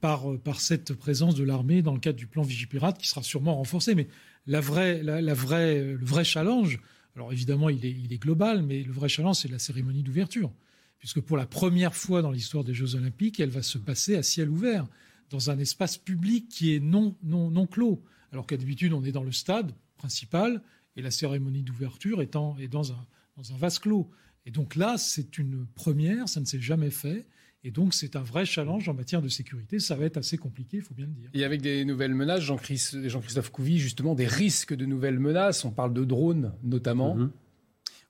Speaker 28: par, par cette présence de l'armée dans le cadre du plan Vigipirate qui sera sûrement renforcé. Mais la vraie, la vraie, le vrai challenge, alors évidemment, il est, global, mais le vrai challenge, c'est la cérémonie d'ouverture. Puisque pour la première fois dans l'histoire des Jeux Olympiques, elle va se passer à ciel ouvert, dans un espace public qui est non, non, non clos. Alors qu'à d'habitude, on est dans le stade principal, et la cérémonie d'ouverture est, est dans, un, dans un vase clos. Et donc là, c'est une première, ça ne s'est jamais fait. Et donc, c'est un vrai challenge en matière de sécurité. Ça va être assez compliqué, il faut bien le dire.
Speaker 1: Et avec des nouvelles menaces, Jean-Christophe Couvi, justement, des risques de nouvelles menaces. On parle de drones, notamment.
Speaker 31: Mhm.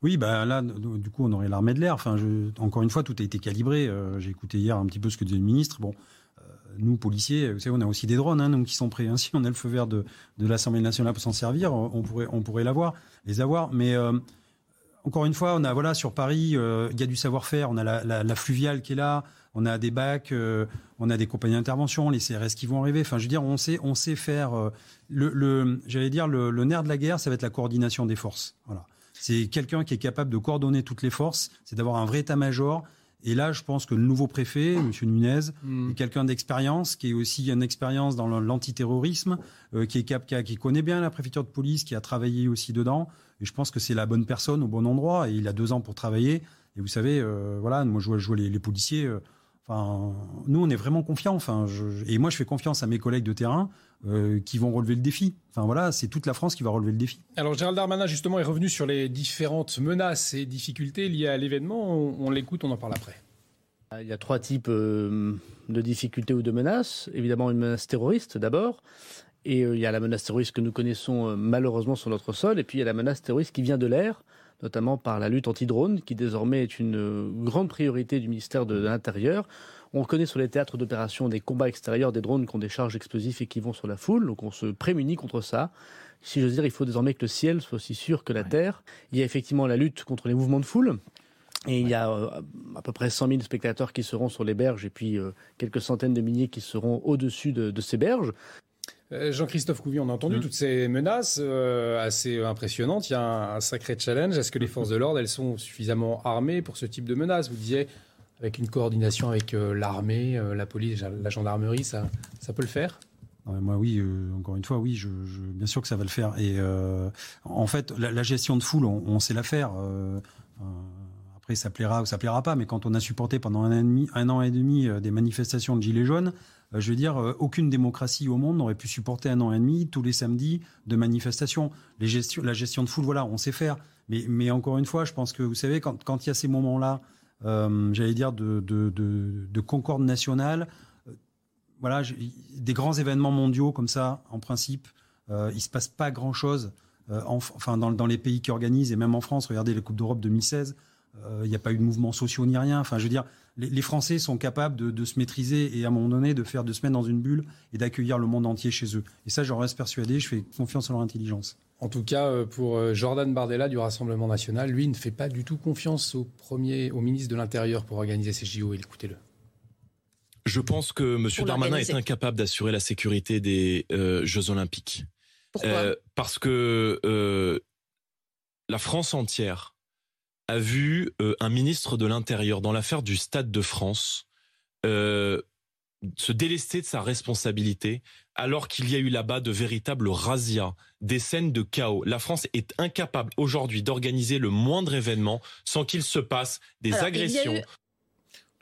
Speaker 31: Oui, bah là, du coup, on aurait l'armée de l'air. Enfin, encore une fois, tout a été calibré. Euh, j'ai écouté hier un petit peu ce que disait le ministre. Bon, euh, nous, policiers, vous savez, on a aussi des drones, hein, donc qui sont prêts. Hein. [laughs] Si on a le feu vert de, l'Assemblée nationale pour s'en servir, on pourrait, on pourrait l'avoir, les avoir. Mais euh, encore une fois, on a voilà sur Paris, il y a du savoir-faire. On a la, la, fluviale qui est là. On a des bacs, on a des compagnies d'intervention, les CRS qui vont arriver. Enfin, je veux dire, on sait, on sait faire le, j'allais dire le, nerf de la guerre, ça va être la coordination des forces. Voilà. C'est quelqu'un qui est capable de coordonner toutes les forces, c'est d'avoir un vrai état-major. Et là, je pense que le nouveau préfet, M. Nunez, mm. est quelqu'un d'expérience, qui est aussi une expérience dans l'antiterrorisme, qui, est cap, qui, connaît bien la préfecture de police, qui a travaillé aussi dedans. Et je pense que c'est la bonne personne au bon endroit. Et il a deux ans pour travailler. Et vous savez, euh, voilà, moi je vois, je vois les, policiers. Euh, enfin, nous, on est vraiment confiants. Enfin, et moi, je fais confiance à mes collègues de terrain euh, qui vont relever le défi. Enfin voilà, c'est toute la France qui va relever le défi.
Speaker 1: Alors Gérald Darmanin justement est revenu sur les différentes menaces et difficultés liées à l'événement. On, l'écoute, on en parle après.
Speaker 22: Il y a trois types de difficultés ou de menaces. Évidemment, une menace terroriste d'abord. Et il y a la menace terroriste que nous connaissons malheureusement sur notre sol. Et puis il y a la menace terroriste qui vient de l'air notamment par la lutte anti-drone, qui désormais est une euh, grande priorité du ministère de, l'Intérieur. On connaît sur les théâtres d'opération des combats extérieurs des drones qui ont des charges explosives et qui vont sur la foule, donc on se prémunit contre ça. Si j'ose dire, il faut désormais que le ciel soit aussi sûr que la terre. Il y a effectivement la lutte contre les mouvements de foule. Et il y a euh, à peu près 100 000 spectateurs qui seront sur les berges et puis euh, quelques centaines de milliers qui seront au-dessus de, de, ces berges.
Speaker 1: Euh, Jean-Christophe Couvi, on a entendu mm. toutes ces menaces euh, assez impressionnantes. Il y a un, sacré challenge. Est-ce que les forces de l'ordre, elles sont suffisamment armées pour ce type de menaces Vous disiez, avec une coordination avec euh, l'armée, la police, la gendarmerie, ça, ça peut le faire?
Speaker 31: Moi, oui, encore une fois, oui, je, bien sûr que ça va le faire. Et en fait, la, gestion de foule, on, sait la faire. Après, ça plaira ou ça plaira pas, mais quand on a supporté pendant un an et demi, demi des manifestations de gilets jaunes, euh, je veux dire, euh, aucune démocratie au monde n'aurait pu supporter un an et demi tous les samedis de manifestations. La gestion de foule, voilà, on sait faire. Mais, encore une fois, je pense que vous savez, quand, il y a ces moments-là, euh, j'allais dire de, de, de, de, concorde nationale, voilà, des grands événements mondiaux comme ça, en principe, euh, il se passe pas grand-chose. enfin, dans, les pays qui organisent et même en France, regardez les coupes d'Europe 2016, il n'y a pas eu de mouvement sociaux ni rien. Enfin, je veux dire, les, Français sont capables de, se maîtriser et à un moment donné de faire de se mettre dans une bulle et d'accueillir le monde entier chez eux. Et ça, j'en reste persuadé. Je fais confiance en leur intelligence.
Speaker 1: En tout cas, euh, pour euh, Jordan Bardella du Rassemblement national, lui ne fait pas du tout confiance au premier, au ministre de l'Intérieur pour organiser ces JO. Écoutez-le.
Speaker 32: Je pense que M. Darmanin est incapable d'assurer la sécurité des euh, Jeux Olympiques.
Speaker 24: Pourquoi?
Speaker 32: Parce que la France entière a vu euh, un ministre de l'Intérieur dans l'affaire du Stade de France euh, se délester de sa responsabilité alors qu'il y a eu là-bas de véritables razzias, des scènes de chaos. La France est incapable aujourd'hui d'organiser le moindre événement sans qu'il se passe des agressions,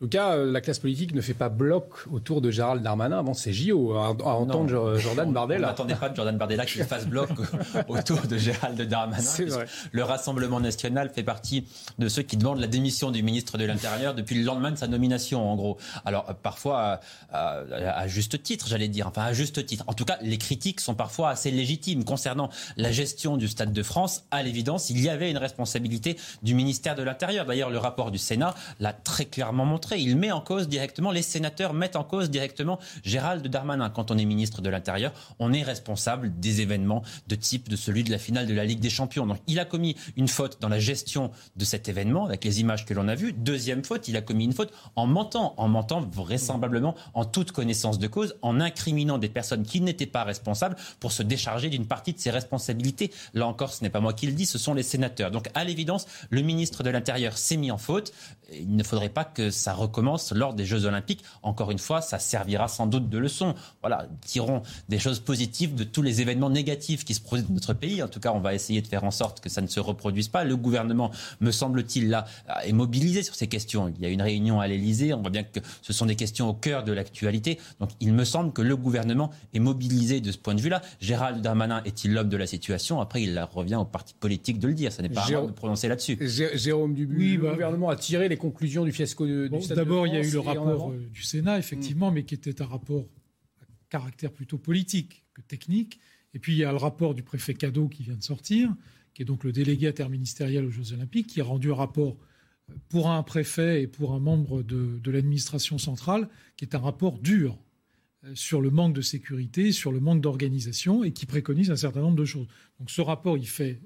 Speaker 1: en tout cas, euh, la classe politique ne fait pas bloc autour de Gérald Darmanin. Bon, c'est JO, à, entendre Jordan Bardella.
Speaker 30: On n'attendait pas de Jordan Bardella qu'il fasse bloc [laughs] autour de Gérald Darmanin. Vrai. Le Rassemblement national fait partie de ceux qui demandent la démission du ministre de l'Intérieur depuis le lendemain de sa nomination, en gros. Alors, euh, parfois, euh, à, juste titre, j'allais dire. Enfin, à juste titre. En tout cas, les critiques sont parfois assez légitimes concernant la gestion du Stade de France. À l'évidence, il y avait une responsabilité du ministère de l'Intérieur. D'ailleurs, le rapport du Sénat l'a très clairement montré. Il met en cause directement, les sénateurs mettent en cause directement Gérald Darmanin. Quand on est ministre de l'Intérieur, on est responsable des événements de type de celui de la finale de la Ligue des Champions. Donc il a commis une faute dans la gestion de cet événement avec les images que l'on a vues. Deuxième faute, il a commis une faute en mentant, en mentant vraisemblablement en toute connaissance de cause, en incriminant des personnes qui n'étaient pas responsables pour se décharger d'une partie de ses responsabilités. Là encore, ce n'est pas moi qui le dis, ce sont les sénateurs. Donc à l'évidence, le ministre de l'Intérieur s'est mis en faute. Il ne faudrait pas que ça recommence lors des Jeux Olympiques. Encore une fois, ça servira sans doute de leçon. Voilà, tirons des choses positives de tous les événements négatifs qui se produisent dans notre pays. En tout cas, on va essayer de faire en sorte que ça ne se reproduise pas. Le gouvernement, me semble-t-il, là, est mobilisé sur ces questions. Il y a une réunion à l'Elysée. On voit bien que ce sont des questions au cœur de l'actualité. Donc, il me semble que le gouvernement est mobilisé de ce point de vue-là. Gérald Darmanin est-il l'homme de la situation? Après, il revient au parti politique de le dire. Ce n'est pas à moi de prononcer là-dessus.
Speaker 1: Jérôme Dubu, le bah, gouvernement a tiré les conclusions du fiasco de, du
Speaker 28: D'abord, il y a eu le rapport euh, du Sénat, effectivement, mais qui était un rapport à caractère plutôt politique que technique. Et puis, il y a le rapport du préfet Cadeau qui vient de sortir, qui est donc le délégué interministériel aux Jeux Olympiques, qui a rendu un rapport euh, pour un préfet et pour un membre de, de l'administration centrale, qui est un rapport dur euh, sur le manque de sécurité, sur le manque d'organisation, et qui préconise un certain nombre de choses. Donc ce rapport, il fait,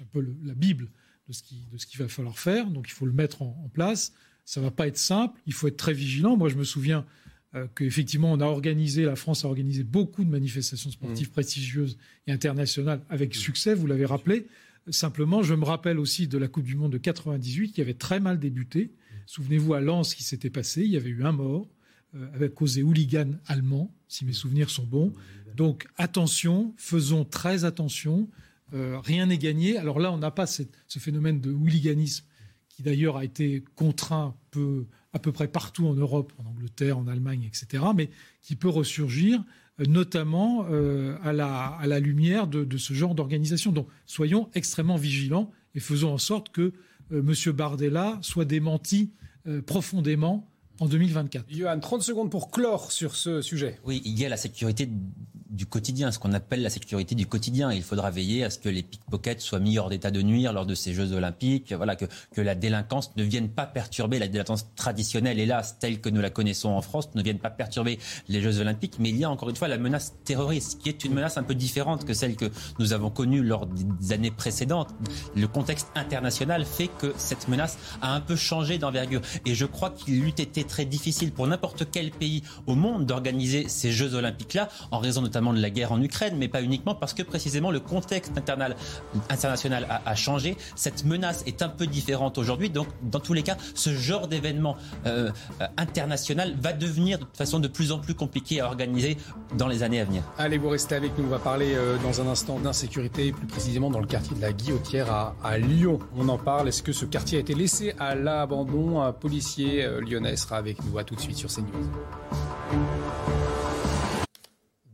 Speaker 28: un peu la Bible de ce, qui, de ce qu'il va falloir faire, donc il faut le mettre en place Ça va pas être simple. Il faut être très vigilant. Moi, je me souviens euh, qu'effectivement, on a organisé, la France a organisé beaucoup de manifestations sportives mmh. prestigieuses et internationales avec succès, vous l'avez rappelé. Simplement, je me rappelle aussi de la Coupe du Monde de 98 qui avait très mal débuté. Souvenez-vous à Lens ce qui s'était passé. Il y avait eu un mort euh, avec causé hooligan allemand, si mes souvenirs sont bons. Donc attention, faisons très attention. Euh, rien n'est gagné. Alors là, on n'a pas ce phénomène de hooliganisme qui d'ailleurs a été contraint peu, à peu près partout en Europe, en Angleterre, en Allemagne, etc., mais qui peut ressurgir euh, notamment euh, à, la, à, la, lumière de, de ce genre d'organisation. Donc soyons extrêmement vigilants et faisons en sorte que M. Bardella soit démenti profondément en 2024.
Speaker 1: Johan, 30 secondes pour clore sur ce sujet.
Speaker 30: Oui, il y a la sécurité du quotidien, ce qu'on appelle la sécurité du quotidien. Il faudra veiller à ce que les pickpockets soient mis hors d'état de nuire lors de ces Jeux Olympiques. Voilà, que, que la délinquance ne vienne pas perturber la délinquance traditionnelle, hélas, telle que nous la connaissons en France, ne vienne pas perturber les Jeux Olympiques. Mais il y a encore une fois la menace terroriste, qui est une menace un peu différente que celle que nous avons connue lors des années précédentes. Le contexte international fait que cette menace a un peu changé d'envergure. Et je crois qu'il eût été très difficile pour n'importe quel pays au monde d'organiser ces Jeux Olympiques-là, en raison notamment de la guerre en Ukraine, mais pas uniquement parce que précisément le contexte international a, changé. Cette menace est un peu différente aujourd'hui. Donc, dans tous les cas, ce genre d'événement euh, international va devenir de façon de plus en plus compliqué à organiser dans les années à venir.
Speaker 1: Allez, vous restez avec nous. On va parler euh, dans un instant d'insécurité, plus précisément dans le quartier de la Guillotière à, Lyon. On en parle. Est-ce que ce quartier a été laissé à l'abandon? Un policier euh, lyonnais sera avec nous. À tout de suite sur CNews.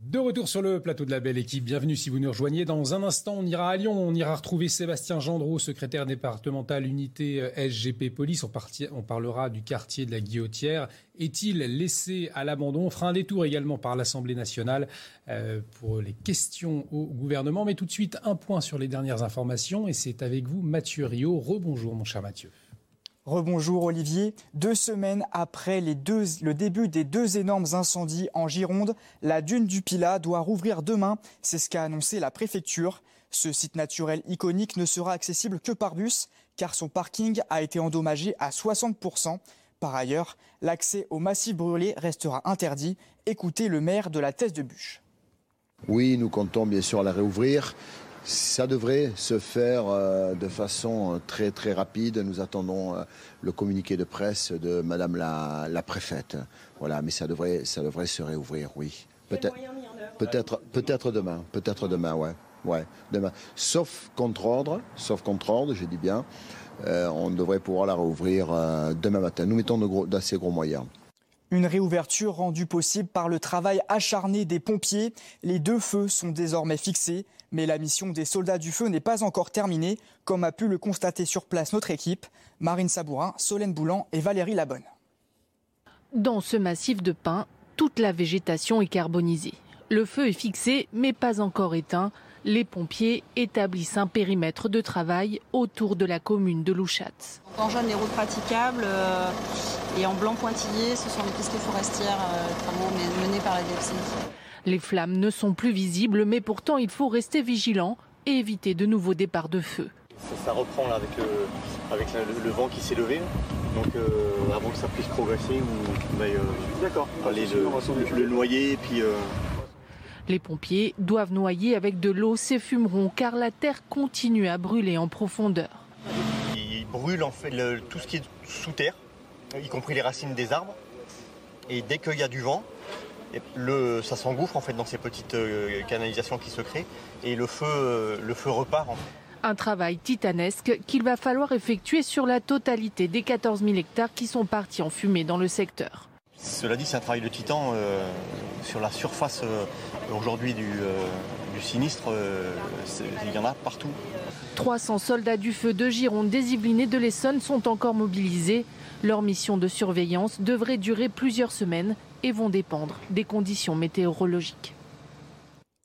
Speaker 1: De retour sur le plateau de la belle équipe, bienvenue si vous nous rejoignez. Dans un instant, on ira à Lyon, on ira retrouver Sébastien Gendreau, secrétaire départemental unité euh, SGP Police. On, parlera du quartier de la Guillotière. Est-il laissé à l'abandon? On fera un détour également par l'Assemblée nationale euh, pour les questions au gouvernement. Mais tout de suite, un point sur les dernières informations et c'est avec vous Mathieu Rio. Rebonjour mon cher Mathieu.
Speaker 2: Rebonjour Olivier. Deux semaines après le début des deux énormes incendies en Gironde, la dune du Pilat doit rouvrir demain. C'est ce qu'a annoncé la préfecture. Ce site naturel iconique ne sera accessible que par bus car son parking a été endommagé à 60%. Par ailleurs, l'accès au massif brûlé restera interdit. Écoutez le maire de la Thèse de Bûche.
Speaker 33: Oui, nous comptons bien sûr la réouvrir. Ça devrait se faire euh, de façon euh, très très rapide. Nous attendons euh, le communiqué de presse de Madame la, préfète. Voilà, mais ça devrait ça devrait se réouvrir, oui. Peut-être peut-être peut-être demain, peut-être demain, ouais, ouais, demain. Sauf contre ordre, sauf contre ordre, je dis bien. on devrait pouvoir la réouvrir demain matin. Nous mettons d'assez gros moyens.
Speaker 2: Une réouverture rendue possible par le travail acharné des pompiers. Les deux feux sont désormais fixés, mais la mission des soldats du feu n'est pas encore terminée, comme a pu le constater sur place notre équipe, Marine Sabourin, Solène Boulan et Valérie Labonne.
Speaker 34: Dans ce massif de pins, toute la végétation est carbonisée. Le feu est fixé, mais pas encore éteint les pompiers établissent un périmètre de travail autour de la commune de Louchat.
Speaker 35: En jaune, les routes praticables euh, et en blanc pointillé, ce sont les pistes forestières, euh, travaux menés par la DFCI.
Speaker 34: Les flammes ne sont plus visibles, mais pourtant il faut rester vigilant et éviter de nouveaux départs de feu.
Speaker 36: Ça, reprend là, avec, avec le, vent qui s'est levé. Donc euh, avant que ça puisse progresser, ou D'accord. aller le, le, noyer et puis
Speaker 34: les pompiers doivent noyer avec de l'eau ces fumerons car la terre continue à brûler en profondeur.
Speaker 36: Ils brûlent en fait tout ce qui est sous terre, y compris les racines des arbres. Et dès qu'il y a du vent, le, ça s'engouffre en fait dans ces petites euh, canalisations qui se créent et le feu, euh, le feu repart.
Speaker 34: Un travail titanesque qu'il va falloir effectuer sur la totalité des 14 000 hectares qui sont partis en fumée dans le secteur.
Speaker 36: Cela dit, c'est un travail de titan euh, sur la surface Aujourd'hui, du, sinistre, il y en a partout.
Speaker 34: 300 soldats du feu de Gironde, des Yvelines de l'Essonne sont encore mobilisés. Leur mission de surveillance devrait durer plusieurs semaines et vont dépendre des conditions météorologiques.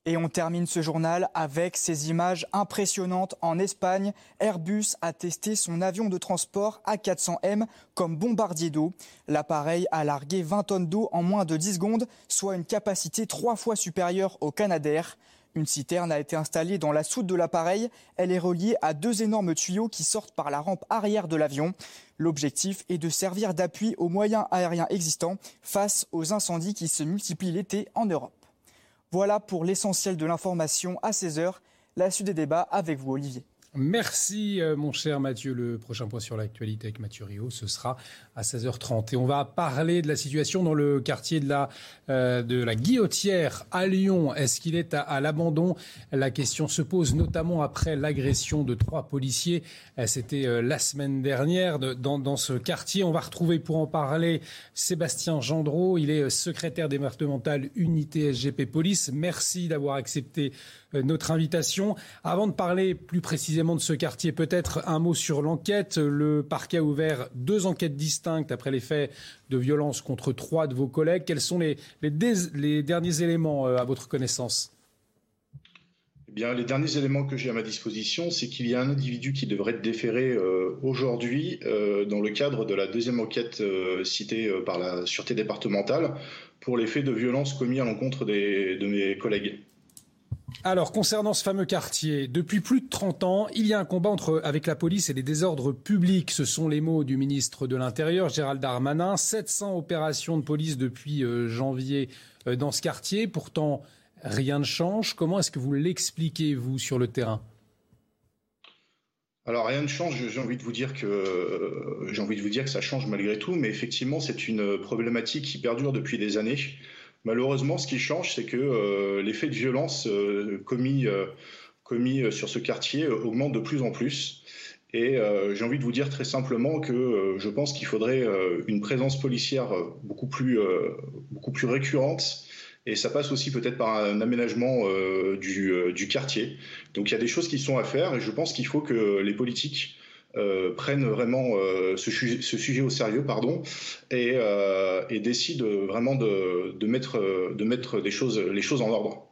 Speaker 2: Et on termine ce journal avec ces images impressionnantes en Espagne. Airbus a testé son avion de transport A400M comme bombardier d'eau. L'appareil a largué 20 tonnes d'eau en moins de 10 secondes, soit une capacité trois fois supérieure au Canadair.
Speaker 37: Une citerne a été installée dans la soute de l'appareil. Elle est reliée à deux énormes tuyaux qui sortent par la rampe arrière de l'avion. L'objectif est de servir d'appui aux moyens aériens existants face aux incendies qui se multiplient l'été en Europe. Voilà pour l'essentiel de l'information à 16h. La suite des débats avec vous, Olivier.
Speaker 1: Merci, euh, mon cher Mathieu. Le prochain point sur l'actualité avec Mathieu Rio, ce sera à 16h30. Et on va parler de la situation dans le quartier de la, euh, Guillotière à Lyon. Est-ce qu'il est à, l'abandon? La question se pose notamment après l'agression de trois policiers. Euh, c'était la semaine dernière dans, ce quartier. On va retrouver pour en parler Sébastien Gendreau. Il est secrétaire départemental unité SGP Police. Merci d'avoir accepté notre invitation. Avant de parler plus précisément de ce quartier. Peut-être un mot sur l'enquête. Le parquet a ouvert deux enquêtes distinctes après les faits de violence contre trois de vos collègues. Quels sont les, derniers éléments euh, à votre connaissance?
Speaker 38: Eh bien, les derniers éléments que j'ai à ma disposition, c'est qu'il y a un individu qui devrait être déféré euh, aujourd'hui euh, dans le cadre de la deuxième enquête citée par la Sûreté départementale pour les faits de violence commis à l'encontre de mes collègues.
Speaker 1: Alors, concernant ce fameux quartier, depuis plus de 30 ans, il y a un combat avec la police et les désordres publics. Ce sont les mots du ministre de l'Intérieur, Gérald Darmanin. 700 opérations de police depuis euh, janvier euh, dans ce quartier. Pourtant, rien ne change. Comment est-ce que vous l'expliquez, vous, sur le terrain?
Speaker 38: Alors rien ne change, j'ai envie de vous dire que ça change malgré tout, mais effectivement c'est une problématique qui perdure depuis des années. Malheureusement, ce qui change, c'est que euh, les faits de violence euh, commis, euh, commis sur ce quartier augmentent de plus en plus. Et j'ai envie de vous dire très simplement que je pense qu'il faudrait une présence policière beaucoup plus, beaucoup plus récurrente. Et ça passe aussi peut-être par un aménagement du, du, quartier. Donc il y a des choses qui sont à faire et je pense qu'il faut que les politiques euh, prennent vraiment euh, ce, sujet, au sérieux pardon, et, euh, décident vraiment de, mettre, les choses en ordre.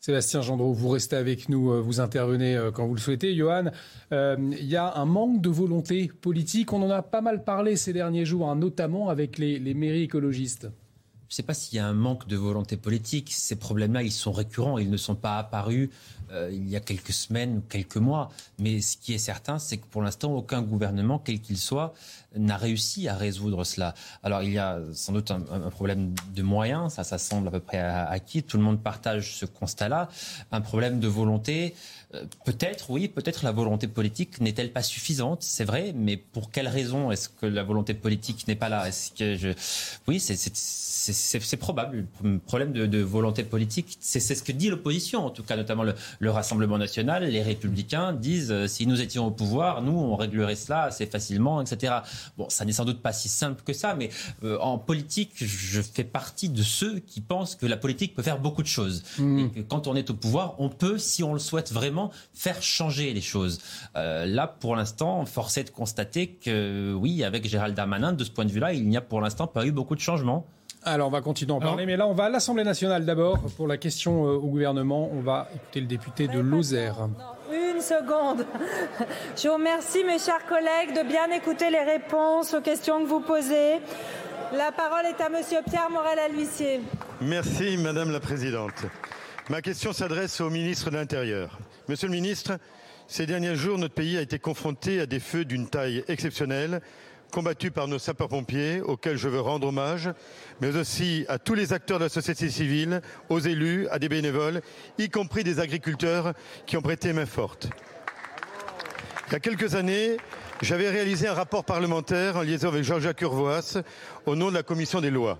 Speaker 1: Sébastien Gendreau, vous restez avec nous, vous intervenez quand vous le souhaitez. Johan, il y a un manque de volonté politique. On en a pas mal parlé ces derniers jours, hein, notamment avec les mairies écologistes.
Speaker 30: Je ne sais pas s'il y a un manque de volonté politique. Ces problèmes-là, ils sont récurrents. Ils ne sont pas apparus euh, il y a quelques semaines ou quelques mois. Mais ce qui est certain, c'est que pour l'instant, aucun gouvernement, quel qu'il soit, n'a réussi à résoudre cela. Alors il y a sans doute un, problème de moyens, ça, ça semble à peu près acquis. Tout le monde partage ce constat-là. Un problème de volonté. Euh, peut-être, oui, peut-être la volonté politique n'est-elle pas suffisante, c'est vrai, mais pour quelle raison est-ce que la volonté politique n'est pas là? Est-ce que je... Oui, c'est probable. Le problème de, volonté politique, c'est ce que dit l'opposition, en tout cas, notamment le, Rassemblement national, les Républicains disent euh, si nous étions au pouvoir, nous, on réglerait cela assez facilement, etc. Bon, ça n'est sans doute pas si simple que ça, mais euh, en politique, je fais partie de ceux qui pensent que la politique peut faire beaucoup de choses. Mmh. Et que quand on est au pouvoir, on peut, si on le souhaite vraiment, faire changer les choses. Euh, là, pour l'instant, force est de constater que oui, avec Gérald Darmanin, de ce point de vue-là, il n'y a pour l'instant pas eu beaucoup de changements.
Speaker 1: Alors, on va continuer à en parler, mais là, on va à l'Assemblée nationale d'abord pour la question euh, au gouvernement. On va écouter le député de Lozère.
Speaker 39: Une seconde. [laughs] Je vous remercie, mes chers collègues, de bien écouter les réponses aux questions que vous posez. La parole est à Monsieur Pierre Morel-Aluissier.
Speaker 25: Merci, Madame la Présidente. Ma question s'adresse au ministre de l'Intérieur. Monsieur le ministre, ces derniers jours, notre pays a été confronté à des feux d'une taille exceptionnelle, combattus par nos sapeurs-pompiers, auxquels je veux rendre hommage, mais aussi à tous les acteurs de la société civile, aux élus, à des bénévoles, y compris des agriculteurs qui ont prêté main forte. Il y a quelques années, j'avais réalisé un rapport parlementaire en liaison avec Jean-Jacques au nom de la commission des lois.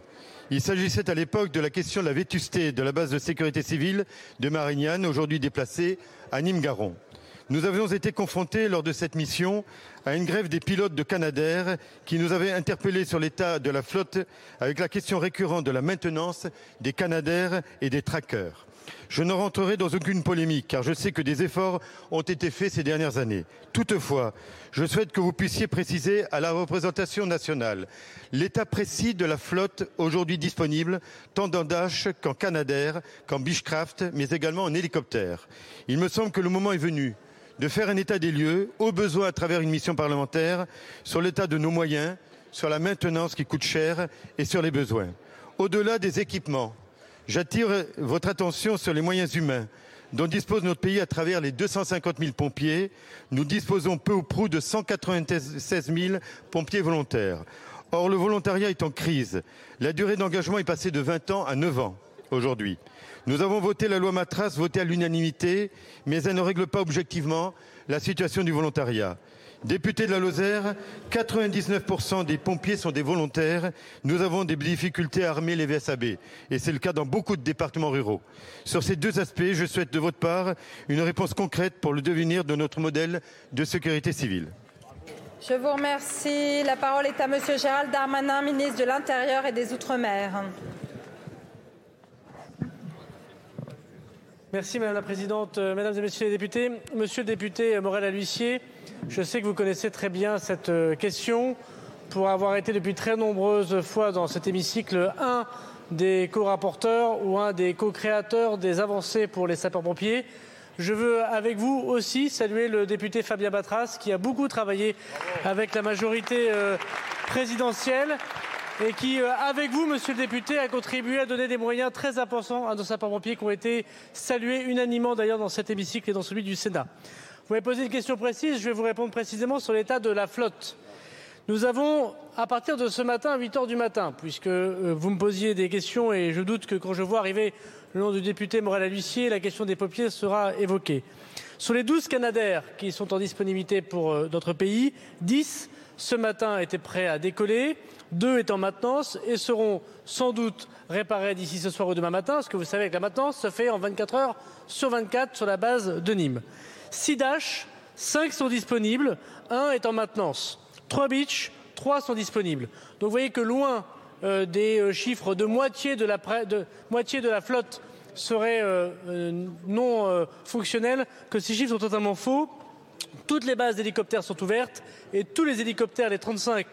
Speaker 25: Il s'agissait à l'époque de la question de la vétusté de la base de sécurité civile de Marignane, aujourd'hui déplacée à Nîmes-Garon. Nous avions été confrontés lors de cette mission à une grève des pilotes de Canadair qui nous avait interpellés sur l'état de la flotte avec la question récurrente de la maintenance des Canadair et des trackers. Je ne rentrerai dans aucune polémique car je sais que des efforts ont été faits ces dernières années. Toutefois, je souhaite que vous puissiez préciser à la représentation nationale l'état précis de la flotte aujourd'hui disponible, tant dans Dash qu'en Canadair, qu'en Beechcraft, mais également en hélicoptère. Il me semble que le moment est venu de faire un état des lieux, au besoin à travers une mission parlementaire, sur l'état de nos moyens, sur la maintenance qui coûte cher et sur les besoins. Au-delà des équipements, J'attire votre attention sur les moyens humains, dont dispose notre pays à travers les 250 000 pompiers, nous disposons peu ou prou de 196 000 pompiers volontaires. Or, le volontariat est en crise. La durée d'engagement est passée de 20 ans à 9 ans aujourd'hui. Nous avons voté la loi Matras, votée à l'unanimité, mais elle ne règle pas objectivement la situation du volontariat. Député de la Lozère, 99% des pompiers sont des volontaires. Nous avons des difficultés à armer les VSAB. Et c'est le cas dans beaucoup de départements ruraux. Sur ces deux aspects, je souhaite de votre part une réponse concrète pour le devenir de notre modèle de sécurité civile.
Speaker 17: Je vous remercie. La parole est à Monsieur Gérald Darmanin, ministre de l'Intérieur et des Outre-mer.
Speaker 26: Merci Madame la Présidente, euh, Mesdames et Messieurs les députés. Monsieur le député Morel-Aluissier, je sais que vous connaissez très bien cette euh, question pour avoir été depuis très nombreuses fois dans cet hémicycle un des co-rapporteurs ou un des co-créateurs des avancées pour les sapeurs-pompiers. Je veux avec vous aussi saluer le député Fabien Batras qui a beaucoup travaillé avec la majorité euh, présidentielle et qui, euh, avec vous, monsieur le député, a contribué à donner des moyens très importants à nos sapeurs-pompiers qui ont été salués unanimement d'ailleurs dans cet hémicycle et dans celui du Sénat. Vous m'avez posé une question précise, je vais vous répondre précisément sur l'état de la flotte. Nous avons, à partir de ce matin, à 8 heures du matin, puisque euh, vous me posiez des questions et je doute que quand je vois arriver le nom du député Morel-Aluissier, la question des pompiers sera évoquée. Sur les 12 Canadaires qui sont en disponibilité pour euh, notre pays, 10 ce matin étaient prêts à décoller, deux étant en maintenance et seront sans doute réparés d'ici ce soir ou demain matin, parce que vous savez que la maintenance se fait en 24 heures sur 24 sur la base de Nîmes. 6 Dash, 5 sont disponibles, un est en maintenance. 3 Beach, 3 sont disponibles. Donc vous voyez que loin euh, des euh, chiffres de moitié de la, de, moitié de la flotte serait euh, non fonctionnelle, que ces chiffres sont totalement faux. Toutes les bases d'hélicoptères sont ouvertes et tous les hélicoptères, les 35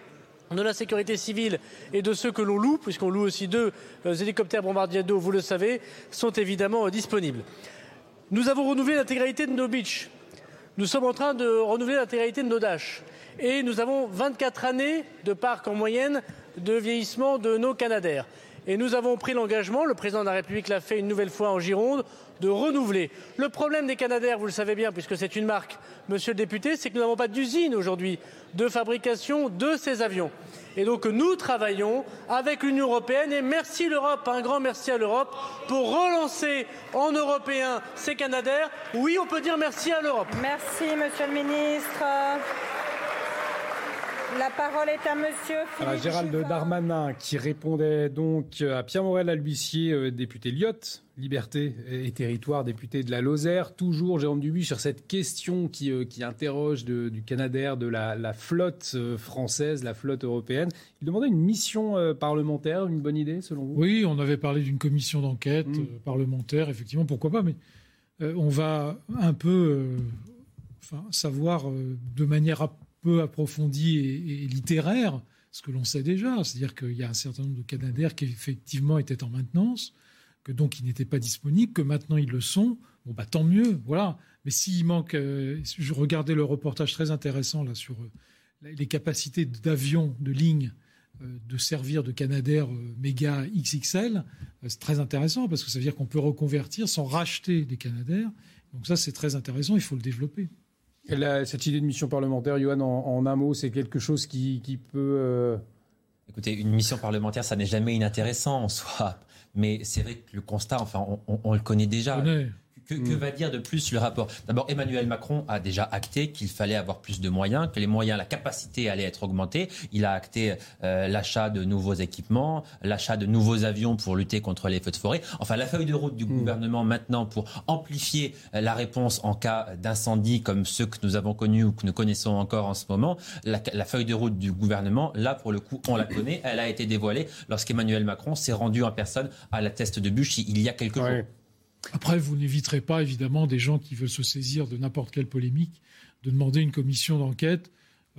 Speaker 26: de la sécurité civile et de ceux que l'on loue, puisqu'on loue aussi deux hélicoptères bombardiers d'eau, vous le savez, sont évidemment disponibles. Nous avons renouvelé l'intégralité de nos beaches. Nous sommes en train de renouveler l'intégralité de nos Dash. Et nous avons 24 années de parc en moyenne de vieillissement de nos Canadaires. Et nous avons pris l'engagement, le président de la République l'a fait une nouvelle fois en Gironde, de renouveler. Le problème des Canadaires, vous le savez bien, puisque c'est une marque, monsieur le député, c'est que nous n'avons pas d'usine aujourd'hui de fabrication de ces avions. Et donc nous travaillons avec l'Union européenne et merci l'Europe, un grand merci à l'Europe pour relancer en européen ces Canadaires. Oui, on peut dire merci à l'Europe.
Speaker 17: Merci, monsieur le ministre. La parole est à monsieur Philippe
Speaker 1: Alors, Gérald. Darmanin qui répondait donc à Pierre Morel Albuissier, euh, député Lyotte, Liberté et Territoire, député de la Lozère. Toujours Jérôme Dubuis sur cette question qui, euh, qui interroge de- du Canadair, de la, la flotte euh, française, la flotte européenne. Il demandait une mission euh, parlementaire, une bonne idée selon vous?
Speaker 28: Oui, on avait parlé d'une commission d'enquête
Speaker 1: Mm.
Speaker 28: euh, parlementaire, effectivement, pourquoi pas, mais euh, on va un peu euh, enfin, savoir euh, de manière un peu approfondie et, littéraire ce que l'on sait déjà. C'est-à-dire qu'il y a un certain nombre de Canadaires qui effectivement étaient en maintenance, que donc ils n'étaient pas disponibles, que maintenant ils le sont. Bon, bah tant mieux, voilà. Mais s'il manque, euh, je regardais le reportage très intéressant là sur euh, les capacités d'avions, de lignes euh, de servir de Canadair méga XXL, c'est très intéressant parce que ça veut dire qu'on peut reconvertir sans racheter des Canadair. Donc ça, c'est très intéressant, il faut le développer.
Speaker 1: Cette idée de mission parlementaire, Johan, en, en un mot, c'est quelque chose qui, qui peut. euh,
Speaker 30: Écoutez, une mission parlementaire, ça n'est jamais inintéressant en soi. Mais c'est vrai que le constat, enfin, on, on- on le connaît déjà.
Speaker 28: connaît.
Speaker 30: Que, que va dire de plus le rapport? D'abord, Emmanuel Macron a déjà acté qu'il fallait avoir plus de moyens, que les moyens, la capacité allait être augmentée. Il a acté euh, l'achat de nouveaux équipements, l'achat de nouveaux avions pour lutter contre les feux de forêt. Enfin, la feuille de route du gouvernement maintenant pour amplifier euh, la réponse en cas d'incendie comme ceux que nous avons connus ou que nous connaissons encore en ce moment. La, la feuille de route du gouvernement, là, pour le coup, on la connaît. Elle a été dévoilée lorsqu'Emmanuel Macron s'est rendu en personne à la test de bûche il y a quelques jours.
Speaker 28: Après, vous n'éviterez pas, évidemment, des gens qui veulent se saisir de n'importe quelle polémique, de demander une commission d'enquête.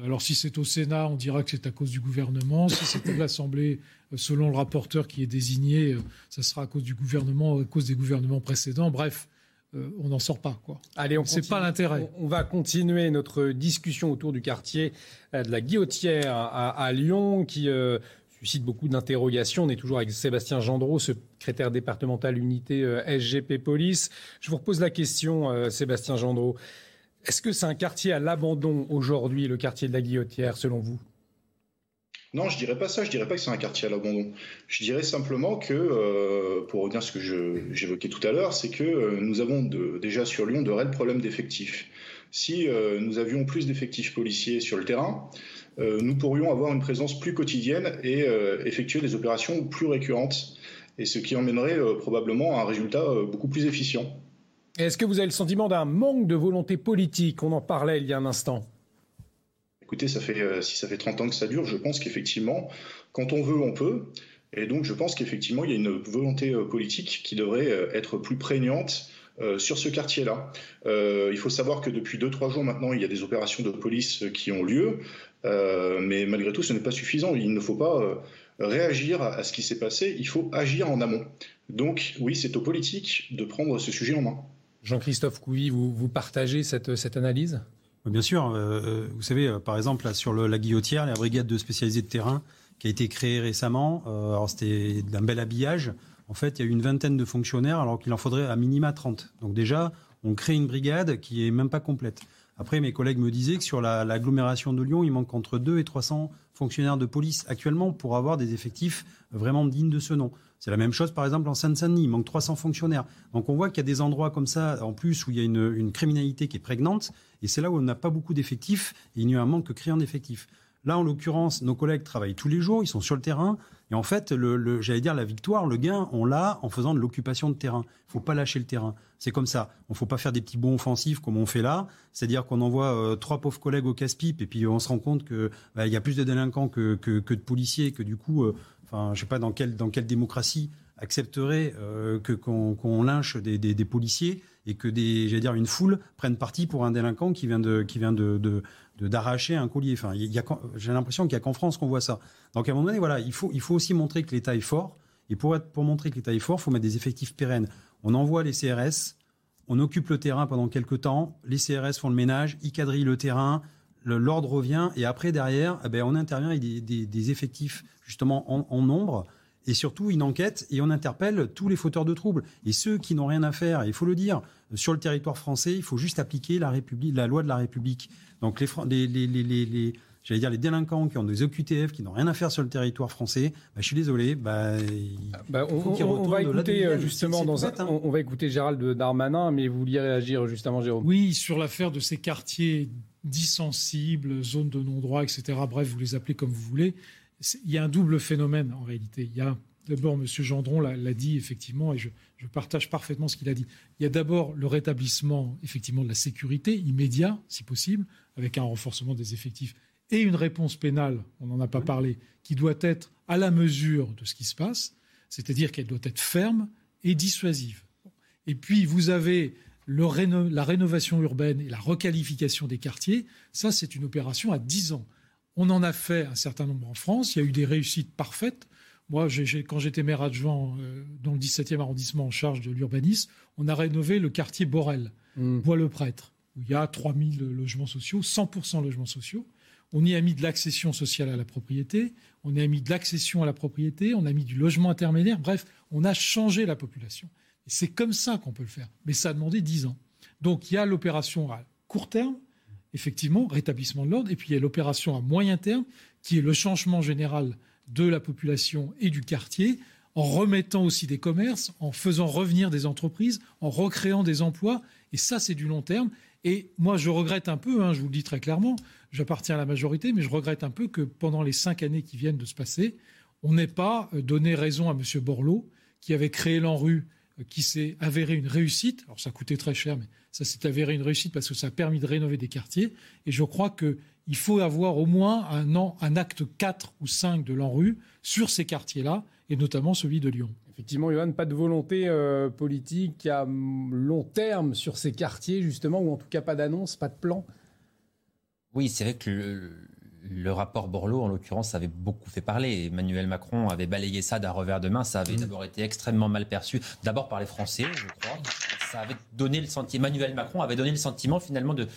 Speaker 28: Alors, si c'est au Sénat, on dira que c'est à cause du gouvernement. Si c'est à l'Assemblée, selon le rapporteur qui est désigné, euh, ça sera à cause du gouvernement, à cause des gouvernements précédents. Bref, euh, on n'en sort pas, quoi.
Speaker 1: Allez, on
Speaker 28: C'est pas l'intérêt.
Speaker 1: On, on va continuer notre discussion autour du quartier euh, de la Guillotière à, à Lyon, qui euh, suscite beaucoup d'interrogations. On est toujours avec Sébastien Gendreau, secrétaire départemental unité SGP Police. Je vous repose la question, Sébastien Gendreau. Est-ce que c'est un quartier à l'abandon aujourd'hui, le quartier de la Guillotière, selon vous?
Speaker 38: Non, je dirais pas ça. Je dirais pas que c'est un quartier à l'abandon. Je dirais simplement que, euh, pour revenir à ce que j'évoquais tout à l'heure, c'est que euh, nous avons déjà sur Lyon de réels problèmes d'effectifs. Si euh, nous avions plus d'effectifs policiers sur le terrain, nous pourrions avoir une présence plus quotidienne et effectuer des opérations plus récurrentes, et ce qui emmènerait probablement à un résultat beaucoup plus efficient.
Speaker 1: Est-ce que vous avez le sentiment d'un manque de volonté politique? On en parlait il y a un instant.
Speaker 38: Écoutez, ça fait, euh, si ça fait 30 ans que ça dure, je pense qu'effectivement, quand on veut, on peut. Et donc, je pense qu'effectivement, il y a une volonté euh, politique qui devrait euh, être plus prégnante sur ce quartier-là. il faut savoir que depuis 2-3 jours maintenant, il y a des opérations de police qui ont lieu, mais malgré tout, ce n'est pas suffisant. Il ne faut pas réagir à, ce qui s'est passé, il faut agir en amont. Donc oui, c'est aux politiques de prendre ce sujet en main.
Speaker 1: Jean-Christophe Couy, vous, vous partagez cette, cette analyse?
Speaker 31: Bien sûr. Euh, euh, vous savez, euh, par exemple, là, sur la guillotière, la brigade de spécialisés de terrain qui a été créée récemment, alors c'était d'un bel habillage. En fait, il y a eu une vingtaine de fonctionnaires alors qu'il en faudrait à minima 30. Donc déjà, on crée une brigade qui est même pas complète. Après, mes collègues me disaient que sur l'agglomération de Lyon, il manque entre 2 et 300 fonctionnaires de police actuellement pour avoir des effectifs vraiment dignes de ce nom. C'est la même chose, par exemple, en Seine-Saint-Denis. Il manque 300 fonctionnaires. Donc, on voit qu'il y a des endroits comme ça, en plus, où il y a une, criminalité qui est prégnante. Et c'est là où on n'a pas beaucoup d'effectifs. Et il y a un manque criant d'effectifs. Là, en l'occurrence, nos collègues travaillent tous les jours, ils sont sur le terrain. Et en fait, le, j'allais dire la victoire, le gain, on l'a en faisant de l'occupation de terrain. Il faut pas lâcher le terrain. C'est comme ça. On faut pas faire des petits bons offensifs comme on fait là. C'est-à-dire qu'on envoie euh, trois pauvres collègues au casse-pipe et puis on se rend compte que bah, y a plus de délinquants que, de policiers, que du coup, euh, enfin, je sais pas dans quelle démocratie accepterait euh, qu'on lynche des, des, policiers et que des, j'allais dire, une foule prenne parti pour un délinquant qui vient de qui vient de, d'arracher un collier. Enfin, y a, j'ai l'impression qu'il y a qu'en France qu'on voit ça. Donc à un moment donné, voilà, il faut, il faut aussi montrer que l'État est fort. Et pour, être, pour montrer que l'État est fort, il faut mettre des effectifs pérennes. On envoie les CRS, on occupe le terrain pendant quelques temps, les CRS font le ménage, ils quadrillent le terrain, l'ordre revient, et après, derrière, eh ben, on intervient avec des, effectifs justement en, en nombre et surtout une enquête et on interpelle tous les fauteurs de troubles et ceux qui n'ont rien à faire. Il faut le dire, sur le territoire français, il faut juste appliquer la République, la loi de la République. Donc les, les, les, les, j'allais dire les délinquants qui ont des OQTF, qui n'ont rien à faire sur le territoire français, bah, je suis désolé. Bah,
Speaker 1: bah on, va écouter euh, justement dans un, hein. on, va écouter Gérald Darmanin, mais vous vouliez réagir justement, Jérôme?
Speaker 28: Oui, sur l'affaire de ces quartiers dissensibles, zones de non-droit, etc. Bref, vous les appelez comme vous voulez il y a un double phénomène en réalité. Il y a d'abord, M. Gendron l'a dit effectivement, et je, partage parfaitement ce qu'il a dit. Il y a d'abord le rétablissement effectivement de la sécurité immédiat, si possible, avec un renforcement des effectifs et une réponse pénale, on n'en a pas parlé, qui doit être à la mesure de ce qui se passe, c'est-à-dire qu'elle doit être ferme et dissuasive. Et puis vous avez la rénovation urbaine et la requalification des quartiers, ça c'est une opération à 10 ans. On en a fait un certain nombre en France. Il y a eu des réussites parfaites. Moi, quand j'étais maire adjoint euh, dans le 17e arrondissement en charge de l'urbanisme, on a rénové le quartier Borel, mmh. Bois-le-Prêtre, où il y a 3000 logements sociaux, 100% logements sociaux. On y a mis de l'accession sociale à la propriété, on y a mis de l'accession à la propriété, on a mis du logement intermédiaire. Bref, on a changé la population. Et c'est comme ça qu'on peut le faire. Mais ça a demandé 10 ans. Donc il y a l'opération à court terme, effectivement, rétablissement de l'ordre. Et puis il y a l'opération à moyen terme, qui est le changement général de la population et du quartier, en remettant aussi des commerces, en faisant revenir des entreprises, en recréant des emplois. Et ça, c'est du long terme. Et moi, je regrette un peu, hein, je vous le dis très clairement, j'appartiens à la majorité, mais je regrette un peu que pendant les cinq années qui viennent de se passer, on n'ait pas euh, donné raison à M. Borloo, qui avait créé l'ANRU, qui s'est avéré une réussite. Alors ça coûtait très cher, mais ça s'est avéré une réussite parce que ça a permis de rénover des quartiers. Et je crois qu'il faut avoir au moins un, an, un acte 4 ou 5 de l'ANRU sur ces quartiers-là, et notamment celui de Lyon.
Speaker 1: Effectivement, Johan, pas de volonté euh, politique à long terme sur ces quartiers, justement, ou en tout cas pas d'annonce, pas de plan?
Speaker 30: Oui, c'est vrai que le, le rapport Borloo, en l'occurrence, avait beaucoup fait parler. Emmanuel Macron avait balayé ça d'un revers de main. Ça avait mmh. d'abord été extrêmement mal perçu, d'abord par les Français, je crois. Ça avait donné le sentiment. Emmanuel Macron avait donné le sentiment finalement de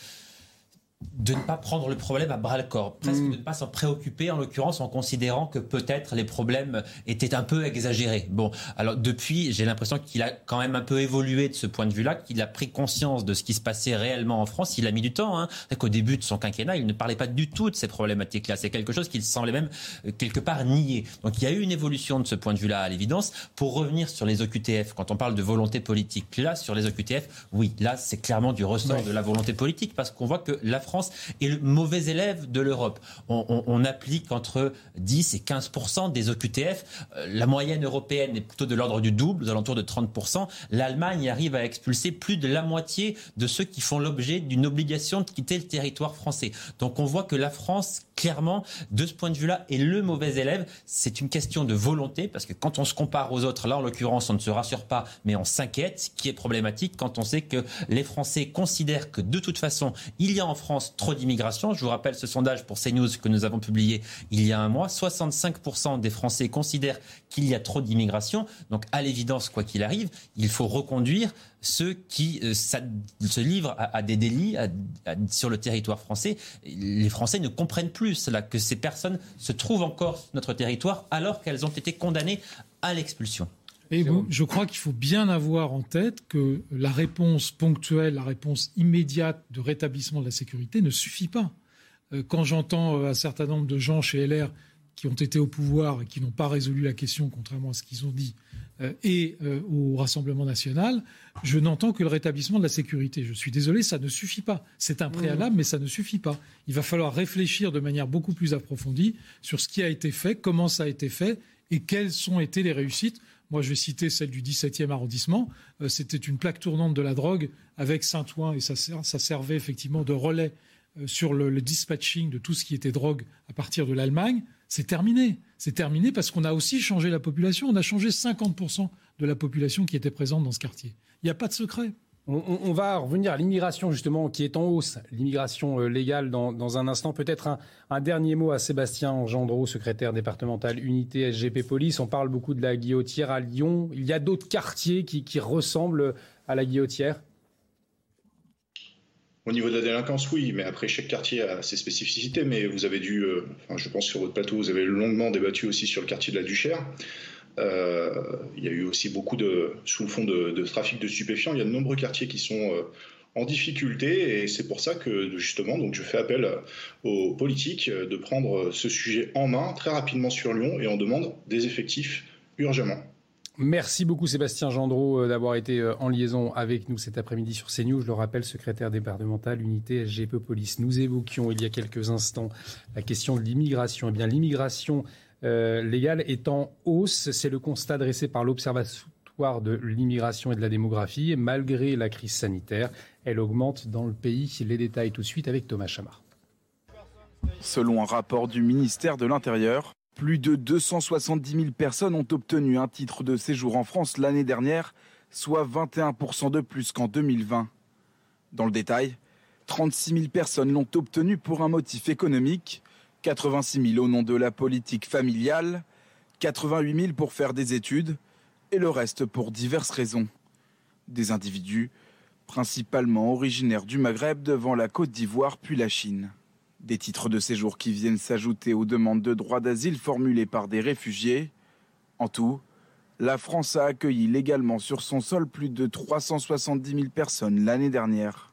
Speaker 30: de ne pas prendre le problème à bras le corps, presque
Speaker 1: Mm.
Speaker 30: de ne pas s'en préoccuper, en l'occurrence en considérant que peut-être les problèmes étaient un peu exagérés. Bon, alors depuis, j'ai l'impression qu'il a quand même un peu évolué de ce point de vue-là, qu'il a pris conscience de ce qui se passait réellement en France. Il a mis du temps. Hein. C'est qu'au début de son quinquennat, il ne parlait pas du tout de ces problématiques-là. C'est quelque chose qu'il semblait même euh, quelque part nier. Donc il y a eu une évolution de ce point de vue-là, à l'évidence. Pour revenir sur les OQTF, quand on parle de volonté politique, là, sur les OQTF, oui, là, c'est clairement du ressort de la volonté politique, parce qu'on voit que la France est le mauvais élève de l'Europe. On, applique entre 10 et 15% des OQTF. Euh, La moyenne européenne est plutôt de l'ordre du double, aux alentours de 30 L'Allemagne arrive à expulser plus de la moitié de ceux qui font l'objet d'une obligation de quitter le territoire français. Donc on voit que la France, clairement, de ce point de vue-là, est le mauvais élève. C'est une question de volonté, parce que quand on se compare aux autres, là en l'occurrence, on ne se rassure pas, mais on s'inquiète, ce qui est problématique quand on sait que les Français considèrent que de toute façon, il y a en France trop d'immigration. Je vous rappelle ce sondage pour CNews que nous avons publié il y a un mois. 65% des Français considèrent qu'il y a trop d'immigration. Donc à l'évidence, quoi qu'il arrive, il faut reconduire ceux qui euh, se livrent à, des délits sur le territoire français. Les Français ne comprennent plus que ces personnes se trouvent encore sur notre territoire alors qu'elles ont été condamnées à l'expulsion.
Speaker 28: Et bon, je crois qu'il faut bien avoir en tête que la réponse ponctuelle, la réponse immédiate de rétablissement de la sécurité ne suffit pas. Euh, Quand j'entends euh, un certain nombre de gens chez LR qui ont été au pouvoir et qui n'ont pas résolu la question, contrairement à ce qu'ils ont dit, euh, et euh, au Rassemblement national, je n'entends que le rétablissement de la sécurité. Je suis désolé, ça ne suffit pas. C'est un préalable, mais ça ne suffit pas. Il va falloir réfléchir de manière beaucoup plus approfondie sur ce qui a été fait, comment ça a été fait et quelles ont été les réussites. Moi, je vais citer celle du 17e arrondissement. Euh, C'était une plaque tournante de la drogue avec Saint-Ouen et ça, ser- ça servait effectivement de relais euh, sur le dispatching de tout ce qui était drogue à partir de l'Allemagne. C'est terminé. C'est terminé parce qu'on a aussi changé la population. On a changé 50% de la population qui était présente dans ce quartier. Il n'y a pas de secret.
Speaker 1: On, va revenir à l'immigration justement qui est en hausse, l'immigration euh, légale dans, un instant. Peut-être un, dernier mot à Sébastien Gendreau, secrétaire départemental unité SGP Police. On parle beaucoup de la Guillotière à Lyon. Il y a d'autres quartiers qui, qui ressemblent à la Guillotière?
Speaker 38: Au niveau de la délinquance, oui, mais après, chaque quartier a ses spécificités. Mais vous avez dû, euh, enfin, je pense sur votre plateau, vous avez longuement débattu aussi sur le quartier de la Duchère. Euh, il y a eu aussi beaucoup de, sous le fond de, trafic de stupéfiants. Il y a de nombreux quartiers qui sont euh, en difficulté et c'est pour ça que justement, donc, je fais appel aux politiques de prendre ce sujet en main très rapidement sur Lyon et on demande des effectifs urgemment.
Speaker 1: Merci beaucoup Sébastien Gendreau euh, d'avoir été en liaison avec nous cet après-midi sur CNews. Je le rappelle, secrétaire départemental unité SGP Police. Nous évoquions il y a quelques instants la question de l'immigration. Eh bien, l'immigration euh, légale est en hausse. C'est le constat dressé par l'Observatoire de l'immigration et de la démographie. Malgré la crise sanitaire, elle augmente dans le pays. Les détails tout de suite avec Thomas Chamard.
Speaker 18: Selon un rapport du ministère de l'Intérieur, plus de 270 000 personnes ont obtenu un titre de séjour en France l'année dernière, soit 21% de plus qu'en 2020. Dans le détail, 36 000 personnes l'ont obtenu pour un motif économique, 86 000 au nom de la politique familiale, 88 000 pour faire des études et le reste pour diverses raisons. Des individus principalement originaires du Maghreb devant la Côte d'Ivoire puis la Chine. Des titres de séjour qui viennent s'ajouter aux demandes de droit d'asile formulées par des réfugiés. En tout, la France a accueilli légalement sur son sol plus de 370 000 personnes l'année dernière.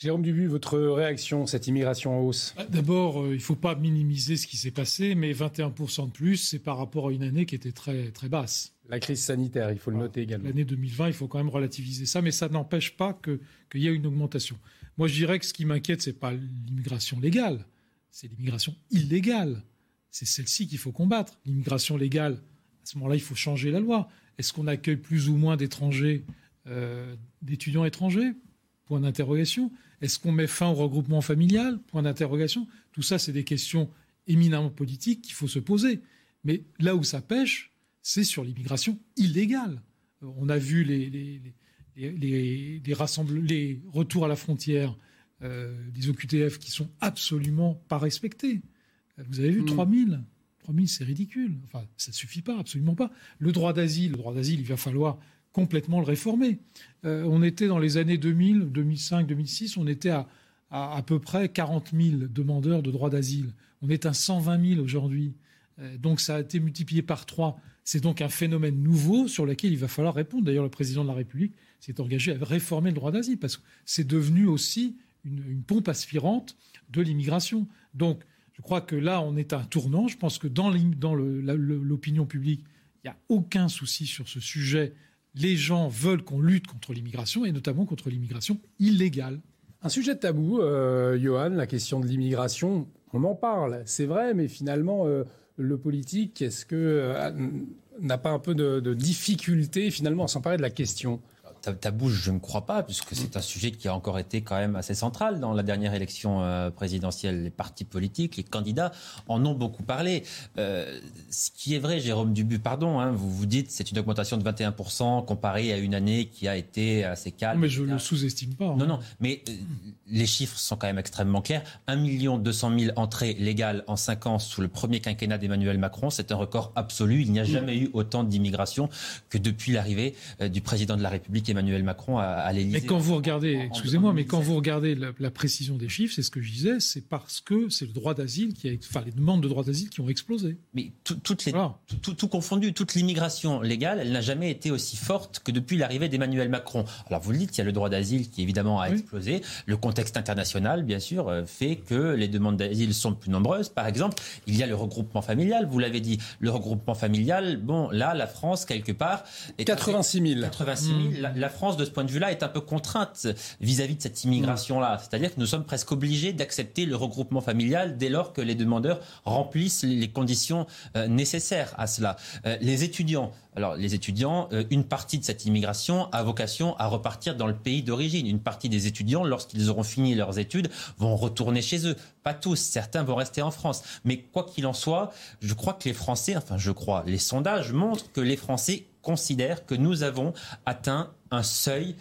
Speaker 1: Jérôme Dubu, votre réaction, cette immigration en hausse?
Speaker 28: D'abord, euh, il ne faut pas minimiser ce qui s'est passé, mais 21% de plus, c'est par rapport à une année qui était très, très basse.
Speaker 1: La crise sanitaire, il faut le noter également.
Speaker 28: L'année 2020, il faut quand même relativiser ça, mais ça n'empêche pas que- qu'il y ait une augmentation. Moi, je dirais que ce qui m'inquiète, c'est pas l'immigration légale, c'est l'immigration illégale. C'est celle-ci qu'il faut combattre. L'immigration légale, à ce moment-là, il faut changer la loi. Est-ce qu'on accueille plus ou moins d'étrangers, euh, d'étudiants étrangers? Point d'interrogation. Est-ce qu'on met fin au regroupement familial? Point d'interrogation. Tout ça, c'est des questions éminemment politiques qu'il faut se poser. Mais là où ça pêche, c'est sur l'immigration illégale. Euh, On a vu les, les, les, les- les rassemble- les retours à la frontière euh, des OQTF qui sont absolument pas respectés. Euh, Vous avez vu
Speaker 1: Mm.
Speaker 28: 3000 3000, c'est ridicule. Enfin, ça ne suffit pas, absolument pas. Le droit d'asile, le droit d'asile, il va falloir complètement le réformer. Euh, on était dans les années 2000, 2005, 2006, on était à, à à peu près 40 000 demandeurs de droit d'asile. On est à 120 000 aujourd'hui. Euh, Donc ça a été multiplié par trois. C'est donc un phénomène nouveau sur lequel il va falloir répondre. D'ailleurs, le président de la République s'est engagé à réformer le droit d'asile parce que c'est devenu aussi une, pompe aspirante de l'immigration. Donc je crois que là, on est à un tournant. Je pense que dans l'opinion publique, il n'y a aucun souci sur ce sujet. Les gens veulent qu'on lutte contre l'immigration et notamment contre l'immigration illégale.
Speaker 1: Un sujet tabou, euh, Johan, la question de l'immigration, on en parle, c'est vrai, mais finalement, euh, le politique, est-ce que euh, n'a pas un peu de, de difficulté finalement à s'emparer de la question?
Speaker 30: Ta- Tabou, je ne crois pas, puisque c'est un sujet qui a encore été quand même assez central dans la dernière élection euh, présidentielle. Les partis politiques, les candidats en ont beaucoup parlé. Euh, ce qui est vrai, Jérôme Dubu, pardon, hein, vous vous dites c'est une augmentation de 21% comparée à une année qui a été assez calme.
Speaker 28: Mais je ne le sous-estime pas. hein.
Speaker 30: Non, non, mais euh, les chiffres sont quand même extrêmement clairs. 1 200 000 entrées légales en 5 ans sous le premier quinquennat d'Emmanuel Macron, c'est un record absolu. Il n'y a jamais eu autant d'immigration que depuis l'arrivée du président de la République Emmanuel Macron à, à l'Élysée.
Speaker 28: Mais quand vous regardez, excusez-moi, mais quand vous regardez la, la précision des chiffres, c'est ce que je disais, c'est parce que c'est le droit d'asile qui a, enfin les demandes de droit d'asile qui ont explosé.
Speaker 30: Mais tout- toutes les, tout, tout- tout confondu, toute l'immigration légale, elle n'a jamais été aussi forte que depuis l'arrivée d'Emmanuel Macron. Alors vous le dites, il y a le droit d'asile qui évidemment a explosé. Le contexte international, bien sûr, euh, fait que les demandes d'asile sont plus nombreuses. Par exemple, il y a le regroupement familial. Vous l'avez dit, le regroupement familial. Bon, là, la France quelque part. Est
Speaker 1: 86 000.
Speaker 30: 86 000. La, la France, de ce point de vue-là, est un peu contrainte vis-à-vis de cette immigration-là. C'est-à-dire que nous sommes presque obligés d'accepter le regroupement familial dès lors que les demandeurs remplissent les conditions euh, nécessaires à cela. Euh, les étudiants, alors les étudiants, euh, une partie de cette immigration a vocation à repartir dans le pays d'origine. Une partie des étudiants, lorsqu'ils auront fini leurs études, vont retourner chez eux. Pas tous, certains vont rester en France. Mais quoi qu'il en soit, je crois que les Français, enfin je crois, les sondages montrent que les Français considèrent que nous avons atteint un seuil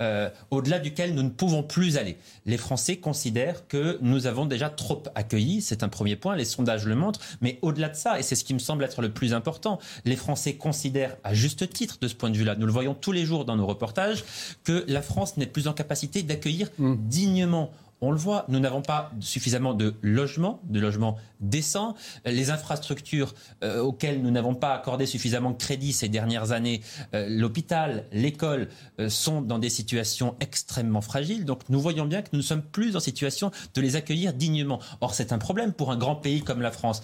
Speaker 30: euh, au-delà duquel nous ne pouvons plus aller. Les Français considèrent que nous avons déjà trop accueilli, c'est un premier point, les sondages le montrent, mais au-delà de ça, et c'est ce qui me semble être le plus important, les Français considèrent à juste titre de ce point de vue-là, nous le voyons tous les jours dans nos reportages, que la France n'est plus en capacité d'accueillir dignement on le voit, nous n'avons pas suffisamment de logements, de logements décents. Les infrastructures euh, auxquelles nous n'avons pas accordé suffisamment de crédit ces dernières années, euh, l'hôpital, l'école, euh, sont dans des situations extrêmement fragiles. Donc nous voyons bien que nous ne sommes plus en situation de les accueillir dignement. Or c'est un problème pour un grand pays comme la France.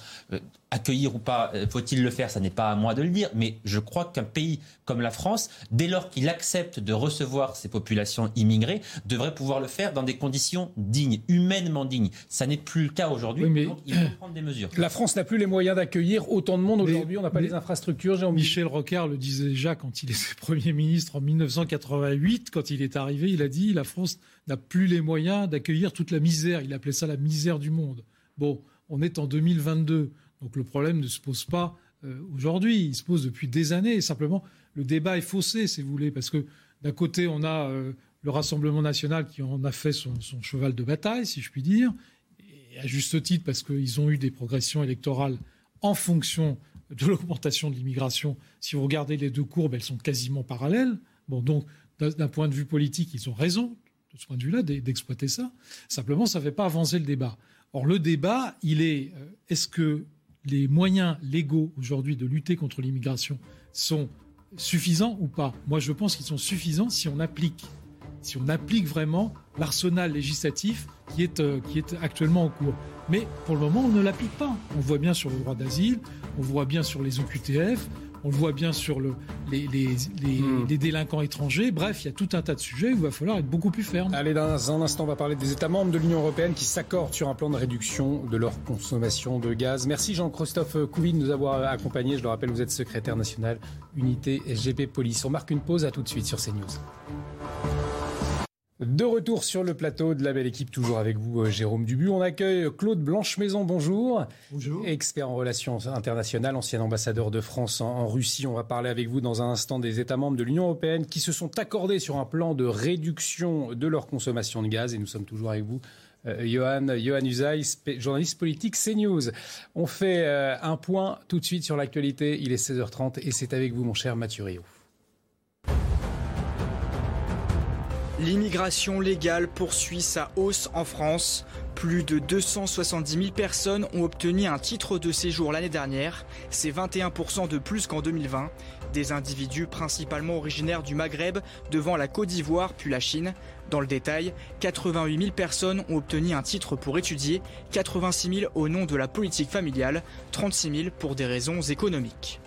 Speaker 30: Accueillir ou pas, euh, faut-il le faire? Ça n'est pas à moi de le dire. Mais je crois qu'un pays comme la France, dès lors qu'il accepte de recevoir ces populations immigrées, devrait pouvoir le faire dans des conditions dignes, humainement dignes. Ça n'est plus le cas aujourd'hui. donc il faut prendre des mesures.
Speaker 1: La France n'a plus les moyens d'accueillir autant de monde aujourd'hui. On n'a pas les infrastructures. Jérôme
Speaker 28: Michel Rocard le disait déjà quand il était [laughs] Premier ministre en 1988, quand il est arrivé, il a dit la France n'a plus les moyens d'accueillir toute la misère. Il appelait ça la misère du monde. Bon, on est en 2022, donc le problème ne se pose pas euh, aujourd'hui, il se pose depuis des années. Simplement, le débat est faussé, si vous voulez, parce que d'un côté, on a euh, le Rassemblement national qui en a fait son, cheval de bataille, si je puis dire, et à juste titre parce qu'ils ont eu des progressions électorales en fonction de l'augmentation de l'immigration. Si vous regardez les deux courbes, elles sont quasiment parallèles. Bon, donc, d'un point de vue politique, ils ont raison, de ce point de vue-là, d'e- d'exploiter ça. Simplement, ça ne fait pas avancer le débat. Or, le débat, il est euh, est-ce que les moyens légaux aujourd'hui de lutter contre l'immigration sont suffisants ou pas? Moi, je pense qu'ils sont suffisants si on applique, si on applique vraiment l'arsenal législatif qui est, euh, qui est actuellement en cours. Mais pour le moment, on ne l'applique pas. On voit bien sur le droit d'asile, on voit bien sur les OQTF, on le voit bien sur le, les, les, les- les délinquants étrangers. Bref, il y a tout un tas de sujets où il va falloir être beaucoup plus ferme.
Speaker 1: Allez, dans un instant, on va parler des États membres de l'Union européenne qui s'accordent sur un plan de réduction de leur consommation de gaz. Merci Jean-Christophe Couvi de nous avoir accompagnés. Je le rappelle, vous êtes secrétaire national unité SGP Police. On marque une pause, à tout de suite sur CNews. De retour sur le plateau de la belle équipe, toujours avec vous, euh, Jérôme Dubu. On accueille Claude Blanche-Maison, bonjour. Bonjour. Expert en relations internationales, ancien ambassadeur de France en, Russie. On va parler avec vous dans un instant des États membres de l'Union européenne qui se sont accordés sur un plan de réduction de leur consommation de gaz. Et nous sommes toujours avec vous. euh, Johan, Johan Usaï, journaliste politique CNews. On fait euh, un point tout de suite sur l'actualité. Il est 16h30 et c'est avec vous, mon cher Mathieu Rio.
Speaker 2: L'immigration légale poursuit sa hausse en France. Plus de 270 000 personnes ont obtenu un titre de séjour l'année dernière. C'est 21% de plus qu'en 2020. Des individus principalement originaires du Maghreb, devant la Côte d'Ivoire puis la Chine. Dans le détail, 88 000 personnes ont obtenu un titre pour étudier, 86 000 au nom de la politique familiale, 36 000 pour des raisons économiques.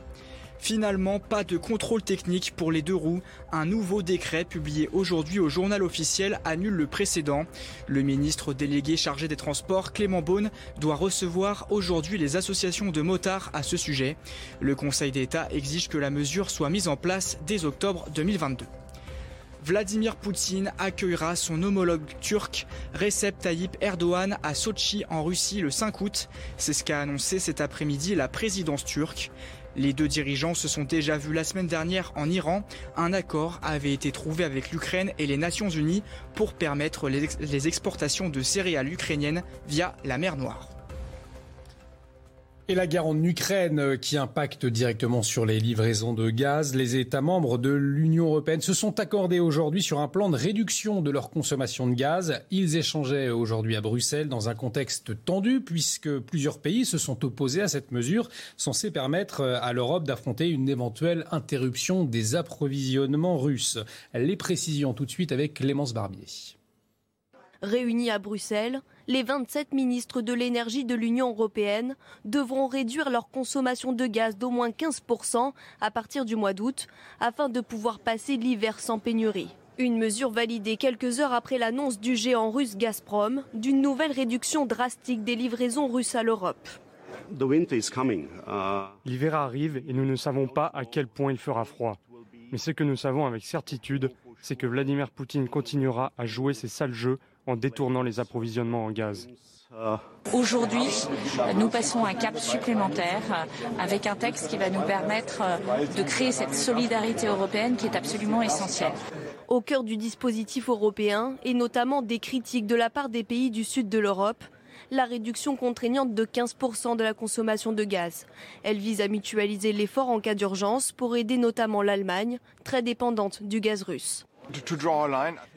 Speaker 2: Finalement, pas de contrôle technique pour les deux roues. Un nouveau décret publié aujourd'hui au journal officiel annule le précédent. Le ministre délégué chargé des Transports, Clément Beaune, doit recevoir aujourd'hui les associations de motards à ce sujet. Le Conseil d'État exige que la mesure soit mise en place dès octobre 2022. Vladimir Poutine accueillera son homologue turc Recep Tayyip Erdogan à Sochi en Russie le 5 août. C'est ce qu'a annoncé cet après-midi la présidence turque. Les deux dirigeants se sont déjà vus la semaine dernière en Iran. Un accord avait été trouvé avec l'Ukraine et les Nations Unies pour permettre les exportations de céréales ukrainiennes via la mer Noire.
Speaker 1: Et la guerre en Ukraine euh, qui impacte directement sur les livraisons de gaz, les États membres de l'Union européenne se sont accordés aujourd'hui sur un plan de réduction de leur consommation de gaz. Ils échangeaient aujourd'hui à Bruxelles dans un contexte tendu puisque plusieurs pays se sont opposés à cette mesure censée permettre euh, à l'Europe d'affronter une éventuelle interruption des approvisionnements russes. Les précisions tout de suite avec Clémence Barbier.
Speaker 21: Réunis à Bruxelles, les 27 ministres de l'énergie de l'Union européenne devront réduire leur consommation de gaz d'au moins 15% à partir du mois d'août afin de pouvoir passer l'hiver sans pénurie. Une mesure validée quelques heures après l'annonce du géant russe Gazprom d'une nouvelle réduction drastique des livraisons russes à l'Europe.
Speaker 40: Uh, l'hiver arrive et nous ne savons pas à quel point il fera froid. Mais ce que nous savons avec certitude, c'est que Vladimir Poutine continuera à jouer ses sales jeux en détournant les approvisionnements en gaz.
Speaker 5: Aujourd'hui, nous passons un cap supplémentaire avec un texte qui va nous permettre de créer cette solidarité européenne qui est absolument essentielle.
Speaker 21: Au cœur du dispositif européen, et notamment des critiques de la part des pays du sud de l'Europe, la réduction contraignante de 15% de la consommation de gaz. Elle vise à mutualiser l'effort en cas d'urgence pour aider notamment l'Allemagne, très dépendante du gaz russe.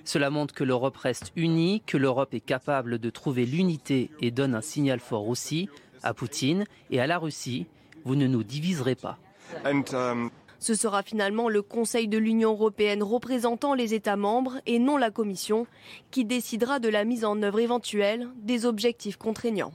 Speaker 41: Cela montre que l'Europe reste unie, que l'Europe est capable de trouver l'unité et donne un signal fort aussi à Poutine et à la Russie. Vous ne nous diviserez pas.
Speaker 21: Um, Ce sera finalement le Conseil de l'Union européenne représentant les États membres et non la Commission qui décidera de la mise en œuvre éventuelle des objectifs contraignants.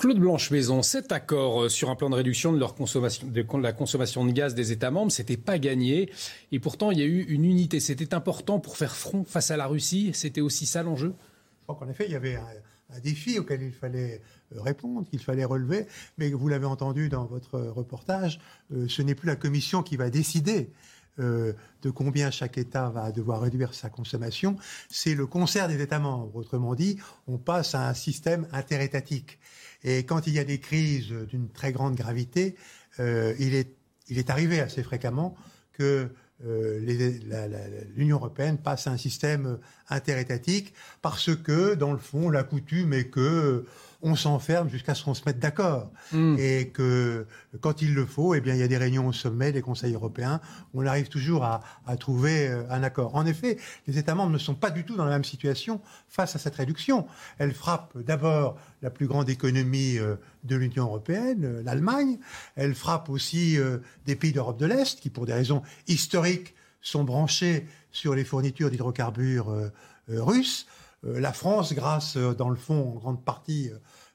Speaker 1: Claude Blanche-Maison, cet accord euh, sur un plan de réduction de, la consommation de gaz des États membres, c'était pas gagné. Et pourtant, il y a eu une unité. C'était important pour faire front face à la Russie. C'était aussi ça l'enjeu?
Speaker 42: Je crois qu'en effet, il y avait un, défi auquel il fallait euh, répondre, qu'il fallait relever. Mais vous l'avez entendu dans votre reportage, euh, ce n'est plus la Commission qui va décider de combien chaque État va devoir réduire sa consommation, c'est le concert des États membres. Autrement dit, on passe à un système interétatique. Et quand il y a des crises d'une très grande gravité, euh, il, est, arrivé assez fréquemment que euh, l'Union européenne passe à un système interétatique parce que, dans le fond, la coutume est que on s'enferme jusqu'à ce qu'on se mette d'accord. Hmm. Et que quand il le faut, eh bien, il y a des réunions au sommet des conseils européens on arrive toujours à, trouver euh, un accord. En effet, les États membres ne sont pas du tout dans la même situation face à cette réduction. Elle frappe d'abord la plus grande économie euh, de l'Union européenne, euh, l'Allemagne. Elle frappe aussi des pays d'Europe de l'Est qui, pour des raisons historiques, sont branchés sur les fournitures d'hydrocarbures russes. La France, grâce, dans le fond, en grande partie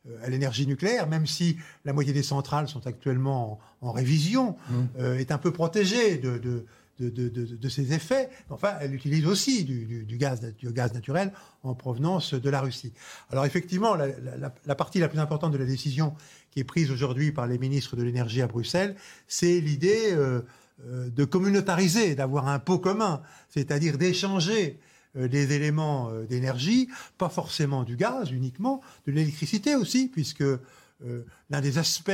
Speaker 42: euh, à l'énergie nucléaire, même si la moitié des centrales sont actuellement en, révision, mmh. euh, est un peu protégée de, de, de, de, ces effets. Enfin, elle utilise aussi du, du, gaz, du gaz naturel en provenance de la Russie. Alors effectivement, la, la, la, partie la plus importante de la décision qui est prise aujourd'hui par les ministres de l'énergie à Bruxelles, c'est l'idée euh, de communautariser, d'avoir un pot commun, c'est-à-dire d'échanger euh, des éléments euh, d'énergie, pas forcément du gaz uniquement, de l'électricité aussi, puisque euh, l'un des aspects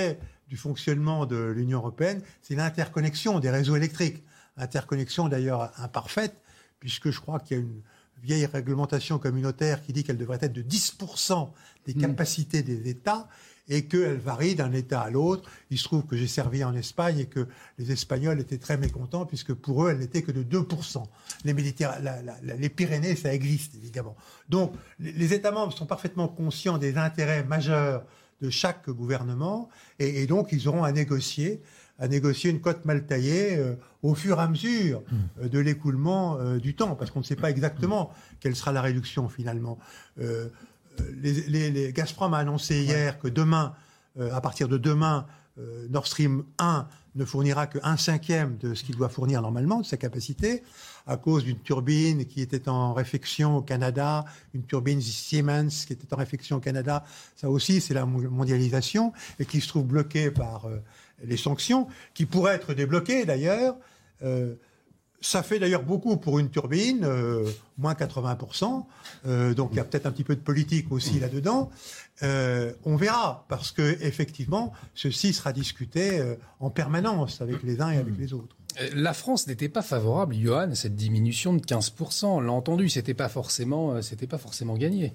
Speaker 42: du fonctionnement de l'Union européenne, c'est l'interconnexion des réseaux électriques. Interconnexion d'ailleurs imparfaite, puisque je crois qu'il y a une vieille réglementation communautaire qui dit qu'elle devrait être de 10% des
Speaker 1: Mm.
Speaker 42: capacités des États et qu'elle varie d'un État à l'autre. Il se trouve que j'ai servi en Espagne et que les Espagnols étaient très mécontents puisque pour eux, elle n'était que de 2%. Les, Méditerra- la- la- la- les Pyrénées, ça existe évidemment. Donc les, les États membres sont parfaitement conscients des intérêts majeurs de chaque gouvernement et, et donc ils auront à négocier à négocier une cote mal taillée euh, au fur et à mesure euh, de l'écoulement euh, du temps, parce qu'on ne sait pas exactement quelle sera la réduction finalement. Euh, les, les- les- Gazprom a annoncé hier que demain, euh, à partir de demain, euh, Nord Stream 1 ne fournira que un cinquième de ce qu'il doit fournir normalement, de sa capacité, à cause d'une turbine qui était en réfection au Canada, une turbine Siemens qui était en réfection au Canada. Ça aussi, c'est la mo- mondialisation et qui se trouve bloquée par euh, les sanctions, qui pourraient être débloquées d'ailleurs. Ça fait d'ailleurs beaucoup pour une turbine, euh, moins 80%. euh, donc il y a peut-être un petit peu de politique aussi là-dedans. Euh, on verra, parce que effectivement, ceci sera discuté en permanence avec les uns et avec les autres.
Speaker 1: La France n'était pas favorable, Johan, à cette diminution de 15%. On l'a entendu, c'était pas c'était pas forcément gagné.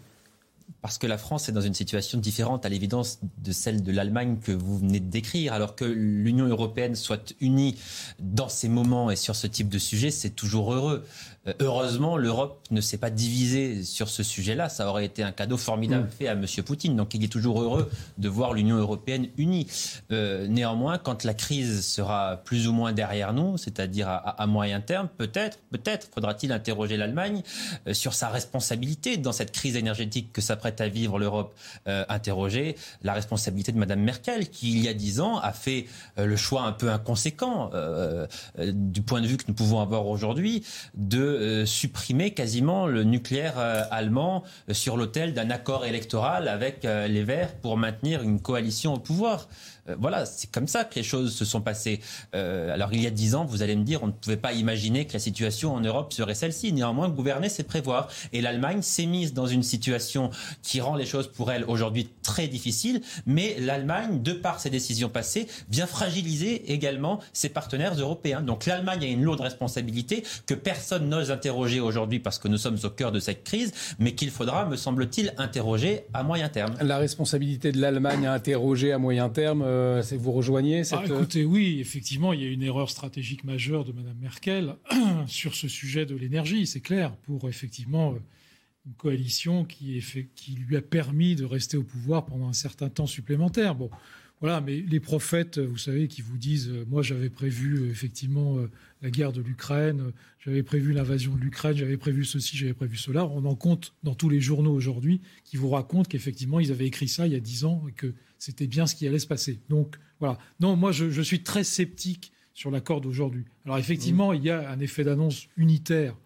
Speaker 30: Parce que la France est dans une situation différente, à l'évidence, de celle de l'Allemagne que vous venez de décrire. Alors que l'Union européenne soit unie dans ces moments et sur ce type de sujet, c'est toujours heureux. Euh, Heureusement, l'Europe ne s'est pas divisée sur ce sujet-là. Ça aurait été un cadeau formidable fait à M. Poutine. Donc il est toujours heureux de voir l'Union européenne unie. Euh, néanmoins, quand la crise sera plus ou moins derrière nous, c'est-à-dire à, à moyen terme, peut-être, peut-être faudra-t-il interroger l'Allemagne euh, sur sa responsabilité dans cette crise énergétique que s'apprête à vivre l'Europe. Euh, interroger la responsabilité de Mme Merkel, qui il y a dix ans a fait euh, le choix un peu inconséquent euh, du point de vue que nous pouvons avoir aujourd'hui de supprimer quasiment le nucléaire allemand sur l'autel d'un accord électoral avec les Verts pour maintenir une coalition au pouvoir. Euh, voilà, c'est comme ça que les choses se sont passées. Euh, alors il y a dix ans, vous allez me dire, on ne pouvait pas imaginer que la situation en Europe serait celle-ci. Néanmoins, gouverner, c'est prévoir. Et l'Allemagne s'est mise dans une situation qui rend les choses pour elle aujourd'hui très difficiles. Mais l'Allemagne, de par ses décisions passées, vient fragiliser également ses partenaires européens. Donc l'Allemagne a une lourde responsabilité que personne n'ose interroger aujourd'hui parce que nous sommes au cœur de cette crise, mais qu'il faudra, me semble-t-il, interroger à moyen terme.
Speaker 1: La responsabilité de l'Allemagne à interroger à moyen terme, euh, vous rejoignez cette...
Speaker 28: Ah, écoutez, oui, effectivement, il y a une erreur stratégique majeure de Mme Merkel [clears throat] sur ce sujet de l'énergie, c'est clair, pour effectivement euh, une coalition qui, lui a permis de rester au pouvoir pendant un certain temps supplémentaire. Bon, voilà, mais les prophètes, vous savez, qui vous disent, euh, moi j'avais prévu effectivement la guerre de l'Ukraine, j'avais prévu l'invasion de l'Ukraine, j'avais prévu ceci, j'avais prévu cela. On en compte dans tous les journaux aujourd'hui qui vous racontent qu'effectivement ils avaient écrit ça il y a dix ans et que c'était bien ce qui allait se passer. Donc voilà. Non, moi je, je suis très sceptique sur l'accord d'aujourd'hui. Alors effectivement, il y a un effet d'annonce unitaire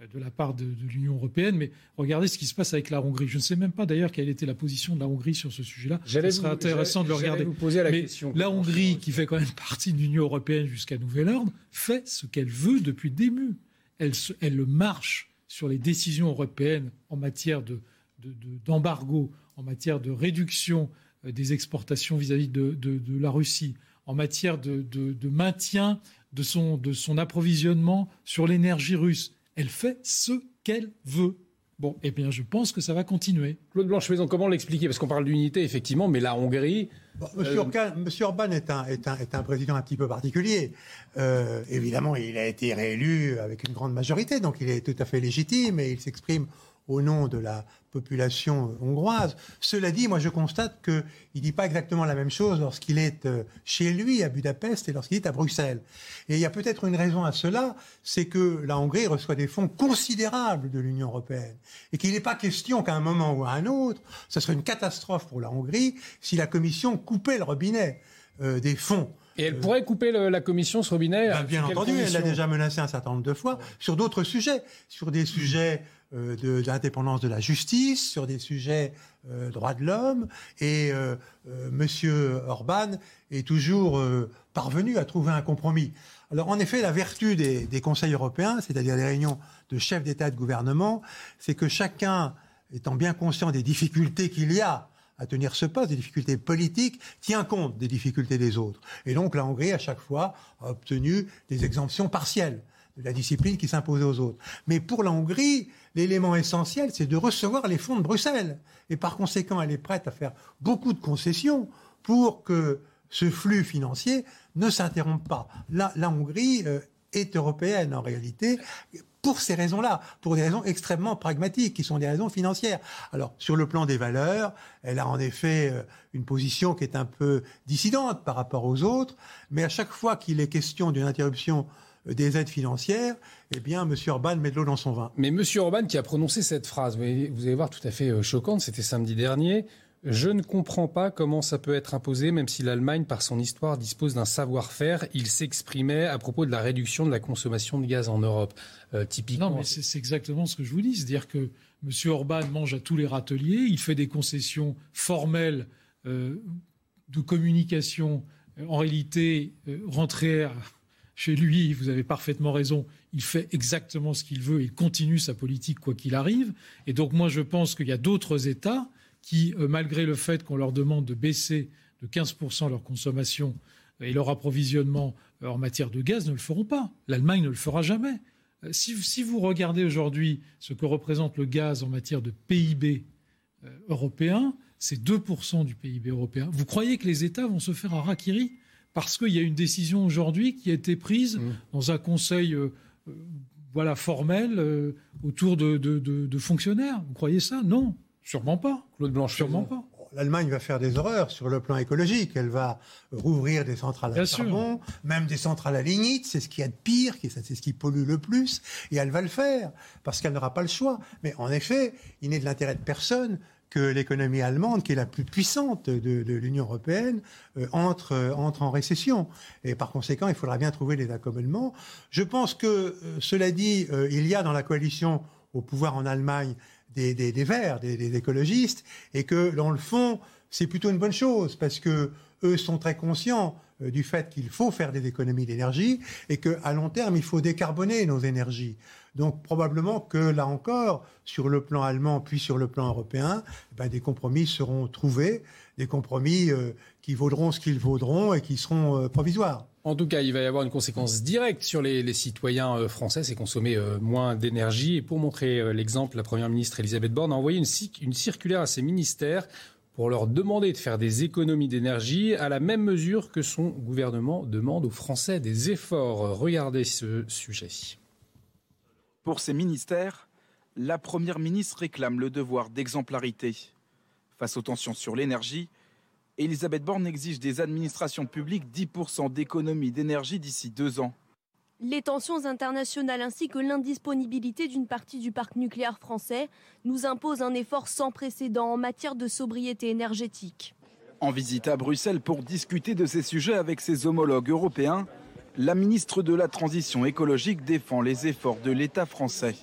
Speaker 28: euh, de la part de, de l'Union européenne, mais regardez ce qui se passe avec la Hongrie. Je ne sais même pas d'ailleurs quelle était la position de la Hongrie sur ce sujet-là. Ce serait intéressant de le regarder.
Speaker 1: vous poser la
Speaker 28: Mais
Speaker 1: question.
Speaker 28: La Hongrie, qui fait quand même partie de l'Union européenne jusqu'à nouvel ordre, fait ce qu'elle veut depuis le début. Elle, se- elle marche sur les décisions européennes en matière de- de- de- d'embargo, en matière de réduction des exportations vis-à-vis de, de- de la Russie, en matière de, de- de maintien de son, de son approvisionnement sur l'énergie russe. Elle fait ce qu'elle veut. Bon, eh bien, je pense que ça va continuer.
Speaker 1: Claude Blanche-Maison, comment l'expliquer? Parce qu'on parle d'unité, effectivement, mais la Hongrie...
Speaker 42: Bon, Monsieur,
Speaker 1: Euh,
Speaker 42: Orban, Monsieur Orban est un, est, un, est un président un petit peu particulier. Euh, évidemment, il a été réélu avec une grande majorité, donc il est tout à fait légitime et il s'exprime au nom de la population hongroise. Cela dit, moi je constate qu'il ne dit pas exactement la même chose lorsqu'il est euh, chez lui à Budapest et lorsqu'il est à Bruxelles. Et il y a peut-être une raison à cela, c'est que la Hongrie reçoit des fonds considérables de l'Union européenne et qu'il n'est pas question qu'à un moment ou à un autre, ce serait une catastrophe pour la Hongrie si la Commission coupait le robinet euh, des fonds.
Speaker 1: Et elle pourrait couper le- la commission ce robinet
Speaker 42: Ben,
Speaker 1: à
Speaker 42: bien entendu, elle l'a déjà menacé un certain nombre de fois sur d'autres sujets, sur des sujets euh, de- d'indépendance de, la justice, sur des sujets euh, droits de l'homme. Et euh, euh, Monsieur Orban est toujours euh, parvenu à trouver un compromis. Alors en effet, la vertu des, des conseils européens, c'est-à-dire des réunions de chefs d'État et de gouvernement, c'est que chacun, étant bien conscient des difficultés qu'il y a à tenir ce poste, des difficultés politiques, tient compte des difficultés des autres. Et donc la Hongrie, à chaque fois, a obtenu des exemptions partielles de la discipline qui s'imposait aux autres. Mais pour la Hongrie, l'élément essentiel, c'est de recevoir les fonds de Bruxelles. Et par conséquent, elle est prête à faire beaucoup de concessions pour que ce flux financier ne s'interrompe pas. La, la Hongrie euh, est européenne en réalité pour ces raisons-là, pour des raisons extrêmement pragmatiques, qui sont des raisons financières. Alors, sur le plan des valeurs, elle a en effet euh, une position qui est un peu dissidente par rapport aux autres, mais à chaque fois qu'il est question d'une interruption des aides financières, eh bien, M. Orban met de l'eau dans son vin.
Speaker 1: Mais M. Orban qui a prononcé cette phrase, vous allez voir, tout à fait choquante, c'était samedi dernier, je ne comprends pas comment ça peut être imposé, même si l'Allemagne, par son histoire, dispose d'un savoir-faire. Il s'exprimait à propos de la réduction de la consommation de gaz en Europe. Euh, typiquement.
Speaker 28: Non, mais c'est exactement ce que je vous dis. C'est-à-dire que M. Orban mange à tous les râteliers, il fait des concessions formelles euh, de communication. En réalité, euh, rentrer chez lui, vous avez parfaitement raison, il fait exactement ce qu'il veut, il continue sa politique quoi qu'il arrive. Et donc moi, je pense qu'il y a d'autres États qui, euh, malgré le fait qu'on leur demande de baisser de 15% leur consommation et leur approvisionnement euh, en matière de gaz, ne le feront pas. L'Allemagne ne le fera jamais. Euh, si, vous regardez aujourd'hui ce que représente le gaz en matière de PIB européen, c'est 2% du PIB européen. Vous croyez que les États vont se faire un rakiri parce qu'il y a une décision aujourd'hui qui a été prise mmh. dans un conseil voilà, formel autour de fonctionnaires Vous croyez ça? Non. Sûrement pas. Claude Blanche, sûrement pas.
Speaker 42: L'Allemagne va faire des horreurs sur le plan écologique. Elle va rouvrir des centrales à charbon, même des centrales à lignite. C'est ce qui y a de pire, c'est ce qui pollue le plus. Et elle va le faire parce qu'elle n'aura pas le choix. Mais en effet, il n'est de l'intérêt de personne que l'économie allemande, qui est la plus puissante de, l'Union européenne, euh, entre, euh, entre en récession. Et par conséquent, il faudra bien trouver des accommodements. Je pense que, euh, cela dit, il y a dans la coalition au pouvoir en Allemagne des, des, Verts, des, écologistes, et que dans le fond, c'est plutôt une bonne chose parce que eux sont très conscients du fait qu'il faut faire des économies d'énergie et qu'à long terme, il faut décarboner nos énergies. Donc probablement que là encore, sur le plan allemand puis sur le plan européen, eh ben, des compromis seront trouvés, des compromis euh, qui vaudront ce qu'ils vaudront et qui seront euh, provisoires.
Speaker 1: En tout cas, il va y avoir une conséquence directe sur les, citoyens euh, français, c'est consommer moins d'énergie. Et pour montrer l'exemple, la Première ministre Elisabeth Borne a envoyé une, circulaire à ses ministères pour leur demander de faire des économies d'énergie à la même mesure que son gouvernement demande aux Français des efforts. Regardez ce sujet.
Speaker 18: Pour ces ministères, la Première ministre réclame le devoir d'exemplarité. Face aux tensions sur l'énergie, Elisabeth Borne exige des administrations publiques 10% d'économie d'énergie d'ici deux ans.
Speaker 43: Les tensions internationales ainsi que l'indisponibilité d'une partie du parc nucléaire français nous imposent un effort sans précédent en matière de sobriété énergétique.
Speaker 18: En visite à Bruxelles pour discuter de ces sujets avec ses homologues européens, la ministre de la Transition écologique défend les efforts de l'État français.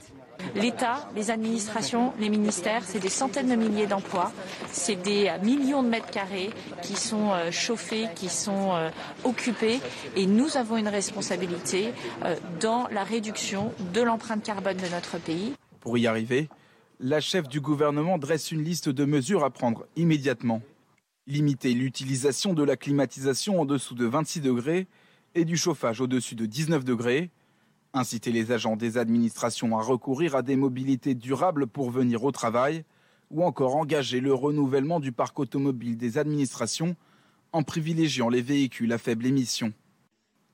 Speaker 44: L'État, les administrations, les ministères, c'est des centaines de milliers d'emplois, c'est des millions de mètres carrés qui sont euh, chauffés, qui sont euh, occupés, et nous avons une responsabilité euh, dans la réduction de l'empreinte carbone de notre pays.
Speaker 18: Pour y arriver, la chef du gouvernement dresse une liste de mesures à prendre immédiatement. Limiter l'utilisation de la climatisation en dessous de 26 degrés et du chauffage au-dessus de 19 degrés, inciter les agents des administrations à recourir à des mobilités durables pour venir au travail, ou encore engager le renouvellement du parc automobile des administrations en privilégiant les véhicules à faible émission.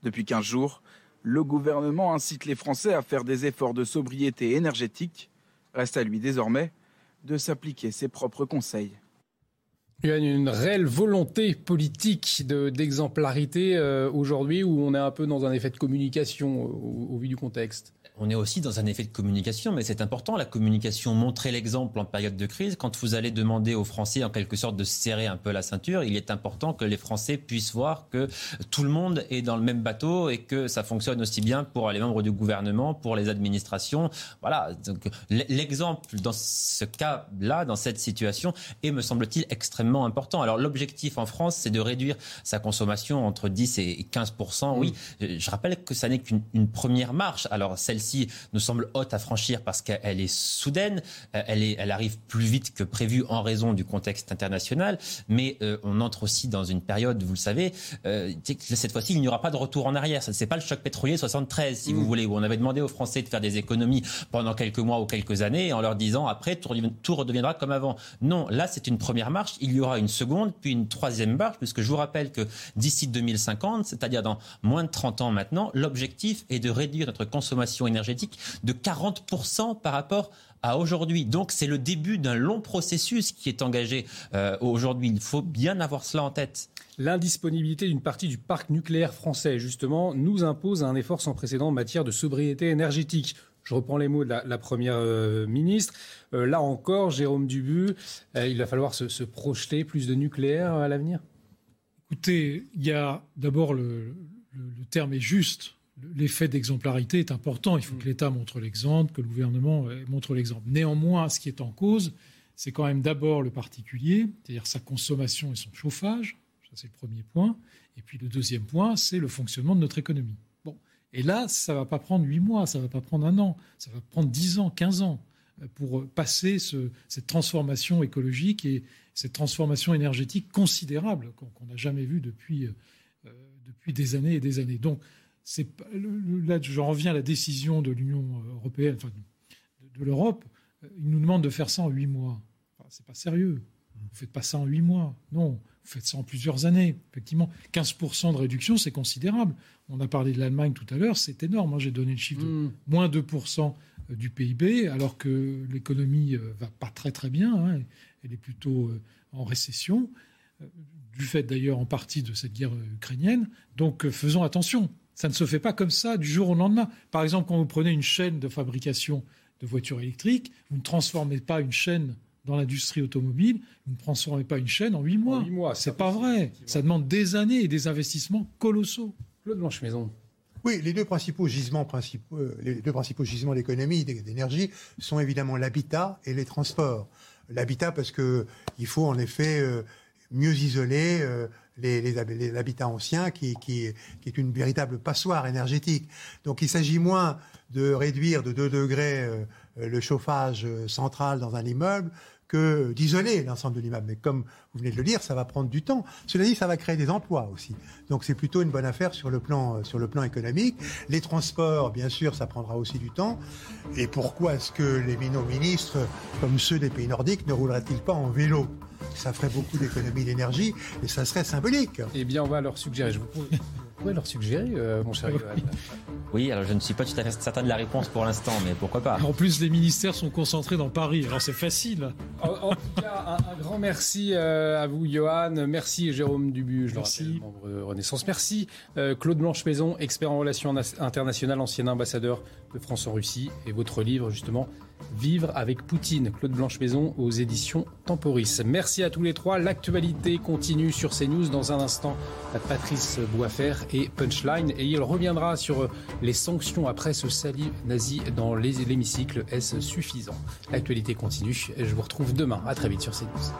Speaker 18: Depuis 15 jours, le gouvernement incite les Français à faire des efforts de sobriété énergétique. Reste à lui désormais de s'appliquer ses propres conseils.
Speaker 1: Il y a une réelle volonté politique d'exemplarité euh, aujourd'hui où on est un peu dans un effet de communication au vu du contexte
Speaker 30: on est aussi dans un effet de communication, mais c'est important, la communication, montrer l'exemple en période de crise. Quand vous allez demander aux Français, en quelque sorte, de serrer un peu la ceinture, il est important que les Français puissent voir que tout le monde est dans le même bateau et que ça fonctionne aussi bien pour les membres du gouvernement, pour les administrations. Voilà. Donc, l'exemple dans ce cas-là, dans cette situation, est, me semble-t-il, extrêmement important. Alors, l'objectif en France, c'est de réduire sa consommation entre 10 et 15% Oui, mmh. je rappelle que ça n'est qu'une première marche. Alors, celle celle-ci nous semble haute à franchir parce qu'elle est soudaine, elle, est, elle arrive plus vite que prévu en raison du contexte international, mais on entre aussi dans une période, vous le savez, cette fois-ci, il n'y aura pas de retour en arrière. Ce n'est pas le choc pétrolier 73, si vous mm. voulez, où on avait demandé aux Français de faire des économies pendant quelques mois ou quelques années en leur disant après tout, tout redeviendra comme avant. Non, là c'est une première marche, il y aura une seconde, puis une troisième marche, puisque je vous rappelle que d'ici 2050, c'est-à-dire dans moins de 30 ans maintenant, l'objectif est de réduire notre consommation énergétique de 40% par rapport à aujourd'hui. Donc c'est le début d'un long processus qui est engagé euh, aujourd'hui. Il faut bien avoir cela en tête.
Speaker 1: L'indisponibilité d'une partie du parc nucléaire français, justement, nous impose un effort sans précédent en matière de sobriété énergétique. Je reprends les mots de la, Première euh, ministre. Euh, là encore, Jérôme Dubu, il va falloir se, projeter plus de nucléaire à l'avenir?
Speaker 28: Écoutez, il y a d'abord le, terme est juste l'effet d'exemplarité est important. Il faut que l'État montre l'exemple, que le gouvernement euh, montre l'exemple. Néanmoins, ce qui est en cause, c'est quand même d'abord le particulier, c'est-à-dire sa consommation et son chauffage. Ça, c'est le premier point. Et puis le deuxième point, c'est le fonctionnement de notre économie. Bon. Et là, ça ne va pas prendre huit mois, ça ne va pas prendre un an, ça va prendre dix ans, quinze ans euh, pour passer cette transformation écologique et cette transformation énergétique considérable qu'on n'a jamais vue depuis, euh, depuis des années et des années. Donc, là, j'en reviens à la décision de l'Union européenne, enfin, de, l'Europe. Ils nous demandent de faire ça en huit mois. Enfin, c'est pas sérieux. Vous faites pas ça en huit mois. Non, vous faites ça en plusieurs années. Effectivement, 15% de réduction, c'est considérable. On a parlé de l'Allemagne tout à l'heure, c'est énorme. Moi, j'ai donné le chiffre de mm. moins 2% du PIB, alors que l'économie euh, va pas très très bien. Hein. Elle est plutôt euh, en récession, euh, du fait d'ailleurs en partie de cette guerre ukrainienne. Donc, faisons attention. Ça ne se fait pas comme ça du jour au lendemain. Par exemple, quand vous prenez une chaîne de fabrication de voitures électriques, vous ne transformez pas une chaîne dans l'industrie automobile, vous ne transformez pas une chaîne en huit mois. Mois, c'est pas vrai. Ça demande des années et des investissements colossaux.
Speaker 1: Claude Blanche-Maison.
Speaker 42: Oui, les deux principaux gisements, principaux, euh, les deux principaux gisements d'économie, d'énergie, sont évidemment l'habitat et les transports. L'habitat parce que il faut en effet euh, mieux isoler euh, l'habitat ancien qui, est une véritable passoire énergétique. Donc il s'agit moins de réduire de 2 degrés euh, le chauffage euh, central dans un immeuble que d'isoler l'ensemble de l'immeuble. Mais comme vous venez de le dire, ça va prendre du temps. Cela dit, ça va créer des emplois aussi. Donc c'est plutôt une bonne affaire sur le plan, euh, économique. Les transports, bien sûr, ça prendra aussi du temps. Et pourquoi est-ce que les ministres, comme ceux des pays nordiques, ne rouleraient-ils pas en vélo? Ça ferait beaucoup d'économies d'énergie et ça serait symbolique.
Speaker 1: Eh bien, on va leur suggérer. Je vous pouvez leur suggérer, euh, mon cher Johan
Speaker 30: Oui, alors je ne suis pas tout à fait certain de la réponse pour l'instant, mais pourquoi pas.
Speaker 28: En plus, les ministères sont concentrés dans Paris, alors c'est facile.
Speaker 1: En, tout cas, un, grand merci euh, à vous, Johan. Merci, Jérôme Dubu, je merci. membre de Renaissance. Merci, euh, Claude Blanche-Maison, expert en relations internationales, ancien ambassadeur de France en Russie. Et votre livre, justement, Vivre avec Poutine, Claude Blanche-Maison aux éditions Temporis. Merci à tous les trois. L'actualité continue sur CNews dans un instant. Patrice Boisfer et Punchline. Et il reviendra sur les sanctions après ce salut nazi dans l'hémicycle. Est-ce suffisant? L'actualité continue. Je vous retrouve demain. À très vite sur CNews.